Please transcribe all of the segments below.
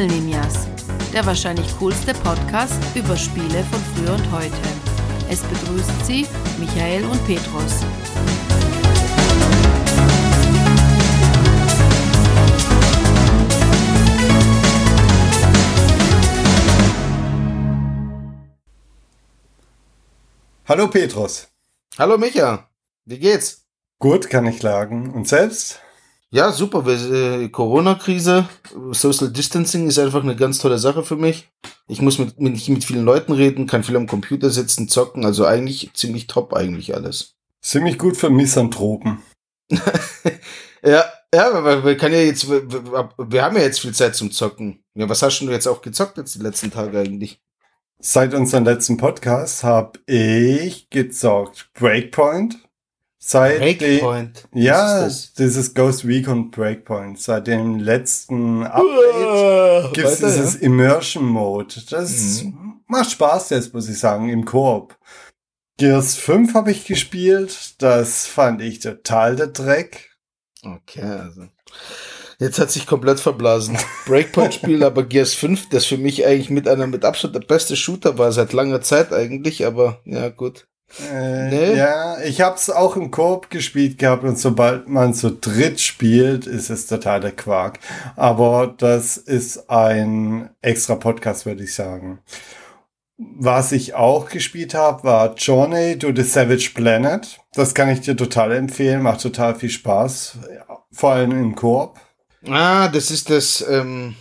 Pixel Ninjas, der wahrscheinlich coolste Podcast über Spiele von früher und heute. Es begrüßt Sie Michael und Petrus. Hallo Petrus. Hallo Micha, wie geht's? Gut, kann ich klagen. Und selbst? Ja, super. Äh, Corona-Krise, Social Distancing ist einfach eine ganz tolle Sache für mich. Ich muss mit, mit, mit vielen Leuten reden, kann viel am Computer sitzen, zocken. Also eigentlich ziemlich top eigentlich alles. Ziemlich gut für Misanthropen. ja, ja, aber wir kann ja jetzt, wir, wir haben ja jetzt viel Zeit zum Zocken. Ja, was hast du jetzt auch gezockt jetzt die letzten Tage eigentlich? Seit unserem letzten Podcast habe ich gezockt Breakpoint. Seit Breakpoint. Die, ja, das? dieses Ghost Recon Breakpoint. Seit dem letzten Update gibt es dieses ja? Immersion Mode. Das mhm. macht Spaß jetzt, muss ich sagen, im Koop. Gears 5 habe ich gespielt. Das fand ich total der Dreck. Okay, also. Jetzt hat sich komplett verblasen. Breakpoint-Spiel, aber Gears 5, das für mich eigentlich mit einer mit Abstand der beste Shooter war seit langer Zeit eigentlich, aber ja, gut. Äh, nee. Ja, ich habe es auch im Koop gespielt gehabt und sobald man so dritt spielt, ist es total der Quark. Aber das ist ein extra Podcast, würde ich sagen. Was ich auch gespielt habe, war Journey to the Savage Planet. Das kann ich dir total empfehlen, macht total viel Spaß, vor allem im Koop. Ah, das ist das, ähm,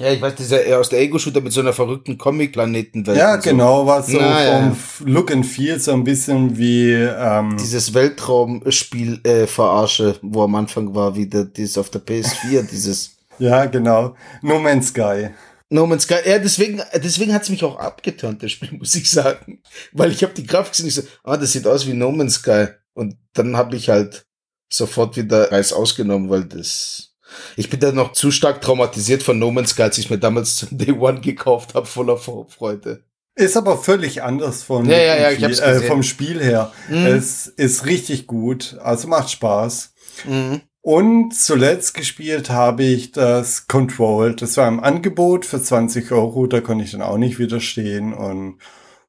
ja, ich weiß, dieser aus der Ego-Shooter mit so einer verrückten Comic-Planetenwelt. Ja, genau, was so Na, vom. Look and Feel so ein bisschen wie ähm dieses Weltraumspiel äh, verarsche, wo am Anfang war, wie der, dieses auf der PS4, dieses. Ja, genau. No Man's Sky. No Man's Sky, ja, deswegen, deswegen hat's mich auch abgeturnt, das Spiel, muss ich sagen. Weil ich habe die Grafik gesehen, ich so, ah, das sieht aus wie No Man's Sky. Und dann habe ich halt sofort wieder Reis ausgenommen, weil das. Ich bin da noch zu stark traumatisiert von No Man's Sky, als ich mir damals zum Day One gekauft habe, voller Vorfreude. Ist aber völlig anders von, ja, ja, ja, hab's äh, vom Spiel her. Mhm. Es ist richtig gut, also macht Spaß. Mhm. Und zuletzt gespielt habe ich das Control. Das war im Angebot für 20 Euro, da konnte ich dann auch nicht widerstehen und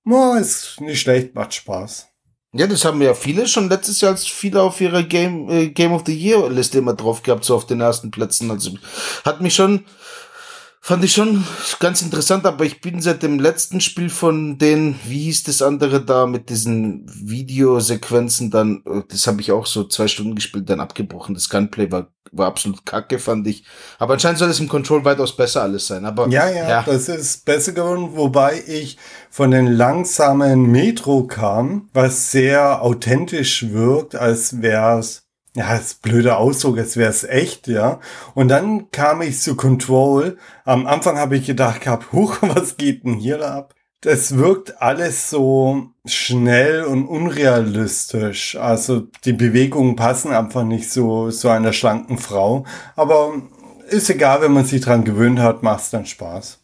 oh, ist nicht schlecht, macht Spaß. Ja, das haben ja viele schon letztes Jahr als viele auf ihrer Game, äh, Game of the Year Liste immer drauf gehabt, so auf den ersten Plätzen. Also hat mich schon, fand ich schon ganz interessant, aber ich bin seit dem letzten Spiel von den, wie hieß das andere da, mit diesen Videosequenzen dann, äh, das habe ich auch so zwei Stunden gespielt, dann abgebrochen. Das Gunplay war war absolut kacke, fand ich. Aber anscheinend soll es im Control weitaus besser alles sein. Aber ja, ja, ja, das ist besser geworden, wobei ich von den langsamen Metro kam, was sehr authentisch wirkt, als wäre es ja, das ist blöder Ausdruck, als wäre es echt, ja. Und dann kam ich zu Control. Am Anfang habe ich gedacht gehabt, huch, was geht denn hier ab? das wirkt alles so schnell und unrealistisch. Also die Bewegungen passen einfach nicht so, so einer schlanken Frau. Aber ist egal, wenn man sich dran gewöhnt hat, macht's dann Spaß.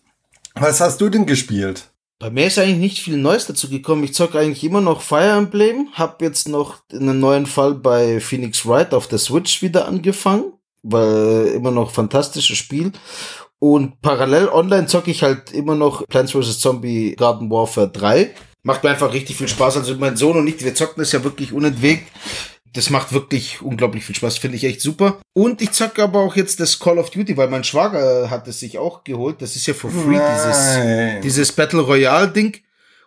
Was hast du denn gespielt? Bei mir ist eigentlich nicht viel Neues dazu gekommen. Ich zocke eigentlich immer noch Fire Emblem. Hab jetzt noch einen neuen Fall bei Phoenix Wright auf der Switch wieder angefangen. Weil immer noch fantastisches Spiel. Und parallel online zocke ich halt immer noch Plants vs. Zombie Garden Warfare 3. Macht mir einfach richtig viel Spaß. Also mein Sohn und ich, wir zocken das ja wirklich unentwegt. Das macht wirklich unglaublich viel Spaß, finde ich echt super. Und ich zocke aber auch jetzt das Call of Duty, weil mein Schwager hat es sich auch geholt. Das ist ja for free, dieses, dieses Battle Royale Ding.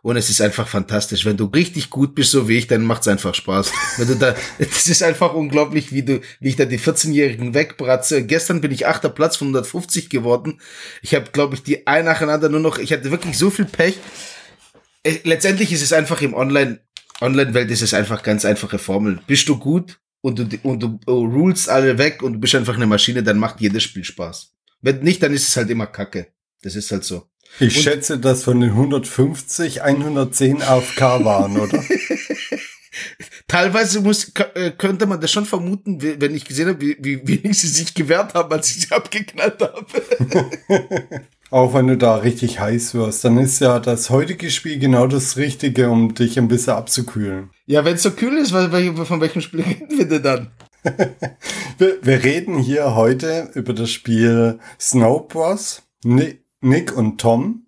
Und es ist einfach fantastisch. Wenn du richtig gut bist, so wie ich, dann macht's einfach Spaß. Wenn du da, das ist einfach unglaublich, wie du, wie ich da die 14-Jährigen wegbratze. Gestern bin ich achter Platz von 150 geworden. Ich habe, glaube ich, die ein nacheinander nur noch, ich hatte wirklich so viel Pech. Äh, letztendlich ist es einfach im Online, Online-Welt ist es einfach ganz einfache Formel. Bist du gut und du, und du rulst alle weg und du bist einfach eine Maschine, dann macht jedes Spiel Spaß. Wenn nicht, dann ist es halt immer Kacke. Das ist halt so. Ich und schätze, dass von den 150 110 AFK waren, oder? Teilweise muss, äh, könnte man das schon vermuten, wenn ich gesehen habe, wie, wie wenig sie sich gewehrt haben, als ich sie abgeknallt habe. Auch wenn du da richtig heiß wirst, dann ist ja das heutige Spiel genau das Richtige, um dich ein bisschen abzukühlen. Ja, wenn es so kühl ist, von welchem Spiel reden wir denn dann? wir, wir, reden hier heute über das Spiel Snow Bros. Nick und Tom.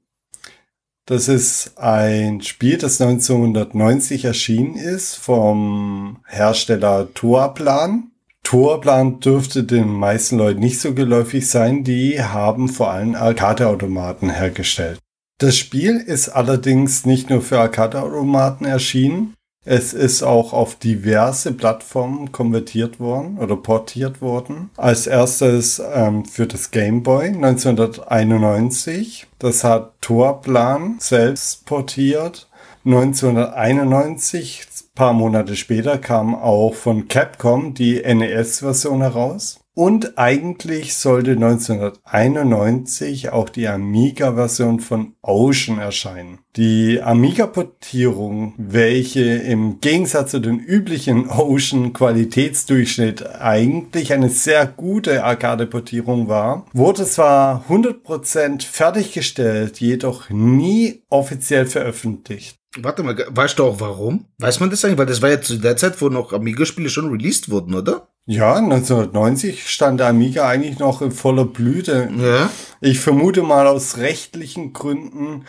Das ist ein Spiel, das 1990 erschienen ist vom Hersteller Toaplan. Tourplan dürfte den meisten Leuten nicht so geläufig sein. Die haben vor allem Arcade-Automaten hergestellt. Das Spiel ist allerdings nicht nur für Arcade-Automaten erschienen. Es ist auch auf diverse Plattformen konvertiert worden oder portiert worden. Als erstes ähm, für das Game Boy 1991. Das hat Torplan selbst portiert. 1991 paar Monate später kam auch von Capcom die NES-Version heraus. Und eigentlich sollte 1991 auch die Amiga-Version von Ocean erscheinen. Die Amiga-Portierung, welche im Gegensatz zu den üblichen Ocean-Qualitätsdurchschnitt eigentlich eine sehr gute Arcade-Portierung war, wurde zwar 100% fertiggestellt, jedoch nie offiziell veröffentlicht. Warte mal, weißt du auch warum? Weiß man das eigentlich? Weil das war ja zu der Zeit, wo noch Amiga-Spiele schon released wurden, oder? Ja, 1990 stand der Amiga eigentlich noch in voller Blüte. Ja. Ich vermute mal aus rechtlichen Gründen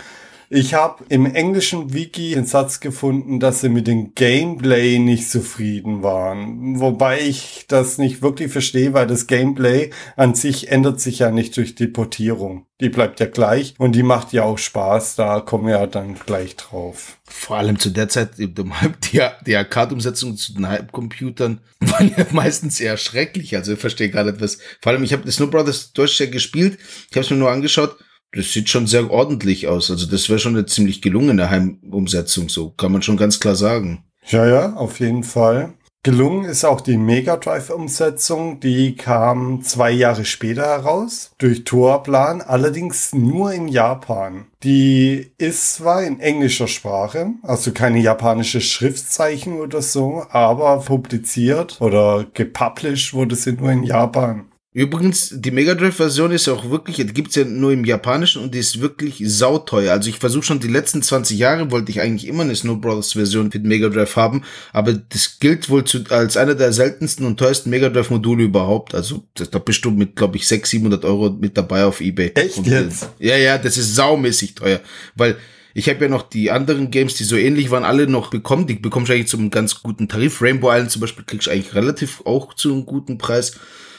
ich habe im englischen Wiki den Satz gefunden, dass sie mit dem Gameplay nicht zufrieden waren. Wobei ich das nicht wirklich verstehe, weil das Gameplay an sich ändert sich ja nicht durch die Portierung. Die bleibt ja gleich und die macht ja auch Spaß. Da kommen wir ja dann gleich drauf. Vor allem zu der Zeit, die, die Arcade-Umsetzung zu den Halbcomputern waren ja meistens eher schrecklich. Also ich verstehe gerade etwas. Vor allem, ich habe Snow Brothers Deutsch ja gespielt. Ich habe es mir nur angeschaut das sieht schon sehr ordentlich aus. Also das wäre schon eine ziemlich gelungene Heimumsetzung, so kann man schon ganz klar sagen. Ja, ja, auf jeden Fall. Gelungen ist auch die Mega Drive-Umsetzung, die kam zwei Jahre später heraus durch Torplan, allerdings nur in Japan. Die ist zwar in englischer Sprache, also keine japanische Schriftzeichen oder so, aber publiziert oder gepublished wurde sie nur in Japan. Übrigens, die Mega Drive-Version ist auch wirklich, die gibt's ja nur im Japanischen und die ist wirklich sauteuer. Also ich versuche schon die letzten 20 Jahre, wollte ich eigentlich immer eine Snow Brothers Version für den Mega Drive haben, aber das gilt wohl zu, als einer der seltensten und teuersten Mega Drive Module überhaupt. Also das, da bist du mit, glaube ich, 600, 700 Euro mit dabei auf Ebay. Echt und, jetzt? Ja, ja, das ist saumäßig teuer, weil ich habe ja noch die anderen Games, die so ähnlich waren, alle noch bekommen. Die bekommst du eigentlich zu einem ganz guten Tarif. Rainbow Island zum Beispiel kriegst du eigentlich relativ auch zu einem guten Preis.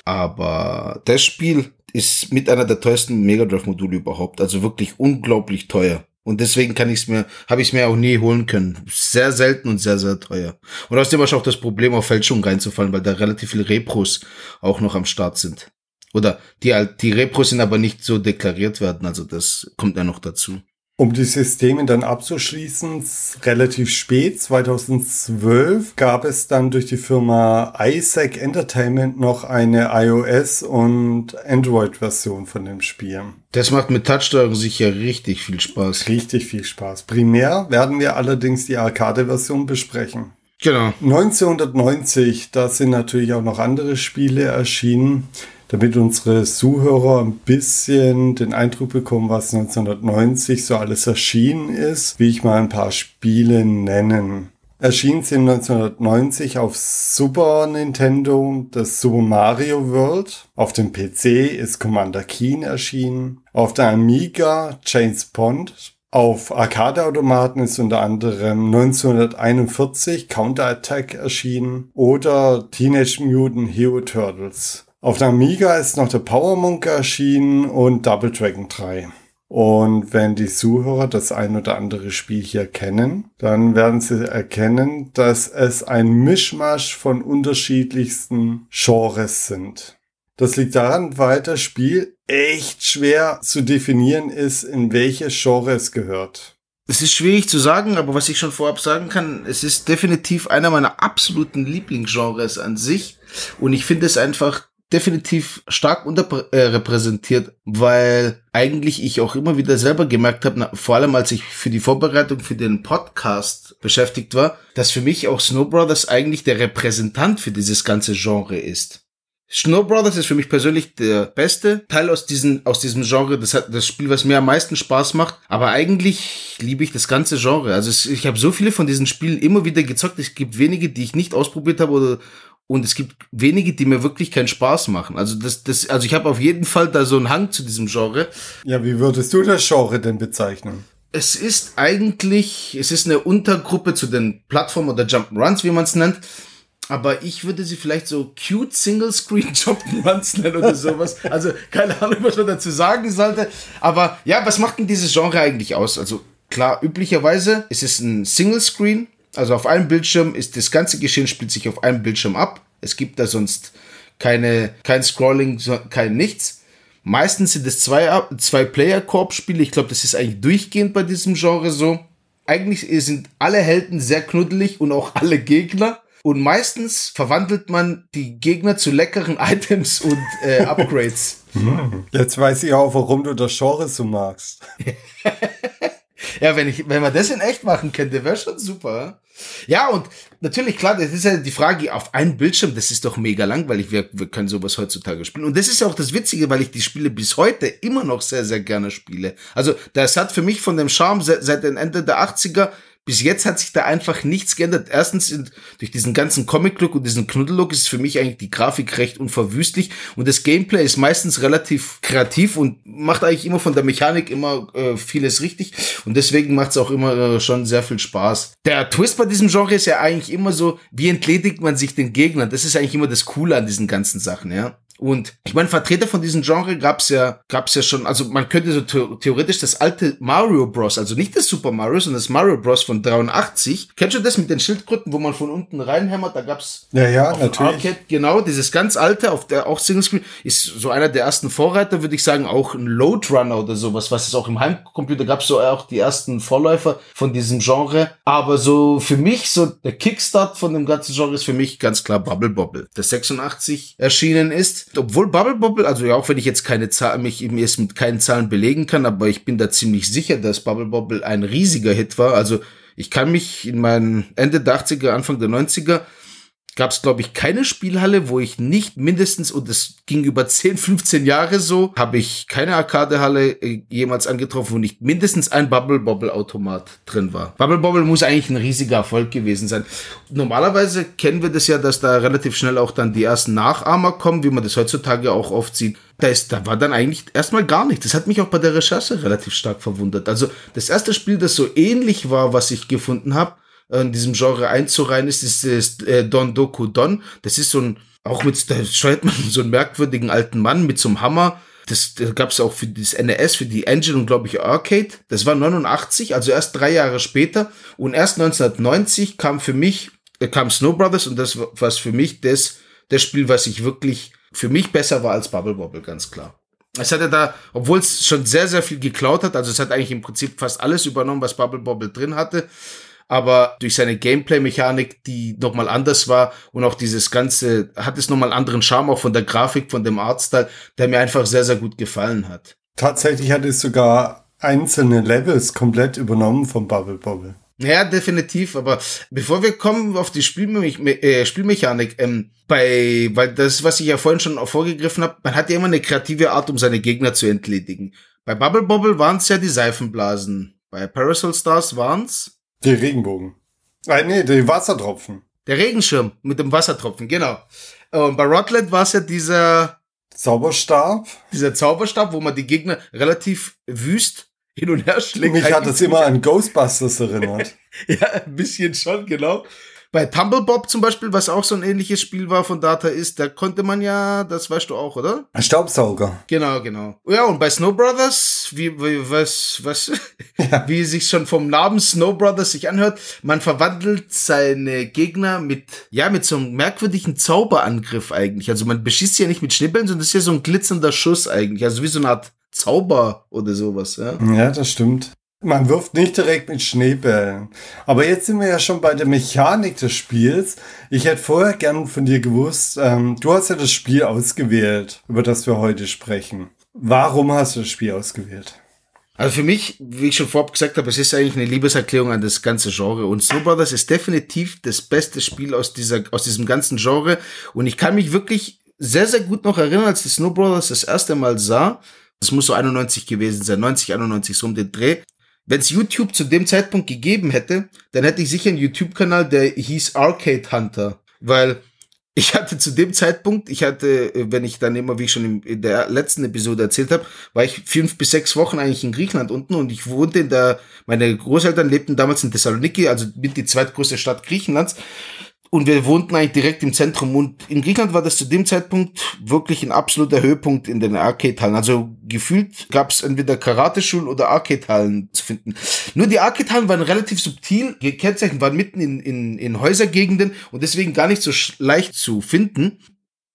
Aber das Spiel ist mit einer der teuersten Mega Drive Module überhaupt. Also wirklich unglaublich teuer. Und deswegen kann ich es mir, habe ich es mir auch nie holen können. Sehr selten und sehr, sehr teuer. Und außerdem war auch das Problem, auf Fälschung reinzufallen, weil da relativ viele Repros auch noch am Start sind. Oder die, die Repros sind aber nicht so deklariert werden, also das kommt ja noch dazu. Um die Systeme dann abzuschließen, relativ spät, 2012, gab es dann durch die Firma ISAC Entertainment noch eine iOS- und Android-Version von dem Spiel. Das macht mit Touchsteuerung sicher richtig viel Spaß. Richtig viel Spaß. Primär werden wir allerdings die Arcade-Version besprechen. Genau. 1990, da sind natürlich auch noch andere Spiele erschienen damit unsere Zuhörer ein bisschen den Eindruck bekommen, was 1990 so alles erschienen ist, wie ich mal ein paar Spiele nennen. Erschienen sind 1990 auf Super Nintendo das Super Mario World. Auf dem PC ist Commander Keen erschienen. Auf der Amiga James Bond. Auf Arcade-Automaten ist unter anderem 1941 Counter Attack erschienen oder Teenage Mutant Hero Turtles. Auf der Amiga ist noch der Power Monk erschienen und Double Dragon 3. Und wenn die Zuhörer das ein oder andere Spiel hier kennen, dann werden sie erkennen, dass es ein Mischmasch von unterschiedlichsten Genres sind. Das liegt daran, weil das Spiel echt schwer zu definieren ist, in welche Genre es gehört. Es ist schwierig zu sagen, aber was ich schon vorab sagen kann, es ist definitiv einer meiner absoluten Lieblingsgenres an sich. Und ich finde es einfach definitiv stark unterrepräsentiert, weil eigentlich ich auch immer wieder selber gemerkt habe, vor allem als ich für die Vorbereitung für den Podcast beschäftigt war, dass für mich auch Snow Brothers eigentlich der Repräsentant für dieses ganze Genre ist. Snow Brothers ist für mich persönlich der beste Teil aus diesem, aus diesem Genre. Das hat das Spiel, was mir am meisten Spaß macht. Aber eigentlich liebe ich das ganze Genre. Also es, ich habe so viele von diesen Spielen immer wieder gezockt. Es gibt wenige, die ich nicht ausprobiert habe oder, und es gibt wenige, die mir wirklich keinen Spaß machen. Also das, das, also ich habe auf jeden Fall da so einen Hang zu diesem Genre. Ja, wie würdest du das Genre denn bezeichnen? Es ist eigentlich, es ist eine Untergruppe zu den Plattform- oder Jump'n'Runs, wie man es nennt. Aber ich würde sie vielleicht so cute Single-Screen Jump'n'Runs nennen oder sowas. Also keine Ahnung, was man dazu sagen sollte. Aber ja, was macht denn dieses Genre eigentlich aus? Also klar, üblicherweise ist es ein Single-Screen also auf einem Bildschirm ist das ganze Geschehen spielt sich auf einem Bildschirm ab. Es gibt da sonst keine, kein Scrolling, kein nichts. Meistens sind es zwei, zwei Player-Korb-Spiele. Ich glaube, das ist eigentlich durchgehend bei diesem Genre so. Eigentlich sind alle Helden sehr knuddelig und auch alle Gegner. Und meistens verwandelt man die Gegner zu leckeren Items und äh, Upgrades. Jetzt weiß ich auch, warum du das Genre so magst. Ja, wenn ich, wenn man das in echt machen könnte, wäre schon super. Ja, und natürlich, klar, das ist ja die Frage, auf einem Bildschirm, das ist doch mega langweilig, wir, wir können sowas heutzutage spielen. Und das ist ja auch das Witzige, weil ich die Spiele bis heute immer noch sehr, sehr gerne spiele. Also, das hat für mich von dem Charme seit, seit dem Ende der 80er bis jetzt hat sich da einfach nichts geändert. Erstens durch diesen ganzen Comic-Look und diesen Knuddel-Look ist für mich eigentlich die Grafik recht unverwüstlich und das Gameplay ist meistens relativ kreativ und macht eigentlich immer von der Mechanik immer äh, vieles richtig und deswegen macht es auch immer äh, schon sehr viel Spaß. Der Twist bei diesem Genre ist ja eigentlich immer so, wie entledigt man sich den Gegnern? Das ist eigentlich immer das Coole an diesen ganzen Sachen, ja. Und ich meine, Vertreter von diesem Genre gab's ja, gab's ja schon, also man könnte so theoretisch das alte Mario Bros., also nicht das Super Mario, sondern das Mario Bros. von 83. Kennst du das mit den Schildkröten, wo man von unten reinhämmert? Da gab's ja, ja, natürlich. Arcade, genau, dieses ganz alte, auf der auch Single Screen, ist so einer der ersten Vorreiter, würde ich sagen, auch ein Load Runner oder sowas, was es auch im Heimcomputer gab, so auch die ersten Vorläufer von diesem Genre. Aber so für mich, so der Kickstart von dem ganzen Genre ist für mich ganz klar Bubble Bobble, der 86 erschienen ist obwohl Bubble Bobble, also ja, auch wenn ich jetzt keine Zahl, mich eben jetzt mit keinen Zahlen belegen kann, aber ich bin da ziemlich sicher, dass Bubble Bobble ein riesiger Hit war. Also ich kann mich in meinen Ende der 80er, Anfang der 90er gab es, glaube ich, keine Spielhalle, wo ich nicht mindestens, und das ging über 10, 15 Jahre so, habe ich keine Arcadehalle äh, jemals angetroffen, wo nicht mindestens ein Bubble Bobble Automat drin war. Bubble Bobble muss eigentlich ein riesiger Erfolg gewesen sein. Normalerweise kennen wir das ja, dass da relativ schnell auch dann die ersten Nachahmer kommen, wie man das heutzutage auch oft sieht. Da, ist, da war dann eigentlich erstmal gar nichts. Das hat mich auch bei der Recherche relativ stark verwundert. Also das erste Spiel, das so ähnlich war, was ich gefunden habe, in diesem Genre einzureihen ist, ist, ist äh, Don Doku Don. Das ist so ein, auch mit, da steuert man so einen merkwürdigen alten Mann mit so einem Hammer. Das, das gab es auch für das NES, für die Engine und glaube ich Arcade. Das war 89, also erst drei Jahre später. Und erst 1990 kam für mich, äh, kam Snow Brothers und das war für mich das, das Spiel, was ich wirklich für mich besser war als Bubble Bobble, ganz klar. Es hat ja da, obwohl es schon sehr, sehr viel geklaut hat, also es hat eigentlich im Prinzip fast alles übernommen, was Bubble Bobble drin hatte, aber durch seine Gameplay-Mechanik, die nochmal anders war und auch dieses Ganze, hat es nochmal einen anderen Charme, auch von der Grafik, von dem Artstyle, der mir einfach sehr, sehr gut gefallen hat. Tatsächlich hat es sogar einzelne Levels komplett übernommen von Bubble Bobble. Ja, definitiv. Aber bevor wir kommen auf die Spielme äh, Spielmechanik, ähm, bei, weil das, was ich ja vorhin schon vorgegriffen habe, man hat ja immer eine kreative Art, um seine Gegner zu entledigen. Bei Bubble Bobble waren es ja die Seifenblasen. Bei Parasol Stars waren's die Regenbogen. Nein, nee, die Wassertropfen. Der Regenschirm mit dem Wassertropfen, genau. Und bei Rotlet war es ja dieser Zauberstab. Dieser Zauberstab, wo man die Gegner relativ wüst hin und her schlägt. Mich hat das immer an Ghostbusters erinnert. ja, ein bisschen schon, genau. Bei Tumblebob zum Beispiel, was auch so ein ähnliches Spiel war von Data ist, da konnte man ja, das weißt du auch, oder? Ein Staubsauger. Genau, genau. Ja, und bei Snow Brothers, wie, wie was, was, ja. wie sich schon vom Namen Snow Brothers sich anhört, man verwandelt seine Gegner mit, ja, mit so einem merkwürdigen Zauberangriff eigentlich. Also man beschießt ja nicht mit Schnippeln, sondern das ist ja so ein glitzernder Schuss eigentlich. Also wie so eine Art Zauber oder sowas, ja. Ja, das stimmt. Man wirft nicht direkt mit Schneebällen. Aber jetzt sind wir ja schon bei der Mechanik des Spiels. Ich hätte vorher gern von dir gewusst, ähm, du hast ja das Spiel ausgewählt, über das wir heute sprechen. Warum hast du das Spiel ausgewählt? Also für mich, wie ich schon vorab gesagt habe, es ist eigentlich eine Liebeserklärung an das ganze Genre. Und Snow Brothers ist definitiv das beste Spiel aus dieser, aus diesem ganzen Genre. Und ich kann mich wirklich sehr, sehr gut noch erinnern, als ich Snow Brothers das erste Mal sah. Das muss so 91 gewesen sein, 90, 91, so um den Dreh. Wenn es YouTube zu dem Zeitpunkt gegeben hätte, dann hätte ich sicher einen YouTube-Kanal, der hieß Arcade Hunter. Weil ich hatte zu dem Zeitpunkt, ich hatte, äh, wenn ich dann immer, wie ich schon in der letzten Episode erzählt habe, war ich fünf bis sechs Wochen eigentlich in Griechenland unten und ich wohnte in der, meine Großeltern lebten damals in Thessaloniki, also mit die zweitgrößte Stadt Griechenlands. Und wir wohnten eigentlich direkt im Zentrum. Und in Griechenland war das zu dem Zeitpunkt wirklich ein absoluter Höhepunkt in den Arcade-Hallen. Also gefühlt gab es entweder Karate-Schulen oder Arcade-Hallen zu finden. Nur die Arcade-Hallen waren relativ subtil gekennzeichnet, waren mitten in, in, in Häusergegenden und deswegen gar nicht so leicht zu finden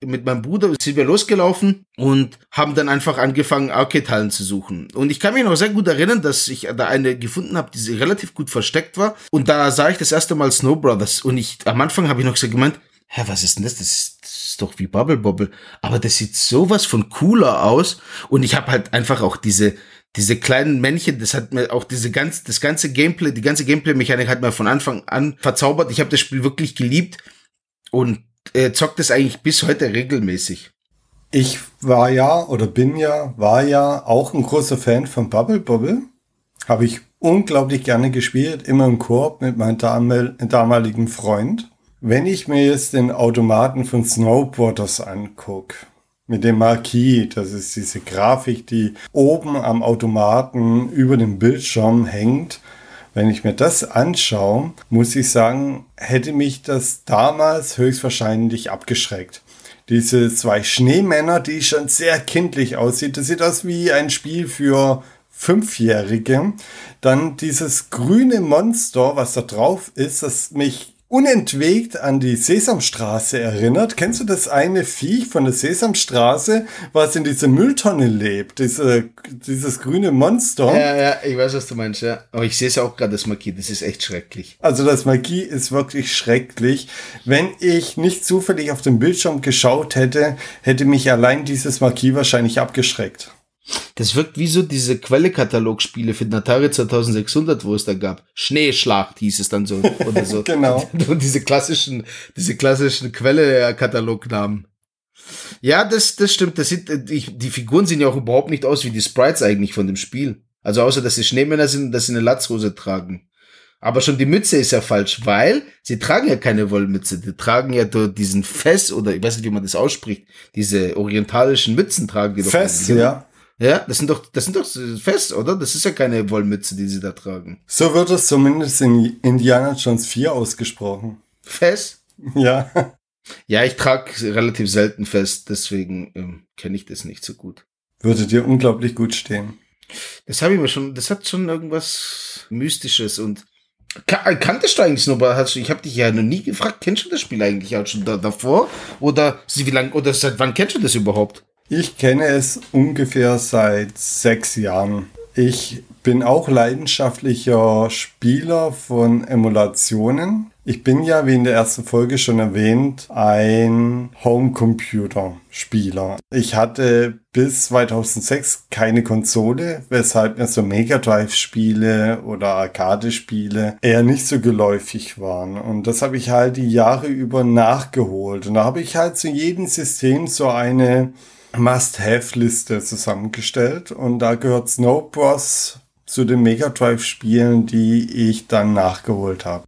mit meinem Bruder sind wir losgelaufen und haben dann einfach angefangen, Arcade-Hallen zu suchen. Und ich kann mich noch sehr gut erinnern, dass ich da eine gefunden habe, die relativ gut versteckt war. Und da sah ich das erste Mal Snow Brothers. Und ich, am Anfang habe ich noch so gemeint, hä, was ist denn das? Das ist, das ist doch wie Bubble Bobble. Aber das sieht sowas von cooler aus. Und ich habe halt einfach auch diese, diese kleinen Männchen, das hat mir auch diese ganz, das ganze Gameplay, die ganze Gameplay-Mechanik hat mir von Anfang an verzaubert. Ich habe das Spiel wirklich geliebt. Und äh, zockt es eigentlich bis heute regelmäßig. Ich war ja oder bin ja, war ja auch ein großer Fan von Bubble Bobble. Habe ich unglaublich gerne gespielt, immer im Korb mit meinem damaligen Freund. Wenn ich mir jetzt den Automaten von Snowboarders angucke, mit dem Marquis, das ist diese Grafik, die oben am Automaten über dem Bildschirm hängt, wenn ich mir das anschaue, muss ich sagen, hätte mich das damals höchstwahrscheinlich abgeschreckt. Diese zwei Schneemänner, die schon sehr kindlich aussieht, das sieht aus wie ein Spiel für Fünfjährige. Dann dieses grüne Monster, was da drauf ist, das mich unentwegt an die Sesamstraße erinnert. Kennst du das eine Viech von der Sesamstraße, was in dieser Mülltonne lebt? Diese, dieses grüne Monster. Ja, ja, ich weiß, was du meinst, ja. Aber ich sehe es auch gerade, das Magie, das ist echt schrecklich. Also das Magie ist wirklich schrecklich. Wenn ich nicht zufällig auf den Bildschirm geschaut hätte, hätte mich allein dieses Magie wahrscheinlich abgeschreckt. Das wirkt wie so diese Quelle-Katalog-Spiele für Atari 2600, wo es da gab. Schneeschlacht hieß es dann so. Oder so. genau. Und diese klassischen, diese klassischen Quelle-Katalognamen. Ja, das, das stimmt. Das sieht, die, die Figuren sehen ja auch überhaupt nicht aus wie die Sprites eigentlich von dem Spiel. Also außer, dass sie Schneemänner sind und dass sie eine Latzhose tragen. Aber schon die Mütze ist ja falsch, weil sie tragen ja keine Wollmütze. Die tragen ja dort diesen Fess oder ich weiß nicht, wie man das ausspricht. Diese orientalischen Mützen tragen die doch. Fess, ja. Ja, das sind doch, das sind doch fest, oder? Das ist ja keine Wollmütze, die sie da tragen. So wird es zumindest in Indiana Jones 4 ausgesprochen. Fest? Ja. Ja, ich trage relativ selten fest, deswegen ähm, kenne ich das nicht so gut. Würde dir unglaublich gut stehen. Das habe ich mir schon, das hat schon irgendwas Mystisches und Kanntest du eigentlich noch, hast du, ich habe dich ja noch nie gefragt, kennst du das Spiel eigentlich auch schon da, davor? Oder wie lang, oder seit wann kennst du das überhaupt? Ich kenne es ungefähr seit sechs Jahren. Ich bin auch leidenschaftlicher Spieler von Emulationen. Ich bin ja, wie in der ersten Folge schon erwähnt, ein Homecomputer-Spieler. Ich hatte bis 2006 keine Konsole, weshalb mir so Mega Drive-Spiele oder Arcade-Spiele eher nicht so geläufig waren. Und das habe ich halt die Jahre über nachgeholt. Und da habe ich halt zu jedem System so eine Must-Have-Liste zusammengestellt und da gehört Snow Bros zu den Mega Drive-Spielen, die ich dann nachgeholt habe.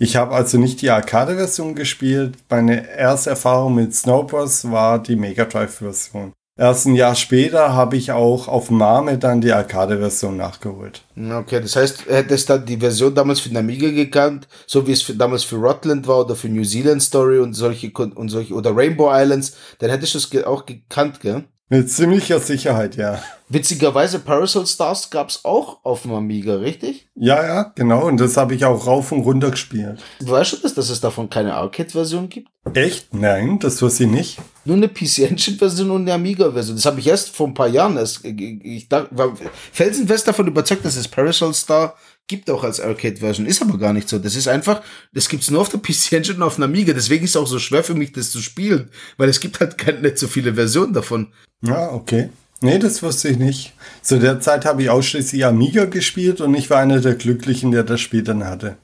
Ich habe also nicht die Arcade-Version gespielt. Meine erste Erfahrung mit Snow Bros war die Mega Drive-Version. Erst ein Jahr später habe ich auch auf Mame dann die Arcade-Version nachgeholt. Okay, das heißt, hättest du die Version damals für den Amiga gekannt, so wie es für, damals für Rotland war oder für New Zealand Story und solche und solche oder Rainbow Islands, dann hättest du es auch gekannt, gell? Mit ziemlicher Sicherheit, ja. Witzigerweise, Parasol Stars gab es auch auf dem Amiga, richtig? Ja, ja, genau. Und das habe ich auch rauf und runter gespielt. Weißt du das, dass es davon keine Arcade-Version gibt? Echt? Nein, das wusste ich nicht. Nur eine PC Engine-Version und eine Amiga-Version. Das habe ich erst vor ein paar Jahren erst. Ich war felsenfest davon überzeugt, dass es Parasol Star gibt auch als Arcade-Version. Ist aber gar nicht so. Das ist einfach, das gibt's nur auf der PC Engine und auf einer Amiga. Deswegen ist es auch so schwer für mich, das zu spielen. Weil es gibt halt nicht so viele Versionen davon. Ja, okay. Nee, das wusste ich nicht. Zu der Zeit habe ich ausschließlich Amiga gespielt und ich war einer der Glücklichen, der das Spiel dann hatte.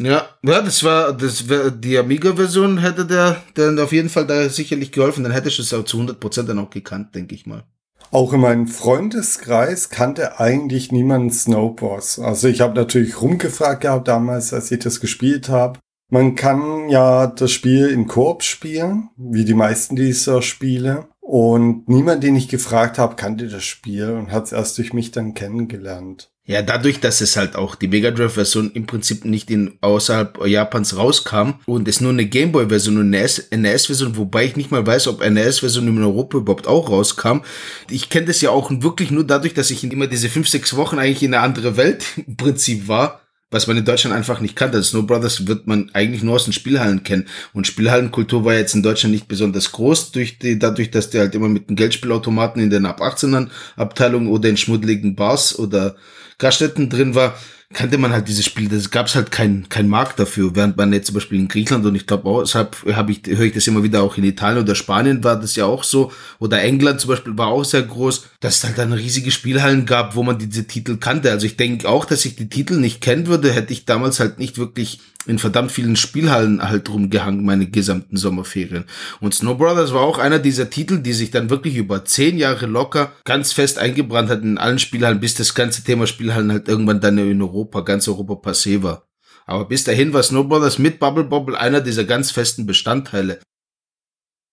Ja, ja, das war, das war, die Amiga-Version hätte der, der auf jeden Fall da sicherlich geholfen. Dann hätte ich es auch zu 100% dann auch gekannt, denke ich mal. Auch in meinem Freundeskreis kannte eigentlich niemand Snowboards. Also ich habe natürlich rumgefragt gehabt damals, als ich das gespielt habe. Man kann ja das Spiel im Koop spielen, wie die meisten dieser Spiele. Und niemand, den ich gefragt habe, kannte das Spiel und hat es erst durch mich dann kennengelernt. Ja, dadurch, dass es halt auch die Mega Drive-Version im Prinzip nicht in außerhalb Japans rauskam und es nur eine Gameboy-Version und eine NES-Version, wobei ich nicht mal weiß, ob NES-Version in Europa überhaupt auch rauskam. Ich kenne das ja auch wirklich nur dadurch, dass ich immer diese fünf, sechs Wochen eigentlich in eine andere Welt im Prinzip war was man in Deutschland einfach nicht kannte. Snow Brothers wird man eigentlich nur aus den Spielhallen kennen. Und Spielhallenkultur war jetzt in Deutschland nicht besonders groß, durch die, dadurch, dass die halt immer mit den Geldspielautomaten in den ab 18ern Abteilungen oder in schmuddeligen Bars oder Gaststätten drin war kannte man halt dieses Spiel, das gab es halt keinen kein Markt dafür, während man jetzt zum Beispiel in Griechenland und ich glaube auch, deshalb habe ich, höre ich das immer wieder auch in Italien oder Spanien war das ja auch so, oder England zum Beispiel war auch sehr groß, dass es halt dann riesige Spielhallen gab, wo man diese Titel kannte. Also ich denke auch, dass ich die Titel nicht kennen würde, hätte ich damals halt nicht wirklich in verdammt vielen Spielhallen halt rumgehangen, meine gesamten Sommerferien. Und Snow Brothers war auch einer dieser Titel, die sich dann wirklich über zehn Jahre locker ganz fest eingebrannt hat in allen Spielhallen, bis das ganze Thema Spielhallen halt irgendwann dann in Europa, ganz Europa passé war. Aber bis dahin war Snow Brothers mit Bubble Bobble einer dieser ganz festen Bestandteile.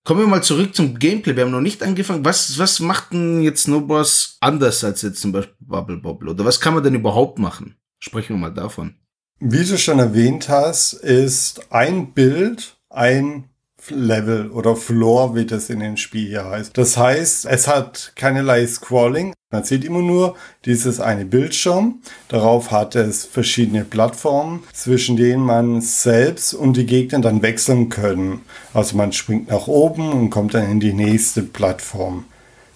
Kommen wir mal zurück zum Gameplay. Wir haben noch nicht angefangen. Was, was macht denn jetzt Snow Bros. anders als jetzt zum Beispiel Bubble Bobble? Oder was kann man denn überhaupt machen? Sprechen wir mal davon. Wie du schon erwähnt hast, ist ein Bild ein Level oder Floor, wie das in dem Spiel hier heißt. Das heißt, es hat keinerlei Scrolling. Man sieht immer nur dieses eine Bildschirm. Darauf hat es verschiedene Plattformen, zwischen denen man selbst und die Gegner dann wechseln können. Also man springt nach oben und kommt dann in die nächste Plattform.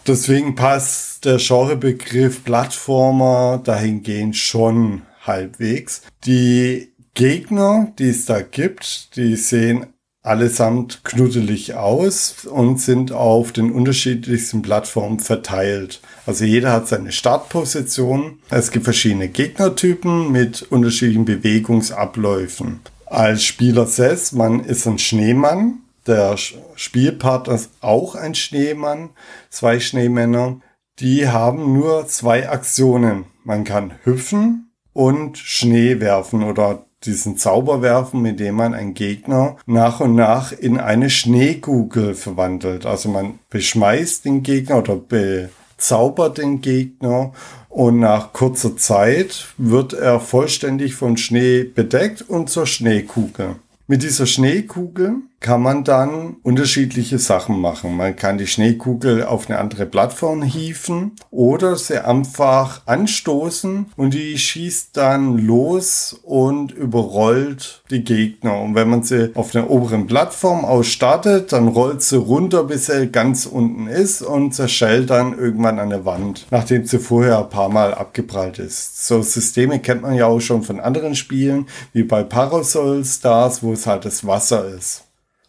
Deswegen passt der Genrebegriff Plattformer dahingehend schon halbwegs. Die Gegner, die es da gibt, die sehen allesamt knuddelig aus und sind auf den unterschiedlichsten Plattformen verteilt. Also jeder hat seine Startposition. Es gibt verschiedene Gegnertypen mit unterschiedlichen Bewegungsabläufen. Als Spieler selbst, man ist ein Schneemann. Der Spielpartner ist auch ein Schneemann. Zwei Schneemänner. Die haben nur zwei Aktionen. Man kann hüpfen und Schnee werfen oder diesen Zauber werfen, mit dem man einen Gegner nach und nach in eine Schneekugel verwandelt. Also man beschmeißt den Gegner oder bezaubert den Gegner und nach kurzer Zeit wird er vollständig von Schnee bedeckt und zur Schneekugel. Mit dieser Schneekugel kann man dann unterschiedliche Sachen machen. Man kann die Schneekugel auf eine andere Plattform hieven oder sie einfach anstoßen und die schießt dann los und überrollt die Gegner. Und wenn man sie auf der oberen Plattform ausstartet, dann rollt sie runter, bis sie ganz unten ist und zerschellt dann irgendwann an der Wand, nachdem sie vorher ein paar Mal abgeprallt ist. So Systeme kennt man ja auch schon von anderen Spielen, wie bei Parasol Stars, wo es halt das Wasser ist.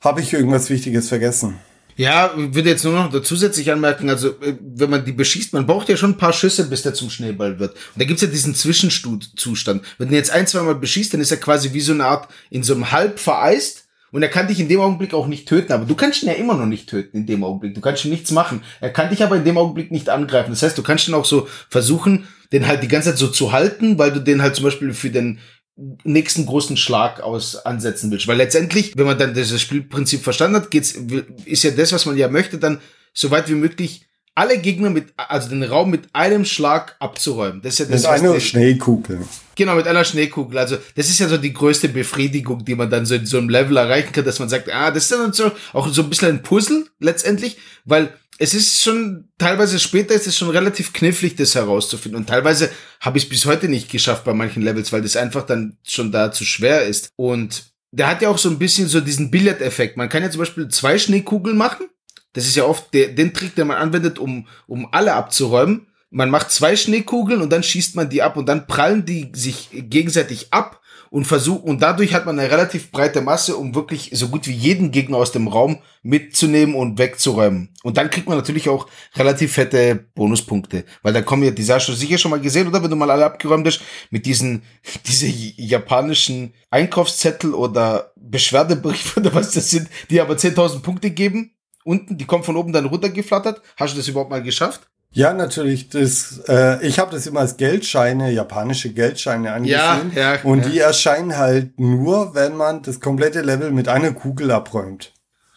Habe ich irgendwas Wichtiges vergessen? Ja, würde jetzt nur noch zusätzlich anmerken, also äh, wenn man die beschießt, man braucht ja schon ein paar Schüsse, bis der zum Schneeball wird. Und da gibt's ja diesen Zwischenzustand. Wenn du jetzt ein, zwei Mal beschießt, dann ist er quasi wie so eine Art in so einem Halb vereist. Und er kann dich in dem Augenblick auch nicht töten, aber du kannst ihn ja immer noch nicht töten in dem Augenblick. Du kannst ihm nichts machen. Er kann dich aber in dem Augenblick nicht angreifen. Das heißt, du kannst ihn auch so versuchen, den halt die ganze Zeit so zu halten, weil du den halt zum Beispiel für den nächsten großen Schlag aus ansetzen willst. Weil letztendlich, wenn man dann das Spielprinzip verstanden hat, geht's, ist ja das, was man ja möchte, dann so weit wie möglich alle Gegner mit, also den Raum mit einem Schlag abzuräumen. Das ist ja das. Mit einer Schneekugel. Genau, mit einer Schneekugel. Also, das ist ja so die größte Befriedigung, die man dann so in so einem Level erreichen kann, dass man sagt, ah, das ist dann so, auch so ein bisschen ein Puzzle, letztendlich, weil es ist schon, teilweise später ist es schon relativ knifflig, das herauszufinden. Und teilweise habe ich es bis heute nicht geschafft bei manchen Levels, weil das einfach dann schon da zu schwer ist. Und der hat ja auch so ein bisschen so diesen Billard-Effekt. Man kann ja zum Beispiel zwei Schneekugeln machen. Das ist ja oft der, den Trick, den man anwendet, um, um alle abzuräumen. Man macht zwei Schneekugeln und dann schießt man die ab und dann prallen die sich gegenseitig ab und versucht, und dadurch hat man eine relativ breite Masse, um wirklich so gut wie jeden Gegner aus dem Raum mitzunehmen und wegzuräumen. Und dann kriegt man natürlich auch relativ fette Bonuspunkte, weil da kommen ja, die du sicher schon mal gesehen, oder? Wenn du mal alle abgeräumt hast, mit diesen, diese japanischen Einkaufszettel oder Beschwerdebriefe oder was das sind, die aber 10.000 Punkte geben. Unten, die kommen von oben dann runtergeflattert. Hast du das überhaupt mal geschafft? Ja, natürlich. Das, äh, ich habe das immer als Geldscheine, japanische Geldscheine angesehen. Ja, ja, und ja. die erscheinen halt nur, wenn man das komplette Level mit einer Kugel abräumt.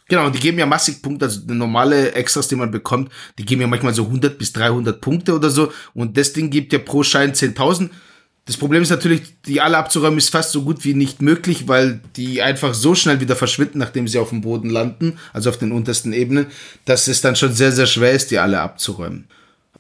Genau, und die geben ja massig Punkte, also normale Extras, die man bekommt, die geben ja manchmal so 100 bis 300 Punkte oder so. Und das Ding gibt ja pro Schein 10.000. Das Problem ist natürlich, die alle abzuräumen ist fast so gut wie nicht möglich, weil die einfach so schnell wieder verschwinden, nachdem sie auf dem Boden landen, also auf den untersten Ebenen, dass es dann schon sehr, sehr schwer ist, die alle abzuräumen.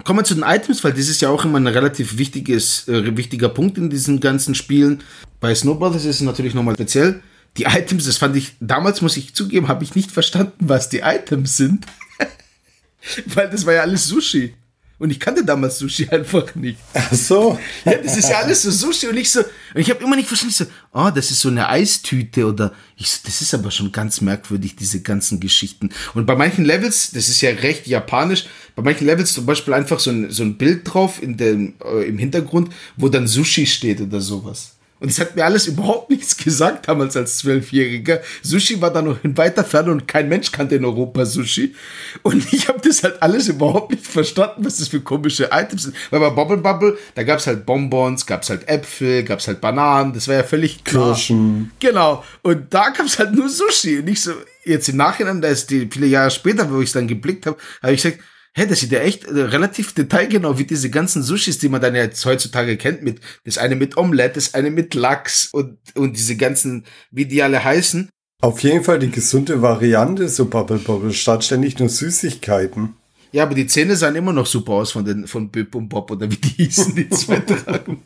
Kommen wir zu den Items, weil das ist ja auch immer ein relativ wichtiges, äh, wichtiger Punkt in diesen ganzen Spielen. Bei Snowball ist es natürlich nochmal speziell. Die Items, das fand ich, damals muss ich zugeben, habe ich nicht verstanden, was die Items sind. weil das war ja alles Sushi. Und ich kannte damals Sushi einfach nicht. Ach so. Ja, das ist ja alles so Sushi und ich so, und ich habe immer nicht verstanden, ich so, oh, das ist so eine Eistüte oder ich so, das ist aber schon ganz merkwürdig, diese ganzen Geschichten. Und bei manchen Levels, das ist ja recht japanisch, bei manchen Levels zum Beispiel einfach so ein, so ein Bild drauf in dem, äh, im Hintergrund, wo dann Sushi steht oder sowas. Und es hat mir alles überhaupt nichts gesagt damals als Zwölfjähriger. Sushi war da noch in weiter Ferne und kein Mensch kannte in Europa Sushi. Und ich habe das halt alles überhaupt nicht verstanden, was das für komische Items sind. Weil bei Bubble Bubble, da gab's halt Bonbons, gab's halt Äpfel, gab's halt Bananen, das war ja völlig klar. Kirschen. Genau. Und da gab's halt nur Sushi. Und nicht so, jetzt im Nachhinein, da ist die viele Jahre später, wo ich es dann geblickt habe, habe ich gesagt, hä, das sieht ja echt äh, relativ detailgenau wie diese ganzen Sushis, die man dann jetzt heutzutage kennt, mit, das eine mit Omelette, das eine mit Lachs und, und diese ganzen, wie die alle heißen. Auf jeden Fall die gesunde Variante, so Bubble Bubble, statt ständig nur Süßigkeiten. Ja, aber die Zähne sahen immer noch super aus von den, von Bip und Bob oder wie die hießen, die zwei Drachen.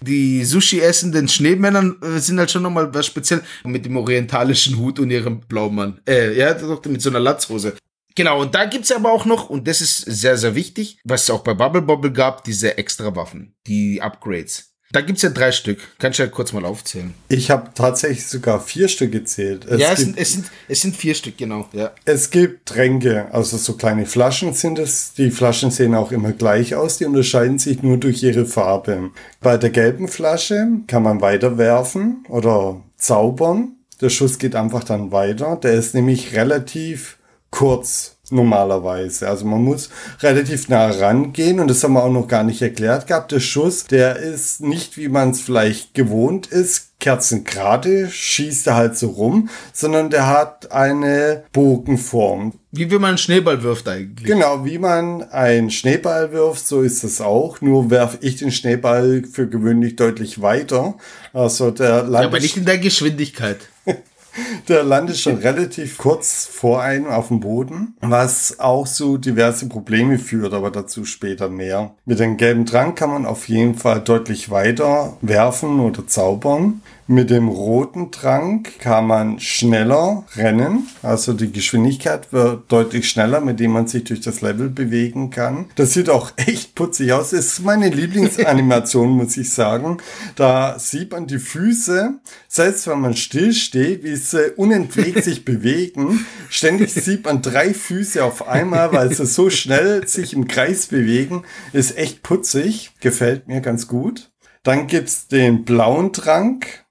Die Sushi-essenden Schneemännern äh, sind halt schon nochmal was speziell mit dem orientalischen Hut und ihrem Blaumann. Äh, ja, doch mit so einer Latzhose. Genau, und da gibt's aber auch noch, und das ist sehr, sehr wichtig, was es auch bei Bubble Bobble gab, diese extra Waffen, die Upgrades. Da gibt's ja drei Stück. Kannst du ja kurz mal aufzählen. Ich habe tatsächlich sogar vier Stück gezählt. Es, ja, es gibt, sind, es, sind, es sind vier Stück, genau. Ja. es gibt Tränke, also so kleine Flaschen sind es. Die Flaschen sehen auch immer gleich aus, die unterscheiden sich nur durch ihre Farbe. Bei der gelben Flasche kann man weiterwerfen oder zaubern. Der Schuss geht einfach dann weiter. Der ist nämlich relativ kurz normalerweise. Also man muss relativ nah rangehen und das haben wir auch noch gar nicht erklärt gehabt. Der Schuss, der ist nicht, wie man es vielleicht gewohnt ist, kerzengerade, schießt er halt so rum, sondern der hat eine Bogenform. Wie wenn man einen Schneeball wirft eigentlich. Genau, wie man einen Schneeball wirft, so ist es auch. Nur werfe ich den Schneeball für gewöhnlich deutlich weiter. Also der Ja, aber nicht in der Geschwindigkeit. Der landet schon relativ kurz vor einem auf dem Boden, was auch so diverse Probleme führt, aber dazu später mehr. Mit dem gelben Trank kann man auf jeden Fall deutlich weiter werfen oder zaubern. Mit dem roten Trank kann man schneller rennen, also die Geschwindigkeit wird deutlich schneller, mit dem man sich durch das Level bewegen kann. Das sieht auch echt putzig aus. Das ist meine Lieblingsanimation, muss ich sagen. Da sieht man die Füße, selbst wenn man still steht, wie sie unentwegt sich bewegen. Ständig sieht man drei Füße auf einmal, weil sie so schnell sich im Kreis bewegen. Ist echt putzig, gefällt mir ganz gut. Dann gibt's den blauen Trank.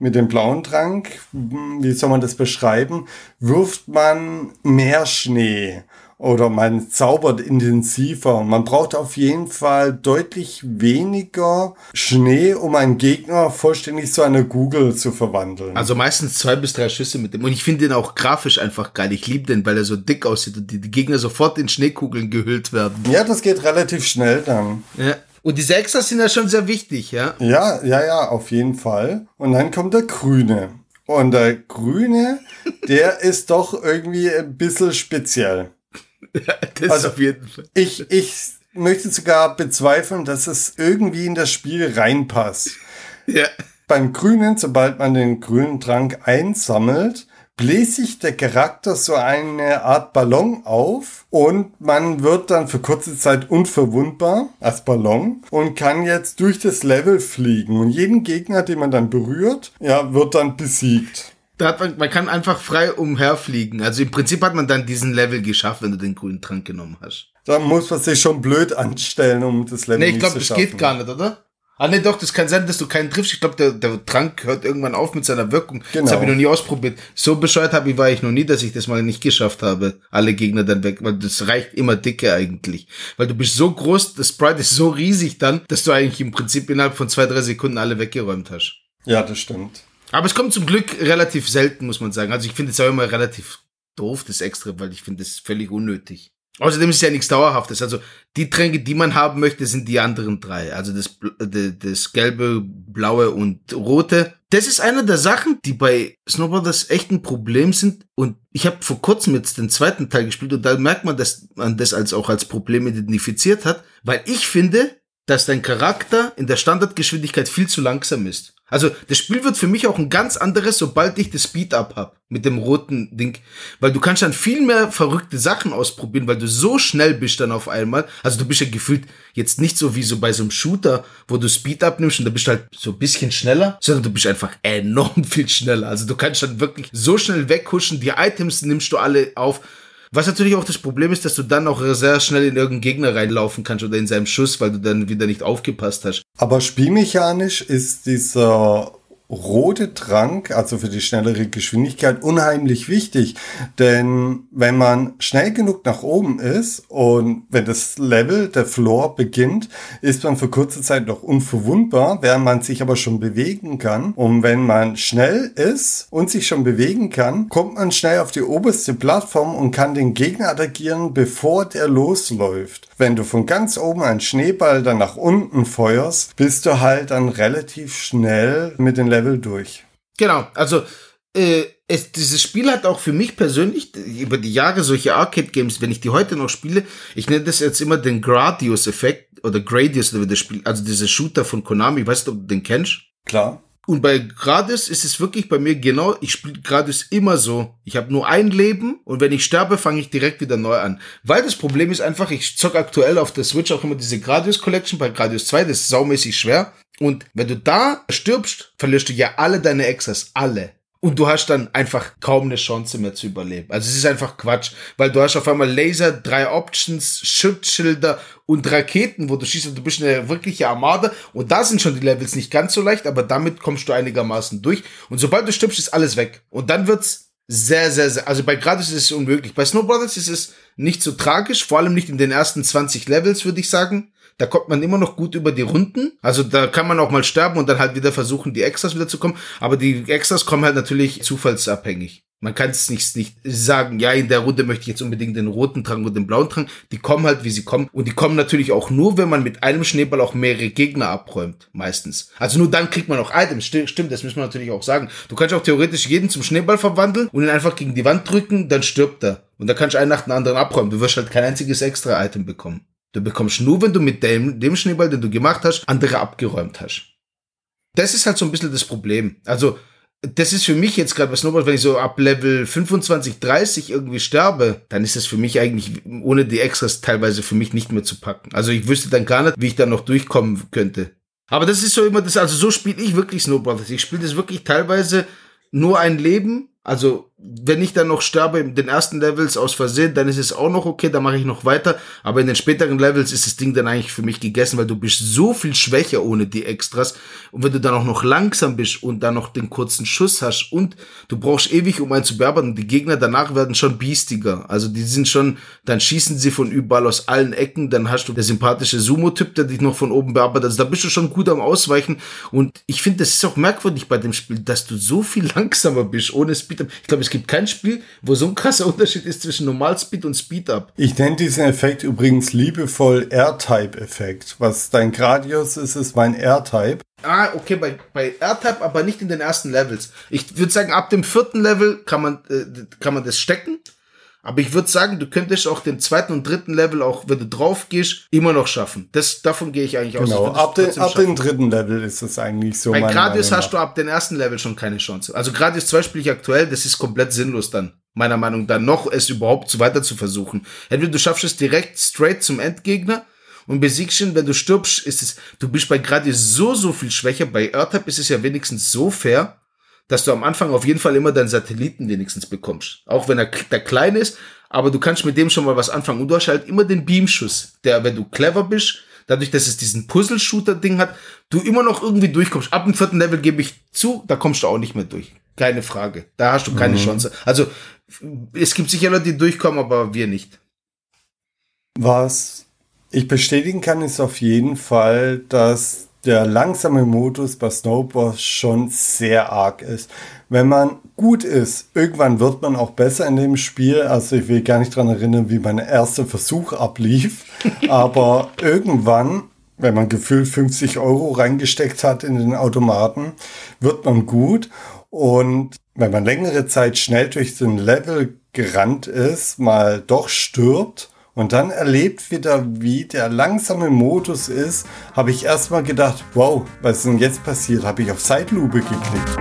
Mit dem blauen Trank, hm, wie soll man das beschreiben, wirft man mehr Schnee oder man zaubert intensiver. Man braucht auf jeden Fall deutlich weniger Schnee, um einen Gegner vollständig zu einer Kugel zu verwandeln. Also meistens zwei bis drei Schüsse mit dem. Und ich finde den auch grafisch einfach geil. Ich liebe den, weil er so dick aussieht und die, die Gegner sofort in Schneekugeln gehüllt werden. ja, das geht relativ schnell dann. Ja. Und diese Extras sind ja schon sehr wichtig, ja. Ja, ja, ja, auf jeden Fall. Und dann kommt der Grüne. Und der Grüne, der ist doch irgendwie ein bisschen speziell. Das Also- auf jeden Fall. Ich, ich möchte sogar bezweifeln, dass es irgendwie in das Spiel reinpasst. Ja. Beim Grünen, sobald man den grünen Trank einsammelt, bläst sich der Charakter so eine Art Ballon auf und man wird dann für kurze Zeit unverwundbar als Ballon und kann jetzt durch das Level fliegen. Und jeden Gegner, den man dann berührt, ja, wird dann besiegt. Da hat man, man kann einfach frei umherfliegen. Also im Prinzip hat man dann diesen Level geschafft, wenn du den grünen Trank genommen hast. Da muss man sich schon blöd anstellen, um das Level Nee, ich nicht glaube, zu das schaffen. geht gar nicht, oder? Ah, ne, doch, das kann sein, dass du keinen triffst. Ich glaube, der, der Trank hört irgendwann auf mit seiner Wirkung. Genau. Das habe ich noch nie ausprobiert. So bescheuert habe ich, war ich noch nie, dass ich das mal nicht geschafft habe. Alle Gegner dann weg, weil das reicht immer dicke eigentlich. Weil du bist so groß, das Sprite ist so riesig dann, dass du eigentlich im Prinzip innerhalb von zwei, drei Sekunden alle weggeräumt hast. Ja, das stimmt. Aber es kommt zum Glück relativ selten, muss man sagen. Also ich finde es auch immer relativ doof, das Extra, weil ich finde es völlig unnötig. Außerdem ist ja nichts Dauerhaftes. Also die Tränke, die man haben möchte, sind die anderen drei. Also das, das gelbe, blaue und rote. Das ist einer der Sachen, die bei Snowboarders echt ein Problem sind. Und ich habe vor kurzem jetzt den zweiten Teil gespielt und da merkt man, dass man das als auch als Problem identifiziert hat, weil ich finde, dass dein Charakter in der Standardgeschwindigkeit viel zu langsam ist. Also das Spiel wird für mich auch ein ganz anderes, sobald ich das Speed-Up hab mit dem roten Ding. Weil du kannst dann viel mehr verrückte Sachen ausprobieren, weil du so schnell bist dann auf einmal. Also du bist ja gefühlt jetzt nicht so wie so bei so einem Shooter, wo du Speed-Up nimmst und da bist du halt so ein bisschen schneller, sondern du bist einfach enorm viel schneller. Also du kannst dann wirklich so schnell weghuschen, die Items nimmst du alle auf was natürlich auch das Problem ist, dass du dann auch sehr schnell in irgendeinen Gegner reinlaufen kannst oder in seinem Schuss, weil du dann wieder nicht aufgepasst hast. Aber spielmechanisch ist dieser rote Trank, also für die schnellere Geschwindigkeit, unheimlich wichtig. Denn wenn man schnell genug nach oben ist und wenn das Level, der Floor beginnt, ist man für kurze Zeit noch unverwundbar, während man sich aber schon bewegen kann. Und wenn man schnell ist und sich schon bewegen kann, kommt man schnell auf die oberste Plattform und kann den Gegner attackieren, bevor der losläuft. Wenn du von ganz oben einen Schneeball dann nach unten feuerst, bist du halt dann relativ schnell mit den Level durch. Genau, also äh, es, dieses Spiel hat auch für mich persönlich über die Jahre solche Arcade-Games, wenn ich die heute noch spiele, ich nenne das jetzt immer den Gradius-Effekt oder Gradius, oder das Spiel, also dieser Shooter von Konami, weißt du, ob du den kennst? Klar. Und bei Gradius ist es wirklich bei mir genau, ich spiele Gradius immer so. Ich habe nur ein Leben und wenn ich sterbe, fange ich direkt wieder neu an. Weil das Problem ist einfach, ich zock aktuell auf der Switch auch immer diese Gradius Collection bei Gradius 2, das ist saumäßig schwer. Und wenn du da stirbst, verlierst du ja alle deine Extras, alle. Und du hast dann einfach kaum eine Chance mehr zu überleben. Also es ist einfach Quatsch, weil du hast auf einmal Laser, drei Options, Schutzschilder und Raketen, wo du schießt und du bist eine wirkliche Armada und da sind schon die Levels nicht ganz so leicht, aber damit kommst du einigermaßen durch und sobald du stirbst, ist alles weg. Und dann wird's sehr, sehr, sehr, also bei Gratis ist es unmöglich. Bei Snow Brothers ist es nicht so tragisch, vor allem nicht in den ersten 20 Levels, würde ich sagen. Da kommt man immer noch gut über die Runden. Also da kann man auch mal sterben und dann halt wieder versuchen, die Extras wieder zu kommen. Aber die Extras kommen halt natürlich zufallsabhängig. Man kann es nicht, nicht sagen, ja, in der Runde möchte ich jetzt unbedingt den roten Trank und den blauen Trank. Die kommen halt, wie sie kommen. Und die kommen natürlich auch nur, wenn man mit einem Schneeball auch mehrere Gegner abräumt. Meistens. Also nur dann kriegt man auch Items. Stimmt, das müssen wir natürlich auch sagen. Du kannst auch theoretisch jeden zum Schneeball verwandeln und ihn einfach gegen die Wand drücken, dann stirbt er. Und dann kannst du einen nach dem anderen abräumen. Du wirst halt kein einziges extra Item bekommen. Du bekommst nur, wenn du mit dem, dem Schneeball, den du gemacht hast, andere abgeräumt hast. Das ist halt so ein bisschen das Problem. Also, das ist für mich jetzt gerade bei Snowboard, wenn ich so ab Level 25, 30 irgendwie sterbe, dann ist das für mich eigentlich ohne die Extras teilweise für mich nicht mehr zu packen. Also ich wüsste dann gar nicht, wie ich da noch durchkommen könnte. Aber das ist so immer das, also so spiele ich wirklich Snowboard. Ich spiele das wirklich teilweise nur ein Leben also, wenn ich dann noch sterbe in den ersten Levels aus Versehen, dann ist es auch noch okay, dann mache ich noch weiter. Aber in den späteren Levels ist das Ding dann eigentlich für mich gegessen, weil du bist so viel schwächer ohne die Extras. Und wenn du dann auch noch langsam bist und dann noch den kurzen Schuss hast und du brauchst ewig, um einen zu bearbeiten, die Gegner danach werden schon biestiger. Also die sind schon, dann schießen sie von überall aus allen Ecken, dann hast du der sympathische Sumo-Typ, der dich noch von oben bearbeitet. Also da bist du schon gut am Ausweichen. Und ich finde, das ist auch merkwürdig bei dem Spiel, dass du so viel langsamer bist ohne Speed. Ich glaube, es gibt kein Spiel, wo so ein krasser Unterschied ist zwischen Normal-Speed und Speed-Up. Ich nenne diesen Effekt übrigens liebevoll R-Type-Effekt. Was dein Gradius ist, ist mein R-Type. Ah, okay, bei, bei R-Type, aber nicht in den ersten Levels. Ich würde sagen, ab dem vierten Level kann man, äh, kann man das stecken. Aber ich würde sagen, du könntest auch den zweiten und dritten Level, auch wenn du drauf gehst, immer noch schaffen. Das, davon gehe ich eigentlich genau. aus. Genau, ab, den, ab dem dritten Level ist es eigentlich so. Bei Gradius hast du ab dem ersten Level schon keine Chance. Also Gradius 2 spiele ich aktuell, das ist komplett sinnlos dann. Meiner Meinung nach, dann noch es überhaupt weiter zu versuchen. Entweder du schaffst es direkt straight zum Endgegner und besiegst ihn, wenn du stirbst, ist es, du bist bei Gradius so, so viel schwächer. Bei Earthtype ist es ja wenigstens so fair, dass du am Anfang auf jeden Fall immer deinen Satelliten wenigstens bekommst. Auch wenn er der klein ist, aber du kannst mit dem schon mal was anfangen. Und du hast halt immer den Beamschuss, der, wenn du clever bist, dadurch, dass es diesen Puzzle-Shooter-Ding hat, du immer noch irgendwie durchkommst. Ab dem vierten Level gebe ich zu, da kommst du auch nicht mehr durch. Keine Frage. Da hast du keine mhm. Chance. Also, es gibt sicher Leute, die durchkommen, aber wir nicht. Was ich bestätigen kann, ist auf jeden Fall, dass der langsame Modus bei Snowboard schon sehr arg ist. Wenn man gut ist, irgendwann wird man auch besser in dem Spiel. Also ich will gar nicht daran erinnern, wie mein erster Versuch ablief. Aber irgendwann, wenn man gefühlt 50 Euro reingesteckt hat in den Automaten, wird man gut. Und wenn man längere Zeit schnell durch den Level gerannt ist, mal doch stirbt und dann erlebt wieder, wie der langsame Modus ist, habe ich erstmal gedacht, wow, was ist denn jetzt passiert? Habe ich auf Zeitlupe geklickt.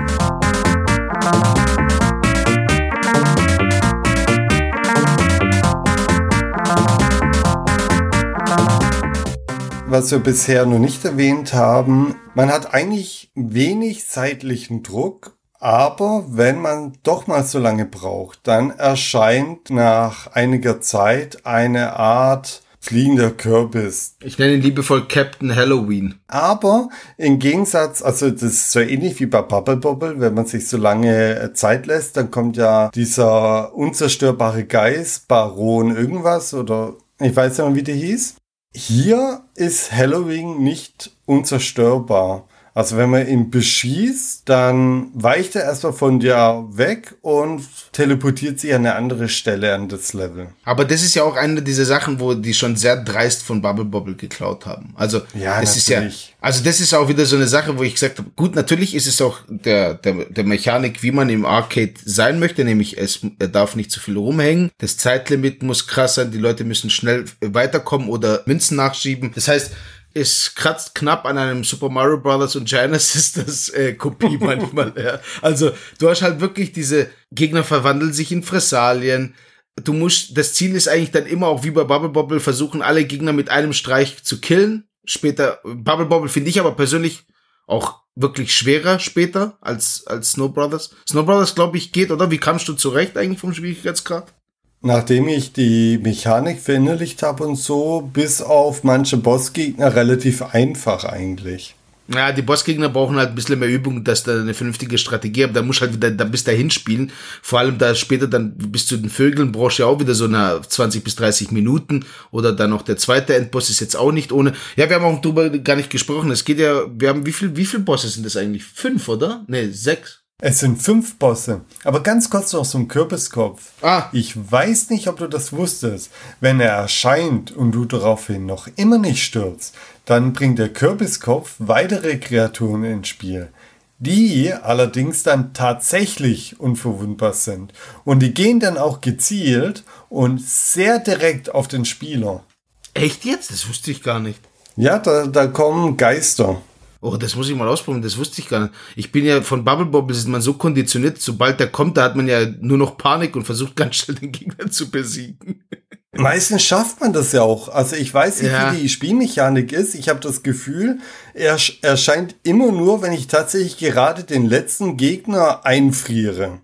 was wir bisher noch nicht erwähnt haben, man hat eigentlich wenig zeitlichen Druck aber wenn man doch mal so lange braucht, dann erscheint nach einiger Zeit eine Art fliegender Kürbis. Ich nenne ihn liebevoll Captain Halloween. Aber im Gegensatz, also das ist so ähnlich wie bei Bubble Bobble, wenn man sich so lange äh, Zeit lässt, dann kommt ja dieser unzerstörbare Geist, Baron irgendwas oder ich weiß nicht mehr, wie der hieß. Hier ist Halloween nicht unzerstörbar. Also wenn man ihn beschießt, dann weicht er erstmal von dir weg und teleportiert sich an eine andere Stelle an das Level. Aber das ist ja auch eine dieser Sachen, wo die schon sehr dreist von Bubble Bobble geklaut haben. Also ja, das ist ja, also das ist auch wieder so eine Sache, wo ich gesagt habe, gut, natürlich ist es auch der, der, der Mechanik, wie man im Arcade sein möchte, nämlich es er darf nicht zu viel rumhängen, das Zeitlimit muss krass sein, die Leute müssen schnell weiterkommen oder Münzen nachschieben. Das heißt, es kratzt knapp an einem Super Mario Brothers und Genesis das äh, Kopie manchmal. ja. Also du hast halt wirklich diese Gegner verwandeln sich in Fressalien. Du musst, das Ziel ist eigentlich dann immer auch wie bei Bubble Bobble versuchen, alle Gegner mit einem Streich zu killen. Später, Bubble Bobble finde ich aber persönlich auch wirklich schwerer später als, als Snow Brothers. Snow Brothers, glaube ich, geht, oder? Wie kamst du zurecht eigentlich vom Schwierigkeitsgrad? Nachdem ich die Mechanik verinnerlicht habe und so, bis auf manche Bossgegner relativ einfach eigentlich. Ja, die Bossgegner brauchen halt ein bisschen mehr Übung, dass da eine vernünftige Strategie, aber da musst halt wieder da bis dahin spielen. Vor allem da später dann bis zu den Vögeln brauchst du ja auch wieder so eine 20 bis 30 Minuten oder dann noch der zweite Endboss ist jetzt auch nicht ohne. Ja, wir haben auch drüber gar nicht gesprochen. Es geht ja, wir haben wie viel, wie viel Bosse sind das eigentlich? Fünf, oder? Nee, sechs. Es sind fünf Bosse. Aber ganz kurz noch zum Kürbiskopf. Ah. Ich weiß nicht, ob du das wusstest. Wenn er erscheint und du daraufhin noch immer nicht stürzt, dann bringt der Kürbiskopf weitere Kreaturen ins Spiel. Die allerdings dann tatsächlich unverwundbar sind. Und die gehen dann auch gezielt und sehr direkt auf den Spieler. Echt jetzt? Das wusste ich gar nicht. Ja, da, da kommen Geister. Oh, das muss ich mal ausprobieren, das wusste ich gar nicht. Ich bin ja von Bubble Bobbles ist man so konditioniert, sobald der kommt, da hat man ja nur noch Panik und versucht ganz schnell den Gegner zu besiegen. Meistens schafft man das ja auch. Also ich weiß nicht, ja. wie die Spielmechanik ist. Ich habe das Gefühl, er erscheint immer nur, wenn ich tatsächlich gerade den letzten Gegner einfriere.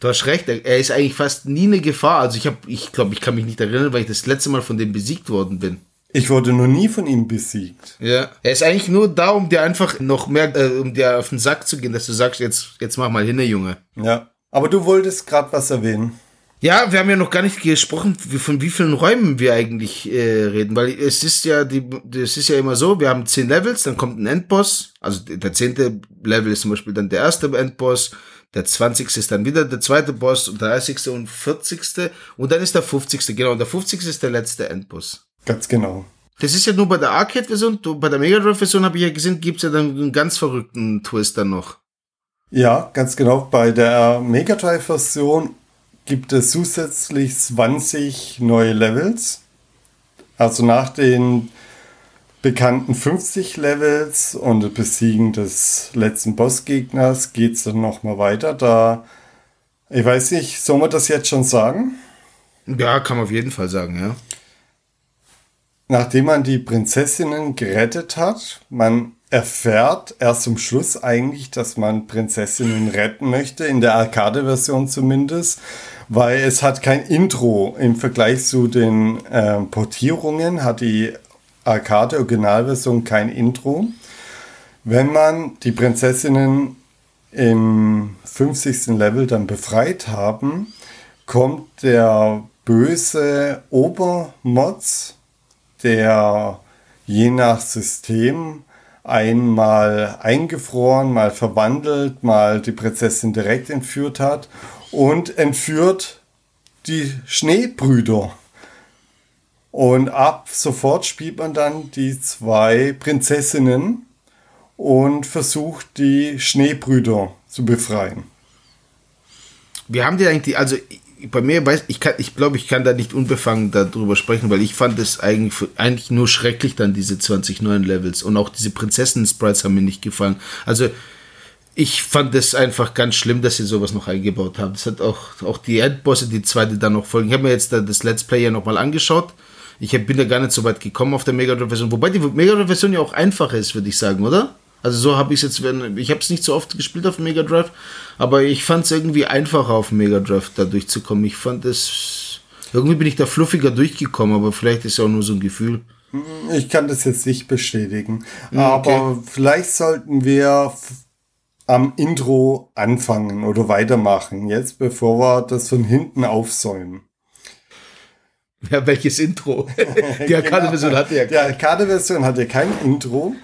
Du hast recht, er ist eigentlich fast nie eine Gefahr. Also ich habe, ich glaube, ich kann mich nicht erinnern, weil ich das letzte Mal von dem besiegt worden bin. Ich wurde noch nie von ihm besiegt. Ja. Er ist eigentlich nur da, um dir einfach noch mehr, äh, um dir auf den Sack zu gehen, dass du sagst, jetzt, jetzt mach mal hin, Junge. Ja. Aber du wolltest gerade was erwähnen. Ja, wir haben ja noch gar nicht gesprochen, von wie vielen Räumen wir eigentlich äh, reden, weil es ist ja die, es ist ja immer so, wir haben zehn Levels, dann kommt ein Endboss, also der zehnte Level ist zum Beispiel dann der erste Endboss, der zwanzigste ist dann wieder der zweite Boss und der dreißigste und vierzigste und dann ist der fünfzigste, genau, und der fünfzigste ist der letzte Endboss. Ganz genau. Das ist ja nur bei der Arcade-Version. Bei der Mega Drive-Version habe ich ja gesehen, gibt es ja dann einen ganz verrückten Twist dann noch. Ja, ganz genau. Bei der Mega Drive-Version gibt es zusätzlich 20 neue Levels. Also nach den bekannten 50 Levels und Besiegen des letzten Bossgegners geht es dann nochmal weiter. Da, ich weiß nicht, soll man das jetzt schon sagen? Ja, kann man auf jeden Fall sagen, ja nachdem man die Prinzessinnen gerettet hat, man erfährt erst zum Schluss eigentlich, dass man Prinzessinnen retten möchte, in der Arcade-Version zumindest, weil es hat kein Intro im Vergleich zu den äh, Portierungen, hat die Arcade-Originalversion kein Intro. Wenn man die Prinzessinnen im 50. Level dann befreit haben, kommt der böse Obermods, der je nach System einmal eingefroren, mal verwandelt, mal die Prinzessin direkt entführt hat und entführt die Schneebrüder. Und ab sofort spielt man dann die zwei Prinzessinnen und versucht, die Schneebrüder zu befreien. Wir haben die eigentlich, also bei mir weiß ich kann, ich glaube, ich kann da nicht unbefangen darüber sprechen, weil ich fand es eigentlich, eigentlich nur schrecklich dann diese 20 neuen Levels und auch diese Prinzessinnen-Sprites haben mir nicht gefallen. Also ich fand es einfach ganz schlimm, dass sie sowas noch eingebaut haben. Das hat auch, auch die Endbosse, die zweite dann noch folgen. Ich habe mir jetzt das Let's Play ja nochmal angeschaut. Ich bin da gar nicht so weit gekommen auf der Mega Drive-Version. Wobei die Mega Drive-Version ja auch einfacher ist, würde ich sagen, oder? Also so habe ich es jetzt, ich habe es nicht so oft gespielt auf Mega Drive, aber ich fand es irgendwie einfacher auf Mega Drive da durchzukommen. Ich fand es, irgendwie bin ich da fluffiger durchgekommen, aber vielleicht ist es auch nur so ein Gefühl. Ich kann das jetzt nicht bestätigen, okay. aber vielleicht sollten wir am Intro anfangen oder weitermachen jetzt, bevor wir das von hinten aufsäumen. Ja, welches Intro? Die Arcade-Version hatte ja. Die Arcade-Version hatte kein Intro.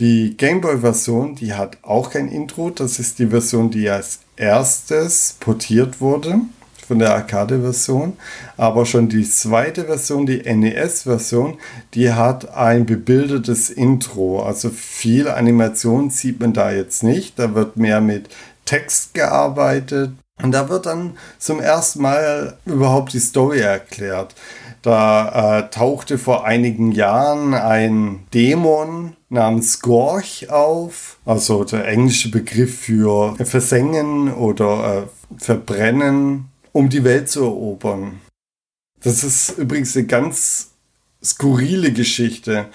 Die Gameboy-Version, die hat auch kein Intro. Das ist die Version, die als erstes portiert wurde von der Arcade-Version. Aber schon die zweite Version, die NES-Version, die hat ein bebildertes Intro. Also viel Animation sieht man da jetzt nicht. Da wird mehr mit Text gearbeitet. Und da wird dann zum ersten Mal überhaupt die Story erklärt. Da äh, tauchte vor einigen Jahren ein Dämon namens Gorch auf, also der englische Begriff für versengen oder äh, verbrennen, um die Welt zu erobern. Das ist übrigens eine ganz skurrile Geschichte.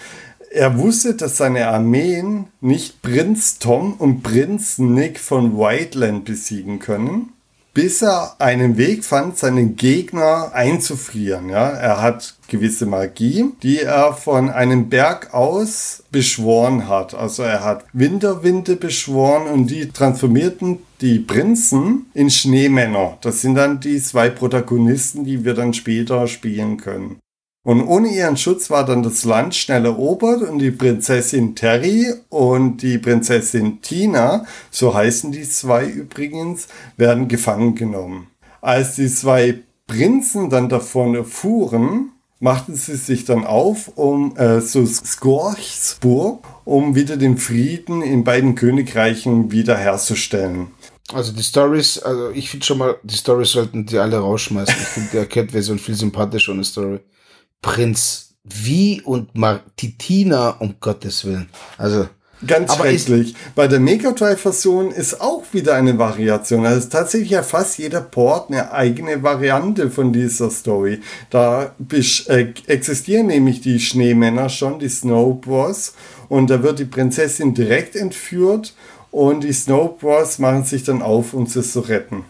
Er wusste, dass seine Armeen nicht Prinz Tom und Prinz Nick von Whiteland besiegen können bis er einen Weg fand, seinen Gegner einzufrieren. Ja, er hat gewisse Magie, die er von einem Berg aus beschworen hat. Also er hat Winterwinde beschworen und die transformierten die Prinzen in Schneemänner. Das sind dann die zwei Protagonisten, die wir dann später spielen können. Und ohne ihren Schutz war dann das Land schnell erobert und die Prinzessin Terry und die Prinzessin Tina, so heißen die zwei übrigens, werden gefangen genommen. Als die zwei Prinzen dann davon erfuhren, machten sie sich dann auf, um äh, zu Skorchsburg, um wieder den Frieden in beiden Königreichen wiederherzustellen. Also die Stories, also ich finde schon mal, die Stories sollten die alle rausschmeißen. Ich finde der Cat-Version viel sympathischer eine Story. Prinz Wie und Titina, um Gottes Willen. Also. Ganz schrecklich. Bei der Mega Drive-Version ist auch wieder eine Variation. Also tatsächlich ja fast jeder Port eine eigene Variante von dieser Story. Da äh, existieren nämlich die Schneemänner schon, die Snow Bros. Und da wird die Prinzessin direkt entführt und die Snow Bros machen sich dann auf, um sie zu retten.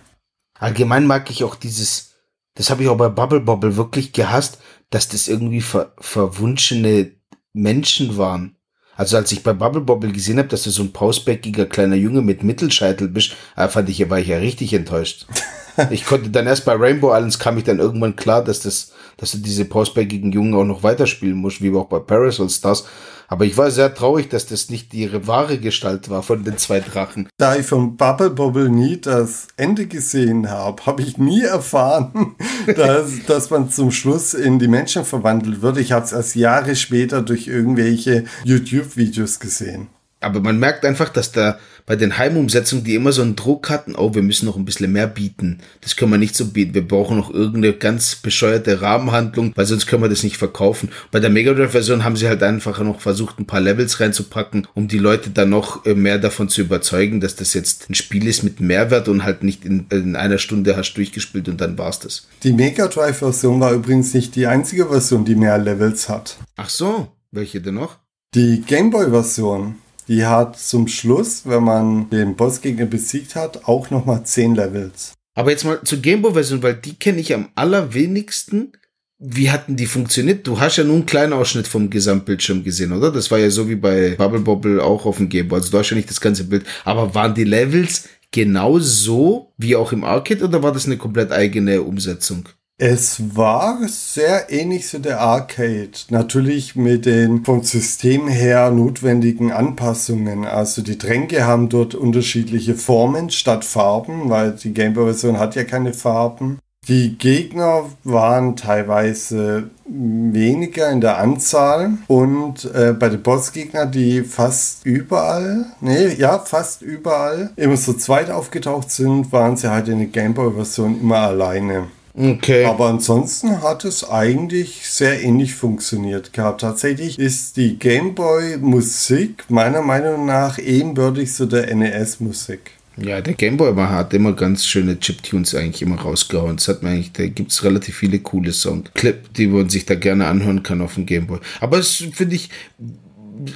Allgemein mag ich auch dieses, das habe ich auch bei Bubble Bobble wirklich gehasst, dass das irgendwie ver verwunschene Menschen waren. Also als ich bei Bubble Bobble gesehen habe, dass du so ein pausbäckiger kleiner Junge mit Mittelscheitel bist, äh, fand ich, war ich ja richtig enttäuscht. ich konnte dann erst bei Rainbow Islands kam ich dann irgendwann klar, dass das, dass du diese pausbäckigen Jungen auch noch weiterspielen musst, wie auch bei Parasol Stars. Aber ich war sehr traurig, dass das nicht ihre wahre Gestalt war von den zwei Drachen. Da ich von Bubble Bobble nie das Ende gesehen habe, habe ich nie erfahren, dass, dass man zum Schluss in die Menschen verwandelt wird. Ich habe es erst Jahre später durch irgendwelche YouTube-Videos gesehen. Aber man merkt einfach, dass da bei den Heimumsetzungen, die immer so einen Druck hatten, oh, wir müssen noch ein bisschen mehr bieten. Das können wir nicht so bieten. Wir brauchen noch irgendeine ganz bescheuerte Rahmenhandlung, weil sonst können wir das nicht verkaufen. Bei der Mega Drive Version haben sie halt einfach noch versucht, ein paar Levels reinzupacken, um die Leute dann noch äh, mehr davon zu überzeugen, dass das jetzt ein Spiel ist mit Mehrwert und halt nicht in, in einer Stunde hast durchgespielt und dann war's das. Die Mega Drive Version war übrigens nicht die einzige Version, die mehr Levels hat. Ach so, welche denn noch? Die Gameboy Version. Die hat zum Schluss, wenn man den Bossgegner besiegt hat, auch nochmal 10 Levels. Aber jetzt mal zur Gameboy-Version, weil die kenne ich am allerwenigsten. wie hatten die funktioniert? Du hast ja nur einen kleinen Ausschnitt vom Gesamtbildschirm gesehen, oder? Das war ja so wie bei Bubble Bobble auch auf dem Game Boy. Also du hast ja nicht das ganze Bild. Aber waren die Levels genau so wie auch im Arcade oder war das eine komplett eigene Umsetzung? Es war sehr ähnlich zu der Arcade. Natürlich mit den vom System her notwendigen Anpassungen. Also die Tränke haben dort unterschiedliche Formen statt Farben, weil die Gameboy-Version hat ja keine Farben. Die Gegner waren teilweise weniger in der Anzahl und äh, bei den Bossgegnern, die fast überall, nee, ja, fast überall immer so zweit aufgetaucht sind, waren sie halt in der Gameboy-Version immer alleine. Okay. Aber ansonsten hat es eigentlich sehr ähnlich funktioniert gehabt. Tatsächlich ist die Gameboy-Musik meiner Meinung nach ebenbürtig zu der NES-Musik. Ja, der Gameboy war, hat immer ganz schöne Chiptunes eigentlich immer rausgehauen. Das hat man eigentlich, da gibt es relativ viele coole Songs, Clip, die man sich da gerne anhören kann auf dem Gameboy. Aber es finde ich,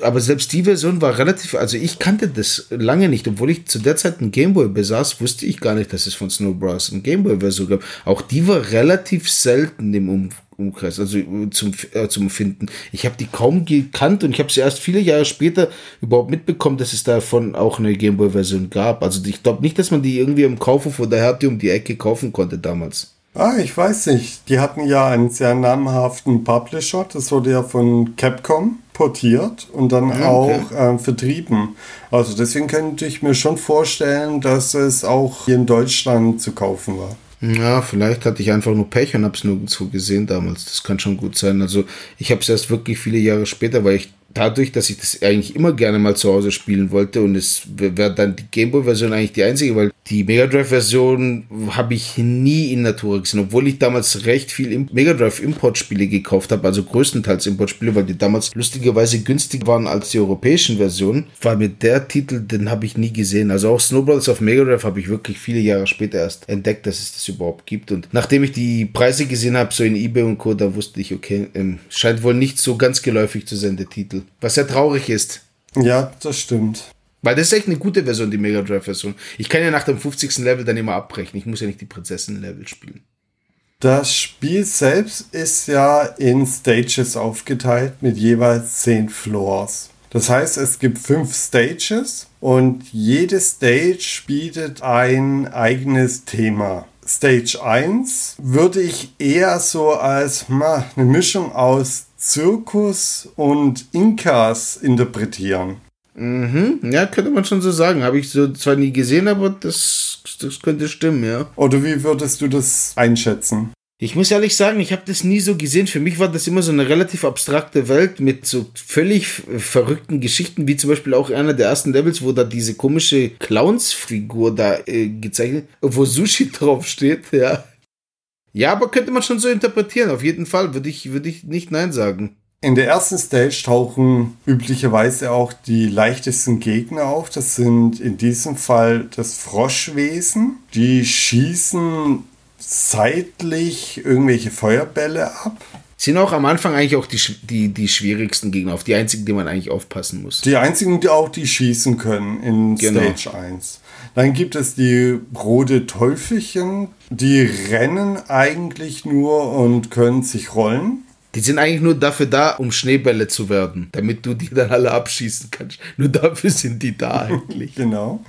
aber selbst die Version war relativ, also ich kannte das lange nicht, obwohl ich zu der Zeit einen Gameboy besaß, wusste ich gar nicht, dass es von Snow Bros. eine Gameboy-Version gab. Auch die war relativ selten im um Umkreis, also zum, äh, zum Finden. Ich habe die kaum gekannt und ich habe sie erst viele Jahre später überhaupt mitbekommen, dass es davon auch eine Gameboy-Version gab. Also ich glaube nicht, dass man die irgendwie im Kaufhof oder Hertie um die Ecke kaufen konnte damals. Ah, ich weiß nicht. Die hatten ja einen sehr namhaften Publisher. Das wurde ja von Capcom portiert und dann ja, okay. auch äh, vertrieben. Also deswegen könnte ich mir schon vorstellen, dass es auch hier in Deutschland zu kaufen war. Ja, vielleicht hatte ich einfach nur Pech und habe es nirgendwo gesehen damals. Das kann schon gut sein. Also ich habe es erst wirklich viele Jahre später, weil ich dadurch, dass ich das eigentlich immer gerne mal zu Hause spielen wollte und es wäre dann die Gameboy-Version eigentlich die einzige, weil die Mega Drive-Version habe ich nie in Natur gesehen, obwohl ich damals recht viel Mega Drive-Import-Spiele gekauft habe, also größtenteils Import-Spiele, weil die damals lustigerweise günstig waren als die europäischen Versionen, war mir der Titel, den habe ich nie gesehen. Also auch Snowballs auf Mega Drive habe ich wirklich viele Jahre später erst entdeckt, dass es das überhaupt gibt. Und nachdem ich die Preise gesehen habe, so in eBay und Co., da wusste ich, okay, ähm, scheint wohl nicht so ganz geläufig zu sein, der Titel. Was ja traurig ist. Ja, das stimmt. Weil das ist echt eine gute Version, die Mega Drive-Version. Ich kann ja nach dem 50. Level dann immer abbrechen. Ich muss ja nicht die Prinzessin-Level spielen. Das Spiel selbst ist ja in Stages aufgeteilt mit jeweils 10 Floors. Das heißt, es gibt fünf Stages und jede Stage bietet ein eigenes Thema. Stage 1 würde ich eher so als na, eine Mischung aus Zirkus und Inkas interpretieren. Mhm, ja, könnte man schon so sagen. Habe ich so zwar nie gesehen, aber das, das könnte stimmen, ja. Oder wie würdest du das einschätzen? Ich muss ehrlich sagen, ich habe das nie so gesehen. Für mich war das immer so eine relativ abstrakte Welt mit so völlig verrückten Geschichten, wie zum Beispiel auch einer der ersten Levels, wo da diese komische Clowns-Figur da äh, gezeichnet, wo Sushi draufsteht, ja. Ja, aber könnte man schon so interpretieren. Auf jeden Fall würde ich, würde ich nicht Nein sagen. In der ersten Stage tauchen üblicherweise auch die leichtesten Gegner auf. Das sind in diesem Fall das Froschwesen. Die schießen seitlich irgendwelche Feuerbälle ab. Sind auch am Anfang eigentlich auch die, die, die schwierigsten Gegner, auf die einzigen, die man eigentlich aufpassen muss. Die einzigen, die auch die schießen können in genau. Stage 1. Dann gibt es die rote Teufelchen, die rennen eigentlich nur und können sich rollen. Die sind eigentlich nur dafür da, um Schneebälle zu werden, damit du die dann alle abschießen kannst. Nur dafür sind die da eigentlich. genau.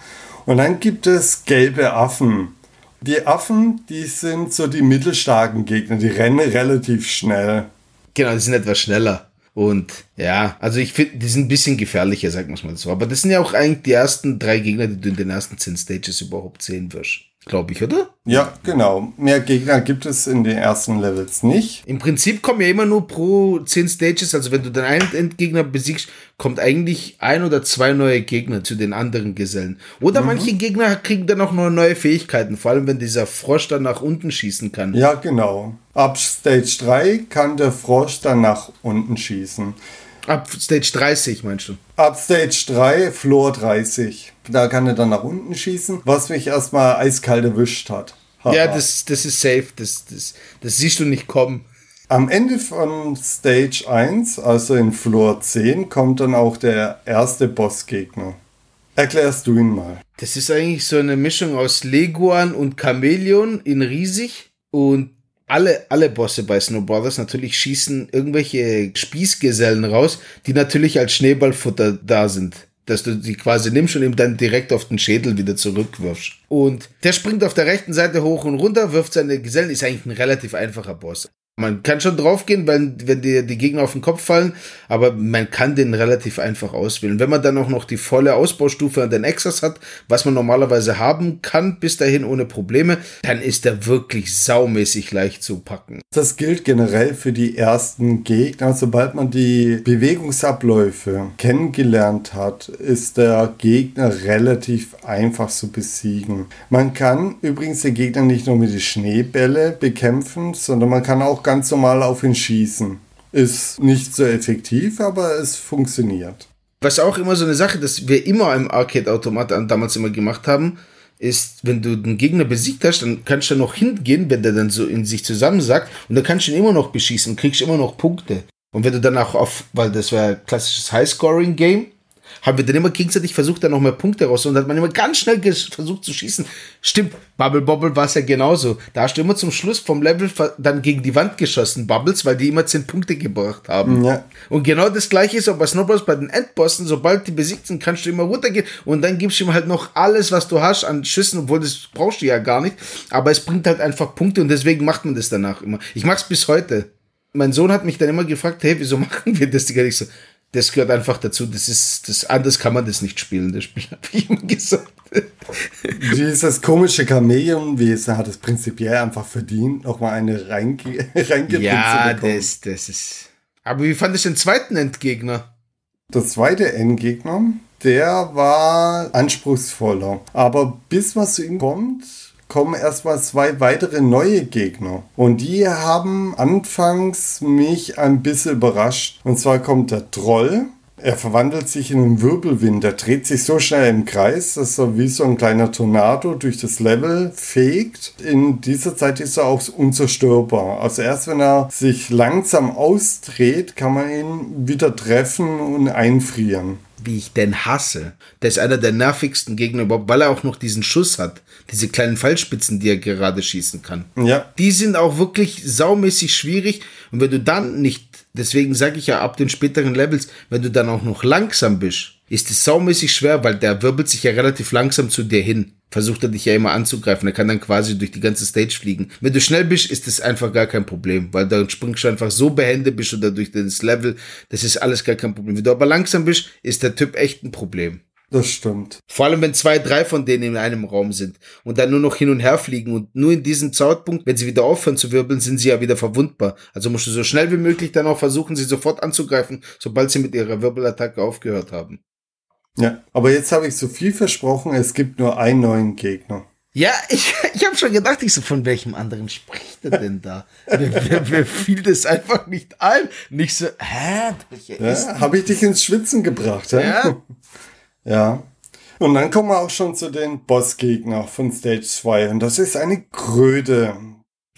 Und dann gibt es gelbe Affen. Die Affen, die sind so die mittelstarken Gegner, die rennen relativ schnell. Genau, die sind etwas schneller. Und ja, also ich finde, die sind ein bisschen gefährlicher, sagen wir es mal so. Aber das sind ja auch eigentlich die ersten drei Gegner, die du in den ersten zehn Stages überhaupt sehen wirst. Glaube ich, oder? Ja, genau. Mehr Gegner gibt es in den ersten Levels nicht. Im Prinzip kommen ja immer nur pro 10 Stages, also wenn du dann einen Endgegner besiegst, kommt eigentlich ein oder zwei neue Gegner zu den anderen Gesellen. Oder mhm. manche Gegner kriegen dann auch noch neue Fähigkeiten, vor allem wenn dieser Frosch dann nach unten schießen kann. Ja, genau. Ab Stage 3 kann der Frosch dann nach unten schießen. Ab Stage 30, meinst du? Ab Stage 3, Floor 30. Da kann er dann nach unten schießen, was mich erstmal eiskalt erwischt hat. Ha ja, das, das ist safe. Das, das, das siehst du nicht kommen. Am Ende von Stage 1, also in Floor 10, kommt dann auch der erste Bossgegner. Erklärst du ihn mal. Das ist eigentlich so eine Mischung aus Leguan und Chamäleon in riesig. Und alle, alle Bosse bei Snow Brothers natürlich schießen irgendwelche Spießgesellen raus, die natürlich als Schneeballfutter da sind. Dass du sie quasi nimmst und ihm dann direkt auf den Schädel wieder zurückwirfst. Und der springt auf der rechten Seite hoch und runter, wirft seine Gesellen, ist eigentlich ein relativ einfacher Boss. Man kann schon draufgehen, wenn, wenn dir die Gegner auf den Kopf fallen, aber man kann den relativ einfach auswählen. Wenn man dann auch noch die volle Ausbaustufe an den Exas hat, was man normalerweise haben kann, bis dahin ohne Probleme, dann ist er wirklich saumäßig leicht zu packen. Das gilt generell für die ersten Gegner. Sobald man die Bewegungsabläufe kennengelernt hat, ist der Gegner relativ einfach zu besiegen. Man kann übrigens den Gegner nicht nur mit den Schneebälle bekämpfen, sondern man kann auch ganz normal auf ihn schießen. Ist nicht so effektiv, aber es funktioniert. Was auch immer so eine Sache, dass wir immer im Arcade-Automat damals immer gemacht haben, ist, wenn du den Gegner besiegt hast, dann kannst du noch hingehen, wenn der dann so in sich zusammensackt und dann kannst du ihn immer noch beschießen, kriegst immer noch Punkte. Und wenn du dann auch auf, weil das war klassisches High-Scoring-Game, haben wir dann immer gegenseitig versucht, da noch mehr Punkte raus und hat man immer ganz schnell versucht zu schießen. Stimmt, Bubble Bobble war es ja genauso. Da hast du immer zum Schluss vom Level dann gegen die Wand geschossen, Bubbles, weil die immer 10 Punkte gebracht haben. Ja. Und genau das gleiche ist auch bei Snowballs bei den Endbossen. Sobald die besiegt sind, kannst du immer runtergehen und dann gibst du ihm halt noch alles, was du hast an Schüssen, obwohl das brauchst du ja gar nicht. Aber es bringt halt einfach Punkte und deswegen macht man das danach immer. Ich mach's bis heute. Mein Sohn hat mich dann immer gefragt, hey, wieso machen wir das? Ich so, das gehört einfach dazu. Das ist, das, anders kann man das nicht spielen, das Spiel, habe ich immer gesagt. Dieses komische Chamäleonwesen hat es prinzipiell einfach verdient, nochmal eine reinge reingepinnt Ja, das, das ist. Aber wie fandest du den zweiten Endgegner? Der zweite Endgegner, der war anspruchsvoller. Aber bis man zu ihm kommt, kommen erstmal zwei weitere neue Gegner. Und die haben anfangs mich ein bisschen überrascht. Und zwar kommt der Troll. Er verwandelt sich in einen Wirbelwind. Er dreht sich so schnell im Kreis, dass er wie so ein kleiner Tornado durch das Level fegt. In dieser Zeit ist er auch unzerstörbar. Also erst wenn er sich langsam ausdreht, kann man ihn wieder treffen und einfrieren wie ich den hasse. Der ist einer der nervigsten Gegner überhaupt, weil er auch noch diesen Schuss hat. Diese kleinen Fallspitzen, die er gerade schießen kann. Ja. Die sind auch wirklich saumäßig schwierig. Und wenn du dann nicht, deswegen sage ich ja ab den späteren Levels, wenn du dann auch noch langsam bist, ist es saumäßig schwer, weil der wirbelt sich ja relativ langsam zu dir hin. Versucht er dich ja immer anzugreifen. Er kann dann quasi durch die ganze Stage fliegen. Wenn du schnell bist, ist das einfach gar kein Problem, weil dann springst du einfach so behende bist oder durch das Level. Das ist alles gar kein Problem. Wenn du aber langsam bist, ist der Typ echt ein Problem. Das stimmt. Vor allem, wenn zwei, drei von denen in einem Raum sind und dann nur noch hin und her fliegen und nur in diesem Zeitpunkt, wenn sie wieder aufhören zu wirbeln, sind sie ja wieder verwundbar. Also musst du so schnell wie möglich dann auch versuchen, sie sofort anzugreifen, sobald sie mit ihrer Wirbelattacke aufgehört haben. Ja, aber jetzt habe ich so viel versprochen, es gibt nur einen neuen Gegner. Ja, ich, ich habe schon gedacht, ich so, von welchem anderen spricht er denn da? mir, mir, mir fiel das einfach nicht ein. Nicht so, hä? Ja, habe ich dich ins Schwitzen gebracht, hä? Ja. ja. Und dann kommen wir auch schon zu den Bossgegner von Stage 2. Und das ist eine Kröte.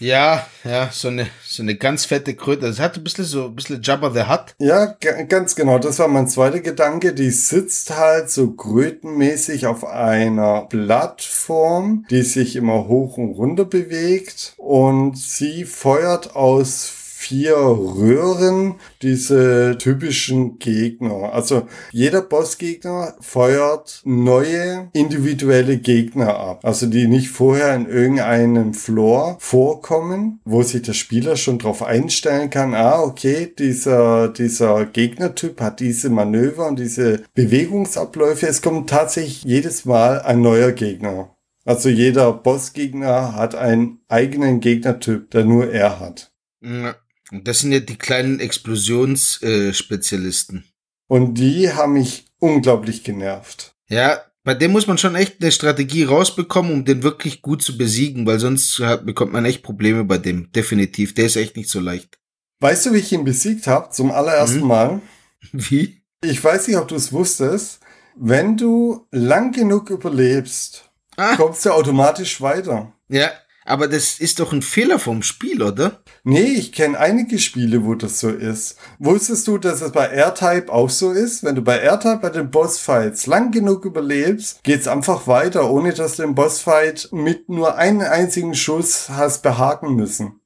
Ja, ja, so eine, so eine ganz fette Kröte. Das hat ein bisschen so ein bisschen Jabba the Hutt. Ja, ganz genau. Das war mein zweiter Gedanke. Die sitzt halt so krötenmäßig auf einer Plattform, die sich immer hoch und runter bewegt. Und sie feuert aus vier Röhren diese typischen Gegner. Also jeder Bossgegner feuert neue individuelle Gegner ab. Also die nicht vorher in irgendeinem Floor vorkommen, wo sich der Spieler schon drauf einstellen kann, ah, okay, dieser, dieser Gegnertyp hat diese Manöver und diese Bewegungsabläufe. Es kommt tatsächlich jedes Mal ein neuer Gegner. Also jeder Bossgegner hat einen eigenen Gegnertyp, der nur er hat. Und das sind ja die kleinen Explosionsspezialisten. Äh, und die haben mich unglaublich genervt. Ja, bei dem muss man schon echt eine Strategie rausbekommen, um den wirklich gut zu besiegen, weil sonst hat, bekommt man echt Probleme bei dem. Definitiv. Der ist echt nicht so leicht. Weißt du, wie ich ihn besiegt habe? Zum allerersten mhm. Mal. Wie? Ich weiß nicht, ob du es wusstest. Wenn du lang genug überlebst, ah. kommst du automatisch weiter. Ja, aber das ist doch ein Fehler vom Spiel, oder? Nee, ich kenne einige Spiele, wo das so ist. Wusstest du, dass es bei R-Type auch so ist? Wenn du bei R-Type bei den Bossfights lang genug überlebst, geht's einfach weiter, ohne dass du den Bossfight mit nur einem einzigen Schuss hast behaken müssen.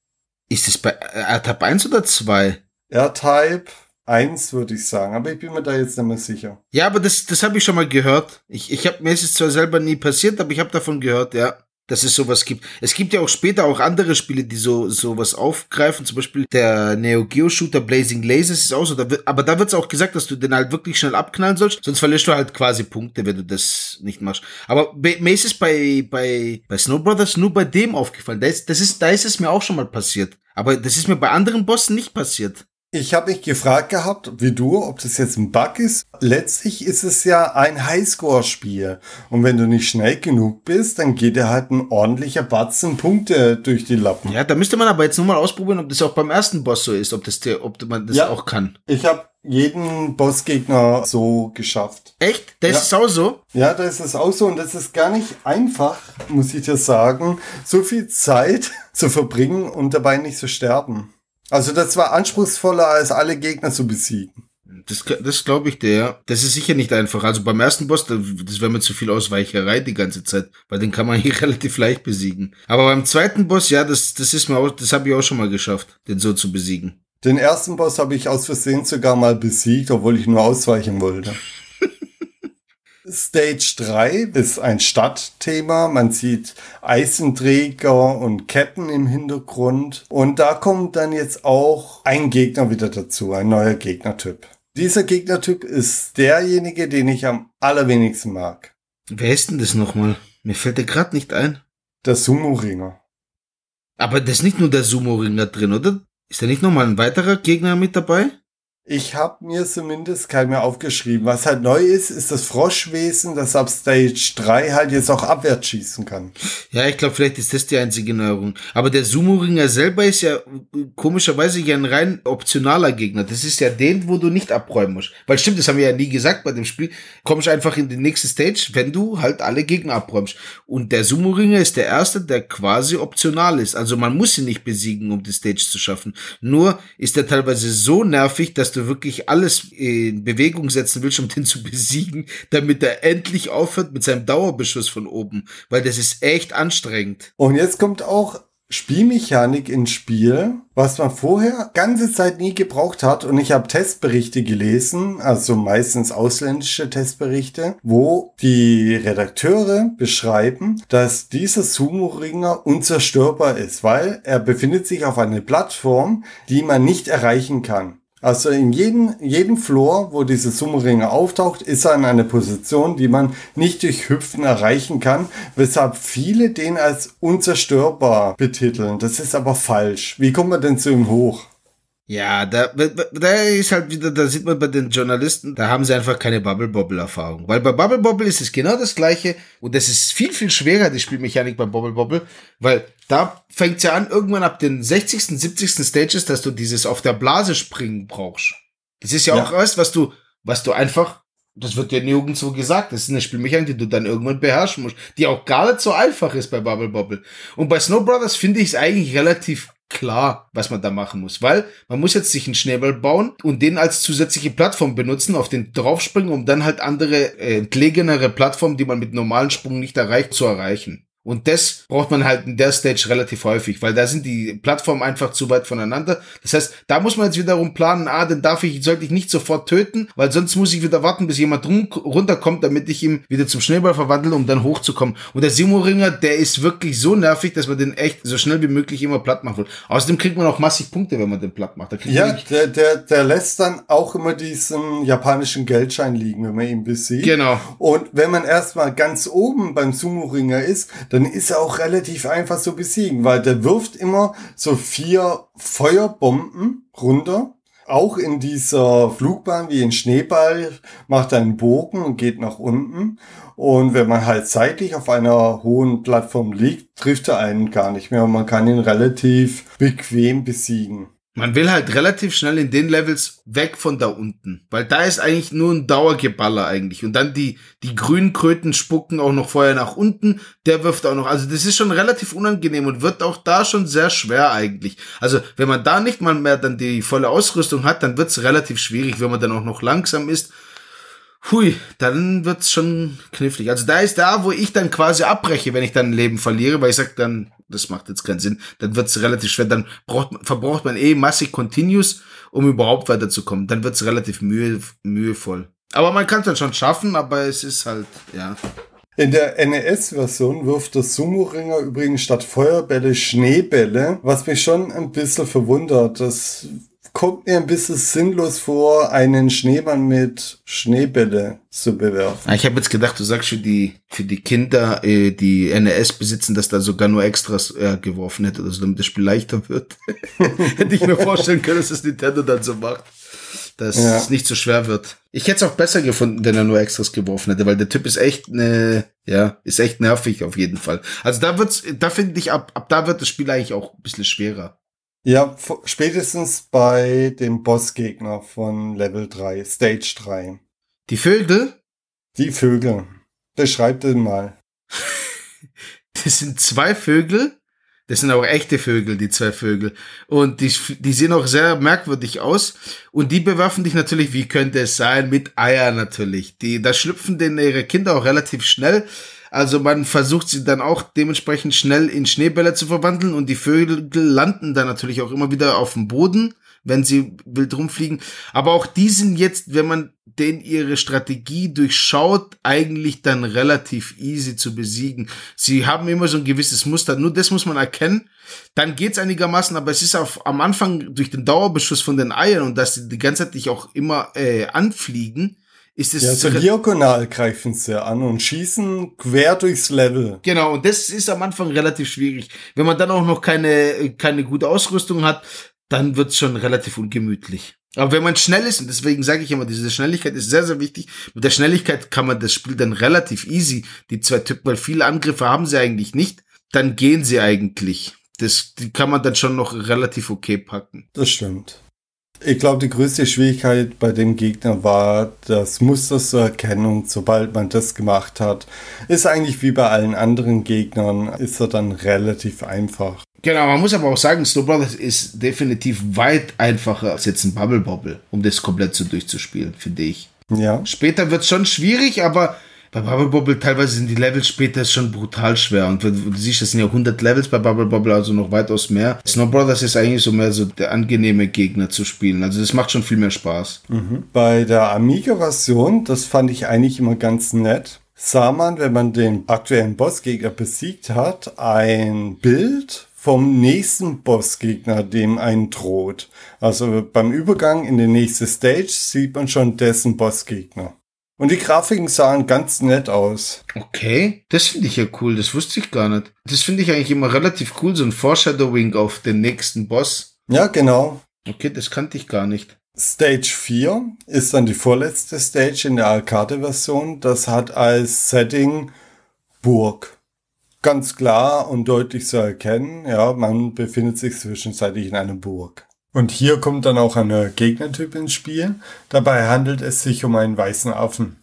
Ist es bei R-Type 1 oder 2? R-Type 1 würde ich sagen, aber ich bin mir da jetzt nicht mehr sicher. Ja, aber das, das habe ich schon mal gehört. Ich, ich habe mir ist es zwar selber nie passiert, aber ich habe davon gehört, ja dass es sowas gibt. Es gibt ja auch später auch andere Spiele, die so sowas aufgreifen. Zum Beispiel der Neo Geo Shooter Blazing Lasers ist auch so. Da wird, aber da wird es auch gesagt, dass du den halt wirklich schnell abknallen sollst, sonst verlierst du halt quasi Punkte, wenn du das nicht machst. Aber mir ist es bei bei bei Snow Brothers nur bei dem aufgefallen. Da ist, das ist da ist es mir auch schon mal passiert. Aber das ist mir bei anderen Bossen nicht passiert. Ich habe mich gefragt gehabt, wie du, ob das jetzt ein Bug ist. Letztlich ist es ja ein Highscore-Spiel. Und wenn du nicht schnell genug bist, dann geht dir halt ein ordentlicher Batzen Punkte durch die Lappen. Ja, da müsste man aber jetzt nur mal ausprobieren, ob das auch beim ersten Boss so ist, ob, das der, ob man das ja, auch kann. Ich habe jeden Bossgegner so geschafft. Echt? Da ist ja. es auch so? Ja, da ist es auch so. Und das ist gar nicht einfach, muss ich dir sagen, so viel Zeit zu verbringen und dabei nicht zu sterben. Also das war anspruchsvoller, als alle Gegner zu besiegen. Das, das glaube ich dir. Das ist sicher nicht einfach. Also beim ersten Boss, das wäre mir zu viel Ausweicherei die ganze Zeit, weil den kann man hier relativ leicht besiegen. Aber beim zweiten Boss, ja, das, das ist mir auch, das habe ich auch schon mal geschafft, den so zu besiegen. Den ersten Boss habe ich aus Versehen sogar mal besiegt, obwohl ich nur ausweichen wollte. Stage 3 ist ein Stadtthema. Man sieht Eisenträger und Ketten im Hintergrund. Und da kommt dann jetzt auch ein Gegner wieder dazu, ein neuer Gegnertyp. Dieser Gegnertyp ist derjenige, den ich am allerwenigsten mag. Wer ist denn das nochmal? Mir fällt der gerade nicht ein. Der Sumo-Ringer. Aber das ist nicht nur der Sumo-Ringer drin, oder? Ist da nicht nochmal ein weiterer Gegner mit dabei? Ich habe mir zumindest kein mehr aufgeschrieben. Was halt neu ist, ist das Froschwesen, das ab Stage 3 halt jetzt auch abwärts schießen kann. Ja, ich glaube, vielleicht ist das die einzige Neuerung. Aber der Sumo-Ringer selber ist ja komischerweise ja ein rein optionaler Gegner. Das ist ja den, wo du nicht abräumen musst. Weil stimmt, das haben wir ja nie gesagt bei dem Spiel. Kommst einfach in die nächste Stage, wenn du halt alle Gegner abräumst. Und der Sumo-Ringer ist der erste, der quasi optional ist. Also man muss ihn nicht besiegen, um die Stage zu schaffen. Nur ist er teilweise so nervig, dass du du wirklich alles in Bewegung setzen willst, um den zu besiegen, damit er endlich aufhört mit seinem Dauerbeschuss von oben, weil das ist echt anstrengend. Und jetzt kommt auch Spielmechanik ins Spiel, was man vorher ganze Zeit nie gebraucht hat. Und ich habe Testberichte gelesen, also meistens ausländische Testberichte, wo die Redakteure beschreiben, dass dieser Sumo-Ringer unzerstörbar ist, weil er befindet sich auf einer Plattform, die man nicht erreichen kann. Also in jedem, jedem Floor, wo diese Summeringer auftaucht, ist er in einer Position, die man nicht durch Hüpfen erreichen kann, weshalb viele den als unzerstörbar betiteln. Das ist aber falsch. Wie kommt man denn zu ihm hoch? Ja, da, da ist halt wieder, da sieht man bei den Journalisten, da haben sie einfach keine Bubble Bobble Erfahrung. Weil bei Bubble Bobble ist es genau das gleiche und das ist viel, viel schwerer, die Spielmechanik bei Bubble Bobble, weil da fängt es ja an, irgendwann ab den 60., 70. Stages, dass du dieses auf der Blase springen brauchst. Das ist ja, ja. auch was, was du, was du einfach, das wird ja nirgendwo gesagt, das ist eine Spielmechanik, die du dann irgendwann beherrschen musst, die auch gar nicht so einfach ist bei Bubble Bobble. Und bei Snow Brothers finde ich es eigentlich relativ klar, was man da machen muss, weil man muss jetzt sich einen Schneeball bauen und den als zusätzliche Plattform benutzen, auf den draufspringen, um dann halt andere äh, entlegenere Plattformen, die man mit normalen Sprung nicht erreicht, zu erreichen. Und das braucht man halt in der Stage relativ häufig, weil da sind die Plattformen einfach zu weit voneinander. Das heißt, da muss man jetzt wiederum planen, ah, den darf ich, sollte ich nicht sofort töten, weil sonst muss ich wieder warten, bis jemand runterkommt, damit ich ihn wieder zum Schneeball verwandle, um dann hochzukommen. Und der Simo-Ringer, der ist wirklich so nervig, dass man den echt so schnell wie möglich immer platt machen will. Außerdem kriegt man auch massig Punkte, wenn man den platt macht. ja, der, der, der lässt dann auch immer diesen japanischen Geldschein liegen, wenn man ihn besiegt. Genau. Und wenn man erstmal ganz oben beim Sumo-Ringer ist, dann ist er auch relativ einfach zu besiegen, weil der wirft immer so vier Feuerbomben runter. Auch in dieser Flugbahn wie ein Schneeball macht er einen Bogen und geht nach unten. Und wenn man halt seitlich auf einer hohen Plattform liegt, trifft er einen gar nicht mehr und man kann ihn relativ bequem besiegen. Man will halt relativ schnell in den Levels weg von da unten, weil da ist eigentlich nur ein Dauergeballer eigentlich und dann die die grünen Kröten spucken auch noch vorher nach unten, der wirft auch noch, also das ist schon relativ unangenehm und wird auch da schon sehr schwer eigentlich. Also, wenn man da nicht mal mehr dann die volle Ausrüstung hat, dann wird's relativ schwierig, wenn man dann auch noch langsam ist. Hui, dann wird's schon knifflig. Also da ist da, wo ich dann quasi abbreche, wenn ich dann ein Leben verliere, weil ich sag dann, das macht jetzt keinen Sinn. Dann wird es relativ schwer. Dann braucht, verbraucht man eh massig Continues, um überhaupt weiterzukommen. Dann wird es relativ mühe, mühevoll. Aber man kann es dann schon schaffen, aber es ist halt, ja. In der NES-Version wirft der Sumo-Ringer übrigens statt Feuerbälle Schneebälle, was mich schon ein bisschen verwundert. Das kommt mir ein bisschen sinnlos vor, einen Schneemann mit Schneebälle zu bewerfen. Ah, ich habe jetzt gedacht, du sagst für die für die Kinder, äh, die NES besitzen, dass da sogar nur Extras äh, geworfen hätte, also damit das Spiel leichter wird. hätte ich mir vorstellen können, dass das Nintendo dann so macht dass ja. es nicht so schwer wird. Ich hätte es auch besser gefunden, wenn er nur Extras geworfen hätte, weil der Typ ist echt ne, ja, ist echt nervig auf jeden Fall. Also da wird's, da finde ich, ab, ab da wird das Spiel eigentlich auch ein bisschen schwerer. Ja, spätestens bei dem Bossgegner von Level 3, Stage 3. Die Vögel? Die Vögel. Beschreib den mal. das sind zwei Vögel, das sind auch echte Vögel, die zwei Vögel. Und die, die sehen auch sehr merkwürdig aus. Und die bewerfen dich natürlich, wie könnte es sein, mit Eier natürlich. Die, da schlüpfen denn ihre Kinder auch relativ schnell. Also man versucht sie dann auch dementsprechend schnell in Schneebälle zu verwandeln und die Vögel landen dann natürlich auch immer wieder auf dem Boden wenn sie wild rumfliegen. Aber auch die sind jetzt, wenn man den ihre Strategie durchschaut, eigentlich dann relativ easy zu besiegen. Sie haben immer so ein gewisses Muster, nur das muss man erkennen. Dann geht's einigermaßen, aber es ist auf, am Anfang durch den Dauerbeschuss von den Eiern und dass sie die ganze Zeit dich auch immer äh, anfliegen, ist es ja, so diagonal greifen sie an und schießen quer durchs Level. Genau, und das ist am Anfang relativ schwierig. Wenn man dann auch noch keine, keine gute Ausrüstung hat, dann wird's schon relativ ungemütlich. Aber wenn man schnell ist, und deswegen sage ich immer, diese Schnelligkeit ist sehr, sehr wichtig. Mit der Schnelligkeit kann man das Spiel dann relativ easy, die zwei Typen, weil viele Angriffe haben sie eigentlich nicht, dann gehen sie eigentlich. Das die kann man dann schon noch relativ okay packen. Das stimmt. Ich glaube, die größte Schwierigkeit bei dem Gegner war das Muster zur Erkennung. Sobald man das gemacht hat, ist eigentlich wie bei allen anderen Gegnern, ist er dann relativ einfach. Genau, man muss aber auch sagen, Snow Brothers ist definitiv weit einfacher als jetzt ein Bubble Bobble, um das komplett so durchzuspielen, finde ich. Ja. Später wird es schon schwierig, aber bei Bubble Bobble teilweise sind die Levels später schon brutal schwer. Und du siehst, das sind ja 100 Levels bei Bubble Bobble, also noch weitaus mehr. Snow Brothers ist eigentlich so mehr so der angenehme Gegner zu spielen. Also das macht schon viel mehr Spaß. Mhm. Bei der Amiga-Version, das fand ich eigentlich immer ganz nett, sah man, wenn man den aktuellen Bossgegner besiegt hat, ein Bild vom nächsten Bossgegner, dem einen droht. Also beim Übergang in die nächste Stage sieht man schon dessen Bossgegner. Und die Grafiken sahen ganz nett aus. Okay, das finde ich ja cool, das wusste ich gar nicht. Das finde ich eigentlich immer relativ cool, so ein Foreshadowing auf den nächsten Boss. Ja, genau. Okay, das kannte ich gar nicht. Stage 4 ist dann die vorletzte Stage in der Arcade-Version. Das hat als Setting Burg. Ganz klar und deutlich zu erkennen, ja, man befindet sich zwischenzeitlich in einer Burg. Und hier kommt dann auch ein Gegnertyp ins Spiel. Dabei handelt es sich um einen weißen Affen.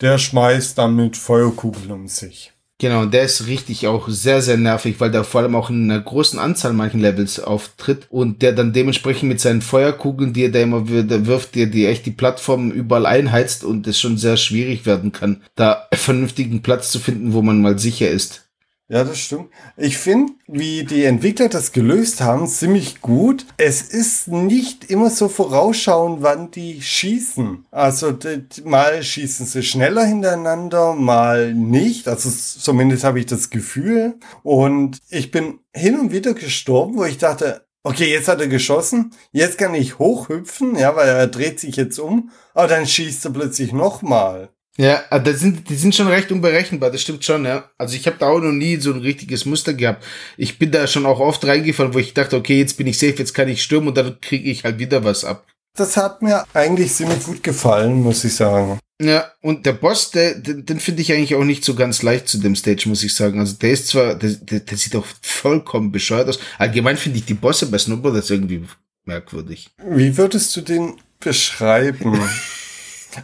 Der schmeißt dann mit Feuerkugeln um sich. Genau, der ist richtig auch sehr, sehr nervig, weil der vor allem auch in einer großen Anzahl manchen Levels auftritt und der dann dementsprechend mit seinen Feuerkugeln, die er da immer wirft, die, die echt die Plattform überall einheizt und es schon sehr schwierig werden kann, da vernünftigen Platz zu finden, wo man mal sicher ist. Ja, das stimmt. Ich finde, wie die Entwickler das gelöst haben, ziemlich gut. Es ist nicht immer so vorausschauend, wann die schießen. Also mal schießen sie schneller hintereinander, mal nicht. Also zumindest habe ich das Gefühl. Und ich bin hin und wieder gestorben, wo ich dachte, okay, jetzt hat er geschossen, jetzt kann ich hochhüpfen, ja, weil er dreht sich jetzt um, aber dann schießt er plötzlich nochmal. Ja, äh, das sind, die sind schon recht unberechenbar, das stimmt schon, ja. Also ich habe da auch noch nie so ein richtiges Muster gehabt. Ich bin da schon auch oft reingefallen, wo ich dachte, okay, jetzt bin ich safe, jetzt kann ich stürmen und dann kriege ich halt wieder was ab. Das hat mir eigentlich ziemlich gut gefallen, muss ich sagen. Ja, und der Boss, der, den, den finde ich eigentlich auch nicht so ganz leicht zu dem Stage, muss ich sagen. Also der ist zwar, der, der, der sieht auch vollkommen bescheuert aus. Allgemein finde ich die Bosse bei Snowboard das irgendwie merkwürdig. Wie würdest du den beschreiben?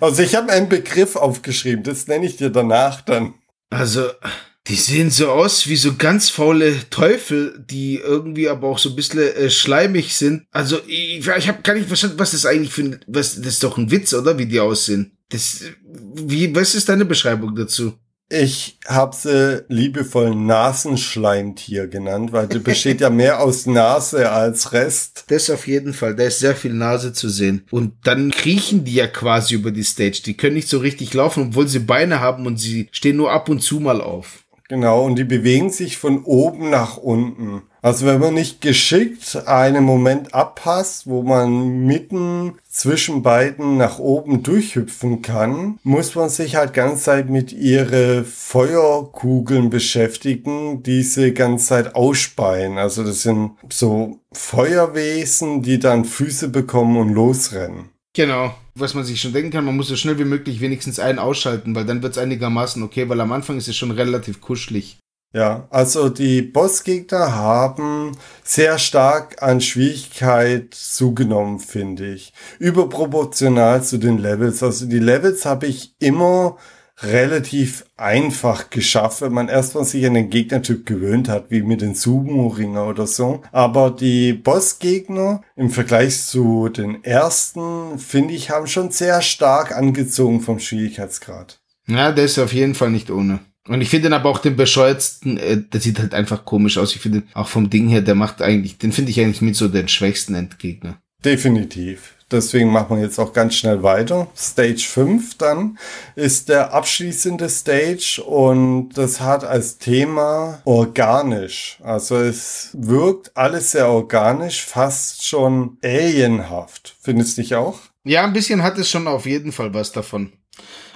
Also ich habe einen Begriff aufgeschrieben, das nenne ich dir danach dann. Also, die sehen so aus wie so ganz faule Teufel, die irgendwie aber auch so ein bisschen äh, schleimig sind. Also, ich, ich habe gar nicht verstanden, was das eigentlich für ein, was, das ist doch ein Witz, oder? Wie die aussehen. Das, wie, was ist deine Beschreibung dazu? Ich habe sie liebevoll Nasenschleimtier genannt, weil die besteht ja mehr aus Nase als Rest. Das auf jeden Fall. Da ist sehr viel Nase zu sehen. Und dann kriechen die ja quasi über die Stage. Die können nicht so richtig laufen, obwohl sie Beine haben und sie stehen nur ab und zu mal auf. Genau, und die bewegen sich von oben nach unten. Also wenn man nicht geschickt einen Moment abpasst, wo man mitten zwischen beiden nach oben durchhüpfen kann, muss man sich halt ganz Zeit mit ihre Feuerkugeln beschäftigen, die sie ganz Zeit ausspeien. Also das sind so Feuerwesen, die dann Füße bekommen und losrennen. Genau. Was man sich schon denken kann, man muss so schnell wie möglich wenigstens einen ausschalten, weil dann wird es einigermaßen okay, weil am Anfang ist es schon relativ kuschelig. Ja, also die Bossgegner haben sehr stark an Schwierigkeit zugenommen, finde ich. Überproportional zu den Levels. Also die Levels habe ich immer relativ einfach geschafft, wenn man erstmal sich an den Gegnertyp gewöhnt hat, wie mit den Sumo-Ringer oder so. Aber die Bossgegner im Vergleich zu den ersten, finde ich, haben schon sehr stark angezogen vom Schwierigkeitsgrad. Ja, der ist auf jeden Fall nicht ohne. Und ich finde aber auch den bescheuertsten, äh, der sieht halt einfach komisch aus. Ich finde auch vom Ding her, der macht eigentlich, den finde ich eigentlich mit so den schwächsten Endgegner. Definitiv. Deswegen machen wir jetzt auch ganz schnell weiter. Stage 5 dann ist der abschließende Stage und das hat als Thema organisch. Also es wirkt alles sehr organisch, fast schon alienhaft. Findest du nicht auch? Ja, ein bisschen hat es schon auf jeden Fall was davon.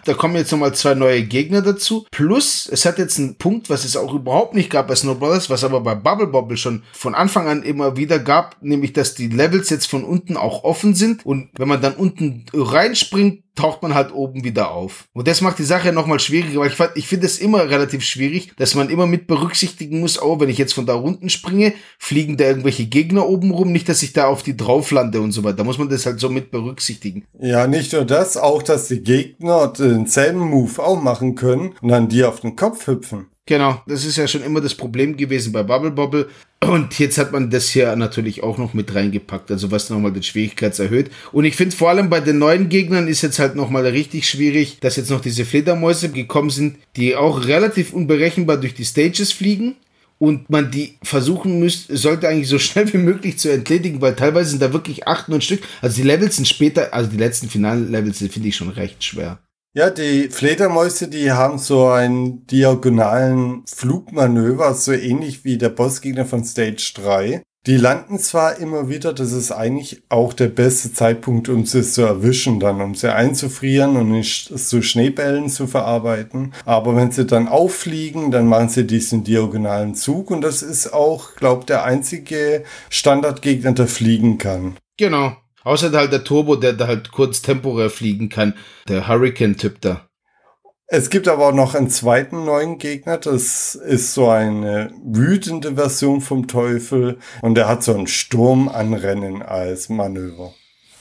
Da kommen jetzt nochmal zwei neue Gegner dazu. Plus, es hat jetzt einen Punkt, was es auch überhaupt nicht gab bei Snow Brothers, was aber bei Bubble Bobble schon von Anfang an immer wieder gab, nämlich dass die Levels jetzt von unten auch offen sind und wenn man dann unten reinspringt, taucht man halt oben wieder auf. Und das macht die Sache nochmal schwieriger, weil ich, ich finde es immer relativ schwierig, dass man immer mit berücksichtigen muss, oh, wenn ich jetzt von da unten springe, fliegen da irgendwelche Gegner oben rum, nicht, dass ich da auf die drauf lande und so weiter. Da muss man das halt so mit berücksichtigen. Ja, nicht nur das, auch, dass die Gegner denselben Move auch machen können und dann die auf den Kopf hüpfen. Genau, das ist ja schon immer das Problem gewesen bei Bubble Bobble. Und jetzt hat man das hier natürlich auch noch mit reingepackt, also was nochmal den Schwierigkeits erhöht. Und ich finde vor allem bei den neuen Gegnern ist jetzt halt nochmal richtig schwierig, dass jetzt noch diese Fledermäuse gekommen sind, die auch relativ unberechenbar durch die Stages fliegen. Und man die versuchen müsste, sollte eigentlich so schnell wie möglich zu entledigen, weil teilweise sind da wirklich acht, neun Stück. Also die Levels sind später, also die letzten finalen Levels finde ich schon recht schwer. Ja, die Fledermäuse, die haben so einen diagonalen Flugmanöver, so ähnlich wie der Bossgegner von Stage 3. Die landen zwar immer wieder, das ist eigentlich auch der beste Zeitpunkt, um sie zu erwischen, dann um sie einzufrieren und nicht zu Schneebällen zu verarbeiten. Aber wenn sie dann auffliegen, dann machen sie diesen diagonalen Zug und das ist auch, glaube der einzige Standardgegner, der fliegen kann. Genau. Außer halt der Turbo, der da halt kurz temporär fliegen kann. Der Hurricane-Typ da. Es gibt aber auch noch einen zweiten neuen Gegner. Das ist so eine wütende Version vom Teufel. Und der hat so ein Sturmanrennen als Manöver.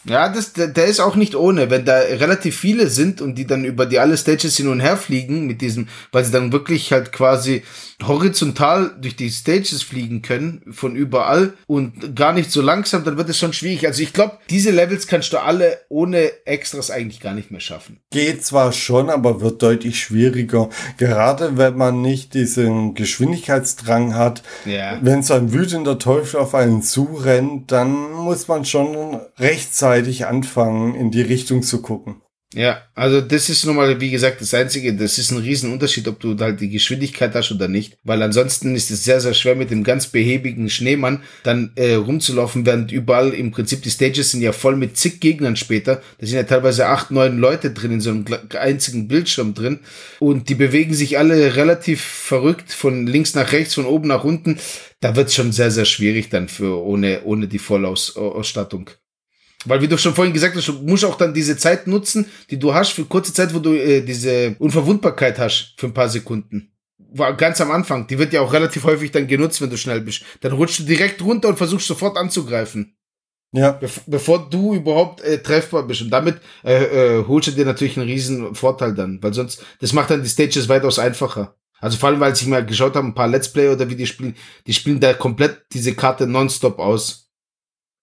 Ja, das, der, der ist auch nicht ohne. Wenn da relativ viele sind und die dann über die alle Stages hin und her fliegen mit diesem, weil sie dann wirklich halt quasi horizontal durch die Stages fliegen können, von überall und gar nicht so langsam, dann wird es schon schwierig. Also ich glaube, diese Levels kannst du alle ohne Extras eigentlich gar nicht mehr schaffen. Geht zwar schon, aber wird deutlich schwieriger. Gerade wenn man nicht diesen Geschwindigkeitsdrang hat. Ja. Wenn so ein wütender Teufel auf einen zurennt, dann muss man schon rechtzeitig anfangen, in die Richtung zu gucken. Ja, also das ist nun mal, wie gesagt, das Einzige, das ist ein Riesenunterschied, ob du halt die Geschwindigkeit hast oder nicht. Weil ansonsten ist es sehr, sehr schwer mit dem ganz behäbigen Schneemann dann äh, rumzulaufen, während überall im Prinzip die Stages sind ja voll mit zig Gegnern später. Da sind ja teilweise acht, neun Leute drin in so einem einzigen Bildschirm drin. Und die bewegen sich alle relativ verrückt von links nach rechts, von oben nach unten. Da wird es schon sehr, sehr schwierig dann für ohne, ohne die Vollausstattung. Weil, wie du schon vorhin gesagt hast, du musst auch dann diese Zeit nutzen, die du hast, für kurze Zeit, wo du äh, diese Unverwundbarkeit hast, für ein paar Sekunden. War ganz am Anfang. Die wird ja auch relativ häufig dann genutzt, wenn du schnell bist. Dann rutschst du direkt runter und versuchst sofort anzugreifen. Ja. Be bevor du überhaupt äh, treffbar bist. Und damit äh, äh, holst du dir natürlich einen riesen Vorteil dann. Weil sonst, das macht dann die Stages weitaus einfacher. Also vor allem, weil ich mal geschaut habe, ein paar Let's Play oder wie die spielen, die spielen da komplett diese Karte nonstop aus.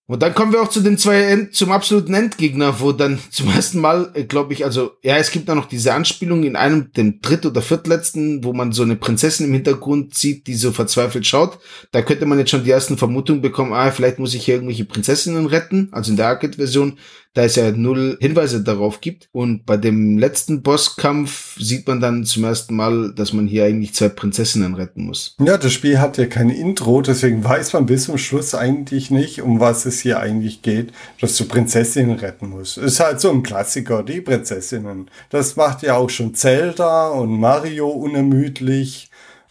Und dann kommen wir auch zu den zwei, End zum absoluten Endgegner, wo dann zum ersten Mal, äh, glaube ich, also, ja, es gibt da noch diese Anspielung in einem, dem dritt- oder viertletzten, wo man so eine Prinzessin im Hintergrund sieht, die so verzweifelt schaut. Da könnte man jetzt schon die ersten Vermutungen bekommen, ah, vielleicht muss ich hier irgendwelche Prinzessinnen retten, also in der Arcade-Version da es ja null Hinweise darauf gibt. Und bei dem letzten Bosskampf sieht man dann zum ersten Mal, dass man hier eigentlich zwei Prinzessinnen retten muss. Ja, das Spiel hat ja kein Intro, deswegen weiß man bis zum Schluss eigentlich nicht, um was es hier eigentlich geht, dass du Prinzessinnen retten musst. Ist halt so ein Klassiker, die Prinzessinnen. Das macht ja auch schon Zelda und Mario unermüdlich.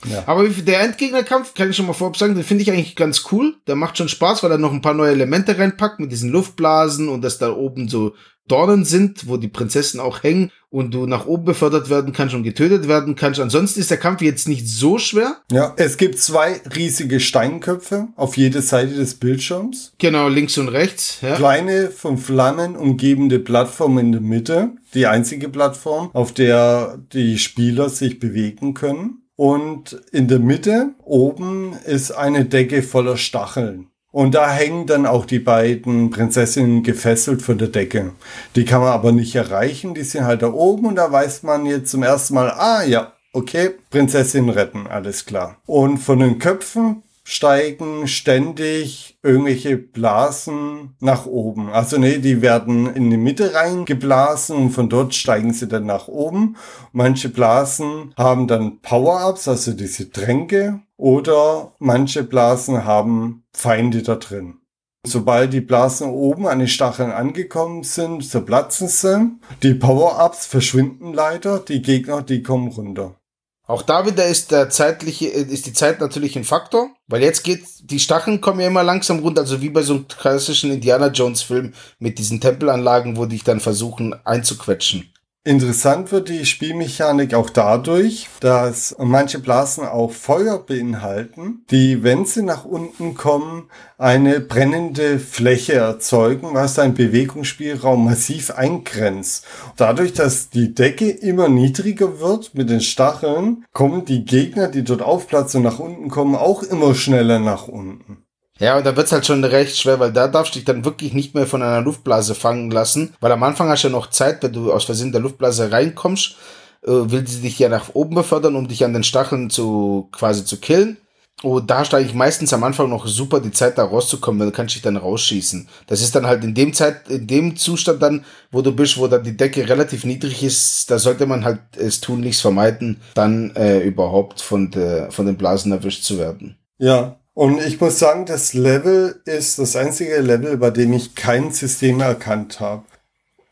Ja. Aber der Endgegnerkampf, kann ich schon mal vorab sagen, den finde ich eigentlich ganz cool. Der macht schon Spaß, weil er noch ein paar neue Elemente reinpackt mit diesen Luftblasen und dass da oben so Dornen sind, wo die Prinzessin auch hängen und du nach oben befördert werden kannst und getötet werden kannst. Ansonsten ist der Kampf jetzt nicht so schwer. Ja, es gibt zwei riesige Steinköpfe auf jeder Seite des Bildschirms. Genau, links und rechts. Ja. Kleine von Flammen umgebende Plattform in der Mitte. Die einzige Plattform, auf der die Spieler sich bewegen können. Und in der Mitte oben ist eine Decke voller Stacheln. Und da hängen dann auch die beiden Prinzessinnen gefesselt von der Decke. Die kann man aber nicht erreichen, die sind halt da oben und da weiß man jetzt zum ersten Mal, ah ja, okay, Prinzessin retten, alles klar. Und von den Köpfen steigen ständig irgendwelche Blasen nach oben. Also nee, die werden in die Mitte reingeblasen und von dort steigen sie dann nach oben. Manche Blasen haben dann Power-Ups, also diese Tränke, oder manche Blasen haben Feinde da drin. Sobald die Blasen oben an den Stacheln angekommen sind, zerplatzen sie. Die Power-Ups verschwinden leider, die Gegner, die kommen runter. Auch da wieder ist der zeitliche, ist die Zeit natürlich ein Faktor, weil jetzt geht, die Stacheln kommen ja immer langsam runter, also wie bei so einem klassischen Indiana Jones Film mit diesen Tempelanlagen, wo dich dann versuchen einzuquetschen. Interessant wird die Spielmechanik auch dadurch, dass manche Blasen auch Feuer beinhalten, die, wenn sie nach unten kommen, eine brennende Fläche erzeugen, was deinen Bewegungsspielraum massiv eingrenzt. Dadurch, dass die Decke immer niedriger wird mit den Stacheln, kommen die Gegner, die dort aufplatzen und nach unten kommen, auch immer schneller nach unten. Ja, und da wird's halt schon recht schwer, weil da darfst du dich dann wirklich nicht mehr von einer Luftblase fangen lassen, weil am Anfang hast du ja noch Zeit, wenn du aus Versehen der Luftblase reinkommst, äh, will sie dich ja nach oben befördern, um dich an den Stacheln zu quasi zu killen. Und da hast du eigentlich meistens am Anfang noch super die Zeit, da rauszukommen, weil du kannst dich dann rausschießen. Das ist dann halt in dem Zeit, in dem Zustand dann, wo du bist, wo dann die Decke relativ niedrig ist, da sollte man halt es tunlichst vermeiden, dann äh, überhaupt von, der, von den Blasen erwischt zu werden. Ja, und ich muss sagen, das Level ist das einzige Level, bei dem ich kein System erkannt habe.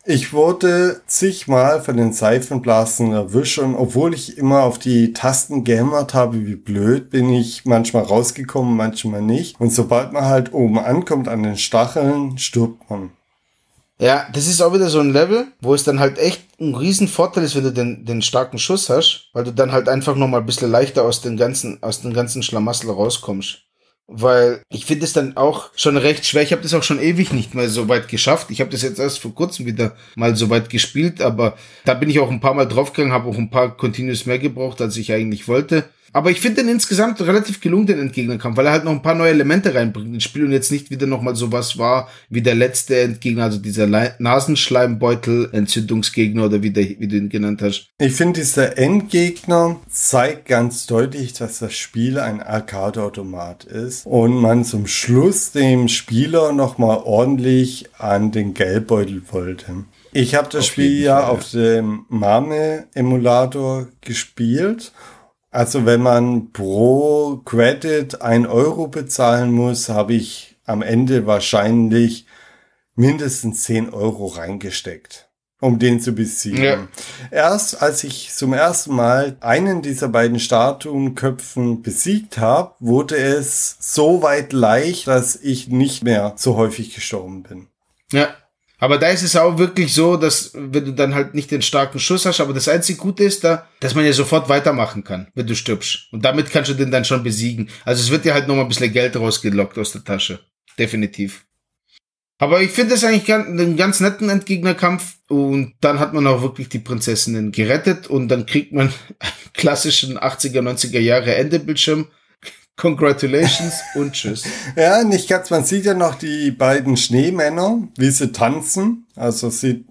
Ich wurde zigmal von den Seifenblasen erwischt und obwohl ich immer auf die Tasten gehämmert habe, wie blöd, bin ich manchmal rausgekommen, manchmal nicht. Und sobald man halt oben ankommt an den Stacheln, stirbt man. Ja, das ist auch wieder so ein Level, wo es dann halt echt ein riesen Vorteil ist, wenn du den, den starken Schuss hast, weil du dann halt einfach nochmal ein bisschen leichter aus den ganzen, aus den ganzen Schlamassel rauskommst. Weil ich finde es dann auch schon recht schwer. Ich habe das auch schon ewig nicht mehr so weit geschafft. Ich habe das jetzt erst vor kurzem wieder mal so weit gespielt, aber da bin ich auch ein paar Mal draufgegangen, habe auch ein paar Continuous mehr gebraucht, als ich eigentlich wollte. Aber ich finde den insgesamt relativ gelungen, den Entgegnerkampf, weil er halt noch ein paar neue Elemente reinbringt ins Spiel und jetzt nicht wieder nochmal sowas war wie der letzte Entgegner, also dieser Nasenschleimbeutel, Entzündungsgegner oder wie, der, wie du ihn genannt hast. Ich finde, dieser Endgegner zeigt ganz deutlich, dass das Spiel ein Arcade-Automat ist und man zum Schluss dem Spieler nochmal ordentlich an den Geldbeutel wollte. Ich habe das auf Spiel ja auf dem Mame-Emulator gespielt also wenn man pro Credit ein Euro bezahlen muss, habe ich am Ende wahrscheinlich mindestens 10 Euro reingesteckt, um den zu besiegen. Ja. Erst als ich zum ersten Mal einen dieser beiden Statuenköpfen besiegt habe, wurde es so weit leicht, dass ich nicht mehr so häufig gestorben bin. Ja, aber da ist es auch wirklich so, dass wenn du dann halt nicht den starken Schuss hast, aber das einzige Gute ist da, dass man ja sofort weitermachen kann, wenn du stirbst. Und damit kannst du den dann schon besiegen. Also es wird dir halt nochmal ein bisschen Geld rausgelockt aus der Tasche. Definitiv. Aber ich finde es eigentlich einen ganz netten Entgegnerkampf und dann hat man auch wirklich die Prinzessinnen gerettet und dann kriegt man einen klassischen 80er, 90er Jahre Endebildschirm Congratulations und tschüss. Ja, nicht ganz. Man sieht ja noch die beiden Schneemänner, wie sie tanzen. Also sie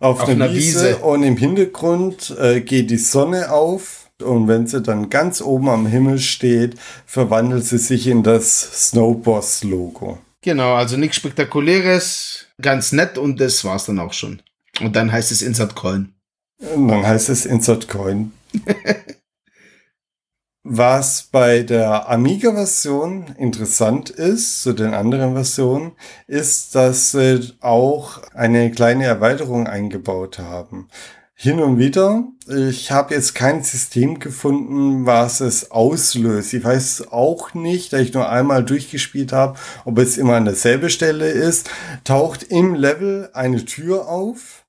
auf, auf einer, Wiese, Wiese, und im Hintergrund äh, geht die Sonne auf. Und wenn sie dann ganz oben am Himmel steht, verwandelt sie sich in das Snowboss-Logo. Genau, also nichts Spektakuläres, ganz nett und das war's dann auch schon. Und dann heißt es Insert Coin. Und dann heißt es Insert Coin. Was bei der Amiga-Version interessant ist, zu den anderen Versionen, ist, dass sie auch eine kleine Erweiterung eingebaut haben. Hin und wieder. Ich habe jetzt kein System gefunden, was es auslöst. Ich weiß auch nicht, da ich nur einmal durchgespielt habe, ob es immer an derselbe Stelle ist. Taucht im Level eine Tür auf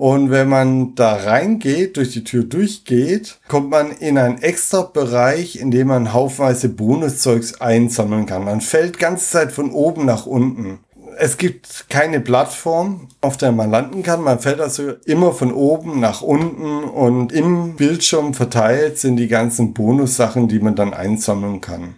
und wenn man da reingeht, durch die Tür durchgeht, kommt man in einen extra Bereich, in dem man haufenweise Bonuszeugs einsammeln kann. Man fällt ganze Zeit von oben nach unten. Es gibt keine Plattform, auf der man landen kann. Man fällt also immer von oben nach unten und im Bildschirm verteilt sind die ganzen Bonussachen, die man dann einsammeln kann.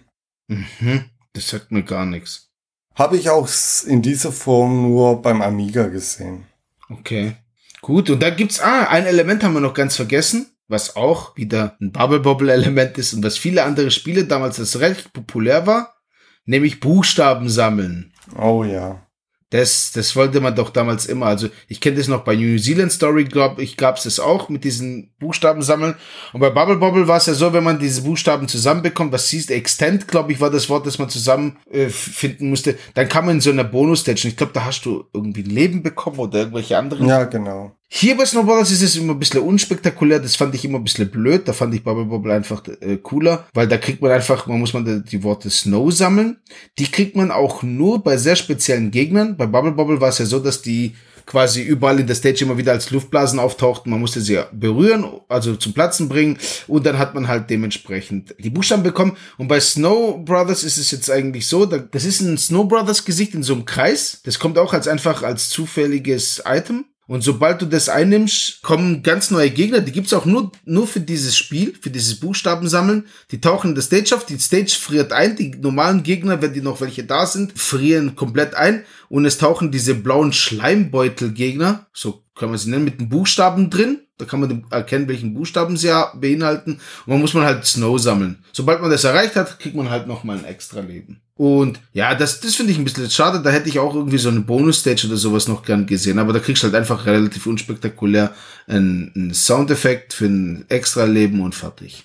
Mhm, das sagt mir gar nichts. Habe ich auch in dieser Form nur beim Amiga gesehen. Okay. Gut, und da gibt's, ah, ein Element haben wir noch ganz vergessen, was auch wieder ein Bubble Bobble Element ist und was viele andere Spiele damals das recht populär war, nämlich Buchstaben sammeln. Oh ja. Das, das wollte man doch damals immer. Also ich kenne das noch bei New Zealand Story, glaube ich, gab es das auch mit diesen Buchstaben sammeln. Und bei Bubble Bobble war es ja so, wenn man diese Buchstaben zusammenbekommt, was siehst, Extend, glaube ich, war das Wort, das man zusammen äh, finden musste, dann kam man in so einer Bonus-Stage. Ich glaube, da hast du irgendwie ein Leben bekommen oder irgendwelche anderen. Ja, genau. Hier bei Snowboarders ist es immer ein bisschen unspektakulär, das fand ich immer ein bisschen blöd, da fand ich Bubble Bobble einfach äh, cooler, weil da kriegt man einfach, man muss man die, Worte Snow sammeln. Die kriegt man auch nur bei sehr speziellen Gegnern. Bei Bubble Bobble war es ja so, dass die quasi überall in der Stage immer wieder als Luftblasen auftauchten. Man musste sie berühren, also zum Platzen bringen und dann hat man halt dementsprechend die Buchstaben bekommen. Und bei Snow Brothers ist es jetzt eigentlich so, das ist ein Snow Brothers Gesicht in so einem Kreis. Das kommt auch als einfach als zufälliges Item. Und sobald du das einnimmst, kommen ganz neue Gegner. Die gibt's auch nur, nur für dieses Spiel, für dieses Buchstaben sammeln. Die tauchen in der Stage auf. Die Stage friert ein. Die normalen Gegner, wenn die noch welche da sind, frieren komplett ein. Und es tauchen diese blauen Schleimbeutel-Gegner, so kann man sie nennen, mit den Buchstaben drin. Da kann man erkennen, welchen Buchstaben sie beinhalten. Und man muss man halt Snow sammeln. Sobald man das erreicht hat, kriegt man halt nochmal ein extra Leben. Und ja, das, das finde ich ein bisschen schade. Da hätte ich auch irgendwie so eine Bonus-Stage oder sowas noch gern gesehen. Aber da kriegst du halt einfach relativ unspektakulär einen, einen Soundeffekt für ein extra Leben und fertig.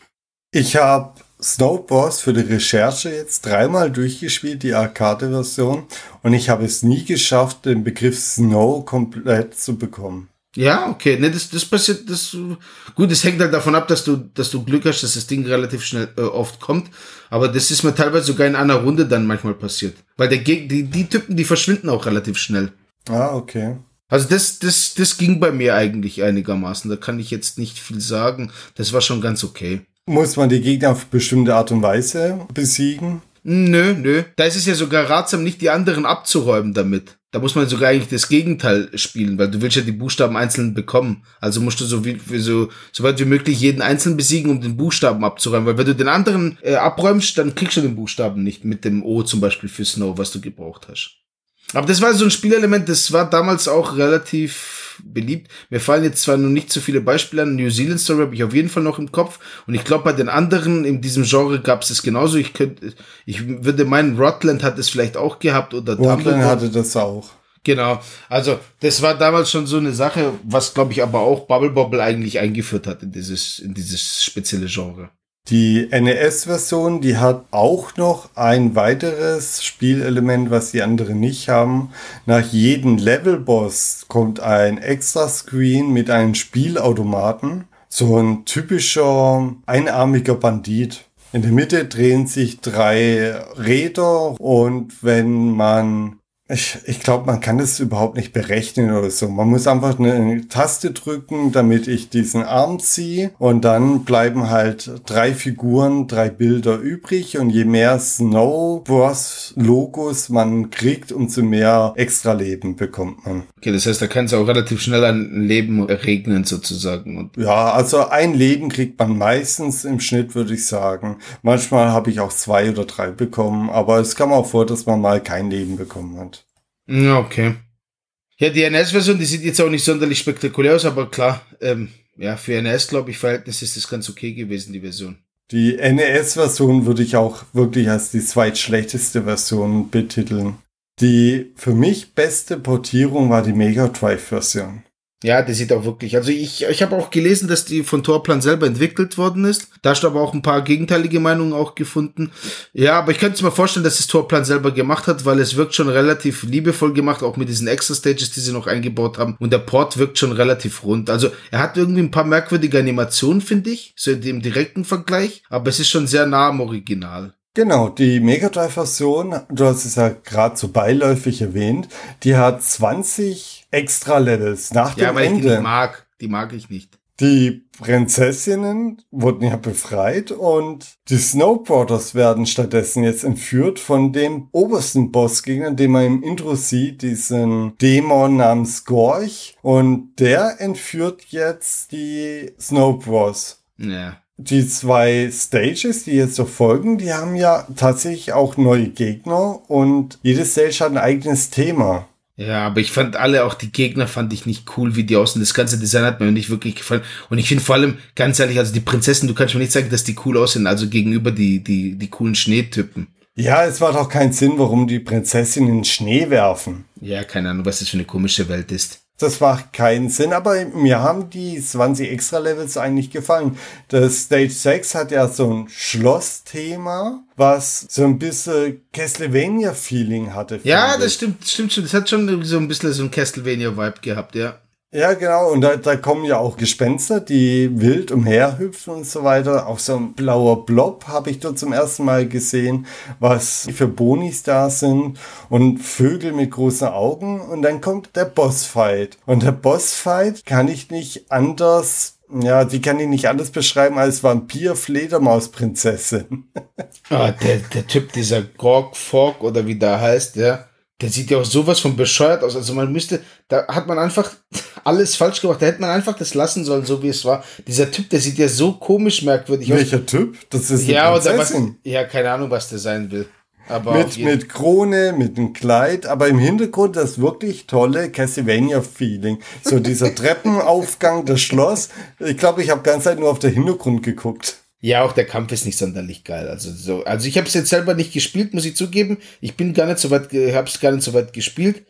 Ich habe Snowboss für die Recherche jetzt dreimal durchgespielt, die Arcade-Version. Und ich habe es nie geschafft, den Begriff Snow komplett zu bekommen. Ja, okay. Ne, das, das passiert, das, gut, es hängt halt davon ab, dass du, dass du Glück hast, dass das Ding relativ schnell äh, oft kommt. Aber das ist mir teilweise sogar in einer Runde dann manchmal passiert. Weil der Geg die, die Typen, die verschwinden auch relativ schnell. Ah, okay. Also das, das, das ging bei mir eigentlich einigermaßen. Da kann ich jetzt nicht viel sagen. Das war schon ganz okay. Muss man die Gegner auf bestimmte Art und Weise besiegen? Nö, nö. Da ist es ja sogar ratsam, nicht die anderen abzuräumen damit. Da muss man sogar eigentlich das Gegenteil spielen, weil du willst ja die Buchstaben einzeln bekommen. Also musst du so wie, so, so weit wie möglich jeden einzeln besiegen, um den Buchstaben abzuräumen. Weil wenn du den anderen äh, abräumst, dann kriegst du den Buchstaben nicht mit dem O zum Beispiel für Snow, was du gebraucht hast. Aber das war so ein Spielelement, das war damals auch relativ beliebt. Mir fallen jetzt zwar noch nicht so viele Beispiele an. New Zealand Story habe ich auf jeden Fall noch im Kopf. Und ich glaube, bei den anderen in diesem Genre gab es es genauso. Ich könnte, ich würde meinen, Rotland hat es vielleicht auch gehabt oder Rotland hatte das auch. Genau. Also, das war damals schon so eine Sache, was glaube ich aber auch Bubble Bobble eigentlich eingeführt hat in dieses, in dieses spezielle Genre. Die NES-Version, die hat auch noch ein weiteres Spielelement, was die anderen nicht haben. Nach jedem Levelboss kommt ein extra Screen mit einem Spielautomaten. So ein typischer einarmiger Bandit. In der Mitte drehen sich drei Räder und wenn man Ich, ich glaube, man kann das überhaupt nicht berechnen oder so. Man muss einfach eine Taste drücken, damit ich diesen Arm ziehe und dann bleiben halt drei Figuren, drei Bilder übrig und je mehr Snow Bros Logos man kriegt, umso mehr extra Leben bekommt man. Okay, das heißt, da kann es auch relativ schnell ein Leben regnen sozusagen. Und ja, also ein Leben kriegt man meistens im Schnitt, würde ich sagen. Manchmal habe ich auch zwei oder drei bekommen, aber es kam auch vor, dass man mal kein Leben bekommen hat. Ja, okay. Ja, die NS-Version, die sieht jetzt auch nicht sonderlich spektakulär aus, aber klar, ähm, ja, für NS, glaube ich, Verhältnis ist das ganz okay gewesen, die Version. Die NES-Version würde ich auch wirklich als die zweitschlechteste Version betiteln. Die für mich beste Portierung war die Mega Drive-Version. Ja, die sieht auch wirklich. Also ich, ich habe auch gelesen, dass die von Torplan selber entwickelt worden ist. Da hast du aber auch ein paar gegenteilige Meinungen auch gefunden. Ja, aber ich könnte mir vorstellen, dass es Torplan selber gemacht hat, weil es wirkt schon relativ liebevoll gemacht, auch mit diesen Extra Stages, die sie noch eingebaut haben. Und der Port wirkt schon relativ rund. Also er hat irgendwie ein paar merkwürdige Animationen, finde ich, so in dem direkten Vergleich. Aber es ist schon sehr nah am Original. Genau, die Mega Drive-Version, du hast es ja gerade so beiläufig erwähnt, die hat 20 Extra-Levels nach ja, dem weil Ende. ich die nicht mag. Die mag ich nicht. Die Prinzessinnen wurden ja befreit und die Snowboarders werden stattdessen jetzt entführt von dem obersten Bossgegner, den man im Intro sieht, diesen Dämon namens Gorch. Und der entführt jetzt die Snowbros. Ja. Die zwei Stages, die jetzt so folgen, die haben ja tatsächlich auch neue Gegner und jedes Stage hat ein eigenes Thema. Ja, aber ich fand alle, auch die Gegner fand ich nicht cool, wie die aussehen. Das ganze Design hat mir nicht wirklich gefallen. Und ich finde vor allem, ganz ehrlich, also die Prinzessin, du kannst mir nicht sagen, dass die cool aussehen, also gegenüber die, die, die coolen Schneetypen. Ja, es macht auch keinen Sinn, warum die Prinzessin in den Schnee werfen. Ja, keine Ahnung, was das für eine komische Welt ist. Das macht keinen Sinn, aber mir haben die 20 extra Levels eigentlich gefallen. Das Stage 6 hat ja so ein Schlossthema, was so ein bisschen Castlevania-Feeling hatte. Ja, das ich. stimmt, stimmt schon. Das hat schon so ein bisschen so ein Castlevania-Vibe gehabt, ja. Ja, genau. Und da, da kommen ja auch Gespenster, die wild umherhüpfen und so weiter. Auch so ein blauer Blob habe ich dort zum ersten Mal gesehen, was für Bonis da sind und Vögel mit großen Augen. Und dann kommt der Bossfight. Und der Bossfight kann ich nicht anders ja, die kann ich nicht anders beschreiben als Vampir-Fledermaus-Prinzessin. Ah, der, der Typ, dieser Gorg Fork oder wie der heißt, ja. Der sieht ja auch sowas von bescheuert aus. Also man müsste, da hat man einfach alles falsch gemacht. Da hätte man einfach das lassen sollen, so wie es war. Dieser Typ, der sieht ja so komisch merkwürdig aus. Welcher Typ? Das ist Ja, oder was, ja, keine Ahnung, was der sein will. Aber Mit, mit Krone, mit einem Kleid, aber im Hintergrund das wirklich tolle Castlevania-Feeling. So dieser Treppenaufgang, das Schloss. Ich glaube, ich habe ganz Zeit nur auf den Hintergrund geguckt. Ja, auch der Kampf ist nicht sonderlich geil. Also so, also ich habe es jetzt selber nicht gespielt, muss ich zugeben. Ich bin gar nicht so weit, habe es gar nicht so weit gespielt.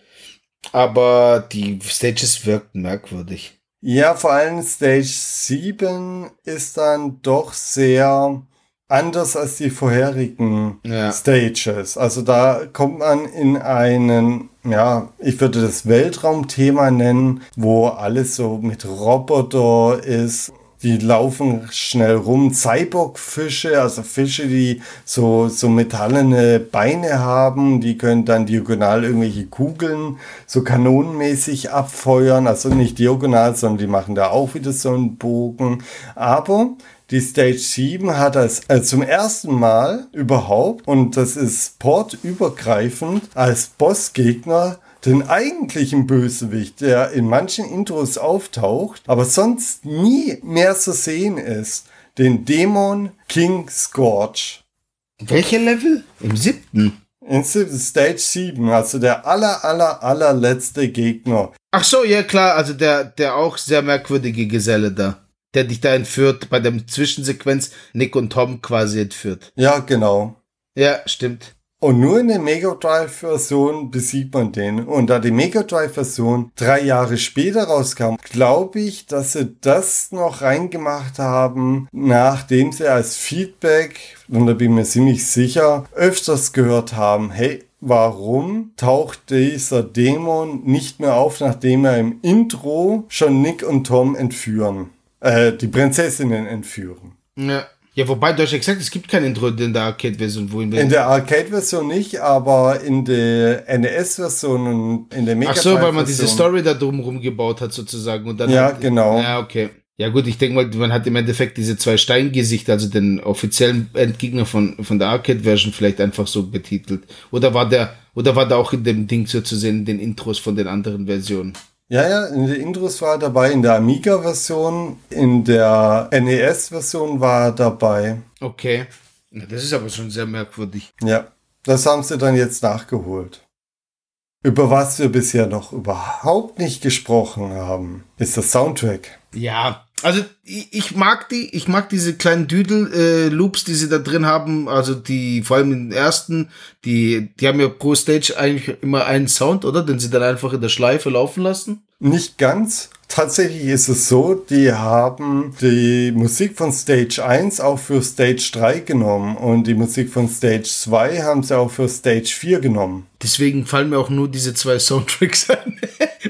Aber die Stages wirkten merkwürdig. Ja, vor allem Stage 7 ist dann doch sehr anders als die vorherigen Ja. Stages. Also da kommt man in einen, ja, ich würde das Weltraumthema nennen, wo alles so mit Roboter ist. Die laufen schnell rum. Cyborg-Fische, also Fische, die so, so metallene Beine haben, die können dann diagonal irgendwelche Kugeln so kanonenmäßig abfeuern. Also nicht diagonal, sondern die machen da auch wieder so einen Bogen. Aber die Stage 7 hat als, äh, zum ersten Mal überhaupt, und das ist portübergreifend, als Bossgegner den eigentlichen Bösewicht, der in manchen Intros auftaucht, aber sonst nie mehr zu sehen ist, den Dämon King Scorch. Welcher Level? Im siebten. In Stage 7, also der aller, aller, allerletzte Gegner. Ach so, ja klar, also der, der auch sehr merkwürdige Geselle da. Der dich da entführt, bei der Zwischensequenz Nick und Tom quasi entführt. Ja, genau. Ja, stimmt. Und nur in der Mega Drive-Version besiegt man den. Und da die Mega Drive-Version drei Jahre später rauskam, glaube ich, dass sie das noch reingemacht haben, nachdem sie als Feedback, und da bin ich mir ziemlich sicher, öfters gehört haben, hey, warum taucht dieser Dämon nicht mehr auf, nachdem er im Intro schon Nick und Tom entführen, äh, die Prinzessinnen entführen. Ja. Ja, wobei du hast ja gesagt, es gibt kein Intro in der Arcade-Version. Wohin In der Arcade-Version nicht, aber in der NES-Version und in der Mega Ach so, weil man diese Story da drumherum gebaut hat sozusagen. Und dann Ja, halt, genau. Ja, okay. Ja gut, ich denke mal, man hat im Endeffekt diese zwei Steingesichter, also den offiziellen Endgegner von, von der Arcade-Version vielleicht einfach so betitelt. Oder war der, oder war der auch in dem Ding so zu sehen, in den Intros von den anderen Versionen? Ja, ja, in der Intros war er dabei, in der Amiga-Version, in der NES-Version war er dabei. Okay. Na, das ist aber schon sehr merkwürdig. Ja, das haben sie dann jetzt nachgeholt. Über was wir bisher noch überhaupt nicht gesprochen haben, ist das Soundtrack. Ja, also ich, ich mag die, ich mag diese kleinen Düdel-Loops, die sie da drin haben. Also die, vor allem in den ersten, die, die haben ja pro Stage eigentlich immer einen Sound, oder? Den sie dann einfach in der Schleife laufen lassen. Nicht ganz. Tatsächlich ist es so, die haben die Musik von Stage 1 auch für Stage 3 genommen und die Musik von Stage 2 haben sie auch für Stage 4 genommen. Deswegen fallen mir auch nur diese zwei Soundtracks an.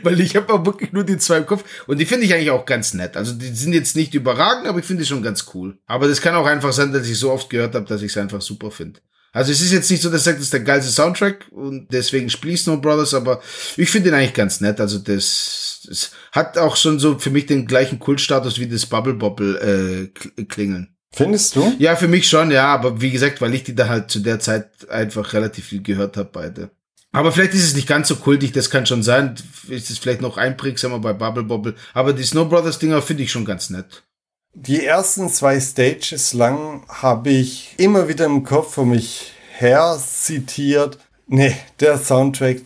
Weil ich habe auch wirklich nur die zwei im Kopf. Und die finde ich eigentlich auch ganz nett. Also die sind jetzt nicht überragend, aber ich finde die schon ganz cool. Aber das kann auch einfach sein, dass ich so oft gehört habe, dass ich es einfach super finde. Also es ist jetzt nicht so, dass ich sage, das ist der geilste Soundtrack und deswegen spiele ich Snow Brothers, aber ich finde ihn eigentlich ganz nett. Also das, das hat auch schon so für mich den gleichen Kultstatus wie das Bubble Bobble äh, klingeln. Findest du? Ja, für mich schon, ja, aber wie gesagt, weil ich die da halt zu der Zeit einfach relativ viel gehört habe, beide. Aber vielleicht ist es nicht ganz so kultig, das kann schon sein. Ist es vielleicht noch einprägsamer bei Bubble Bobble. Aber die Snow Brothers Dinger finde ich schon ganz nett. Die ersten zwei Stages lang habe ich immer wieder im Kopf vor mich her zitiert. Nee, der Soundtrack,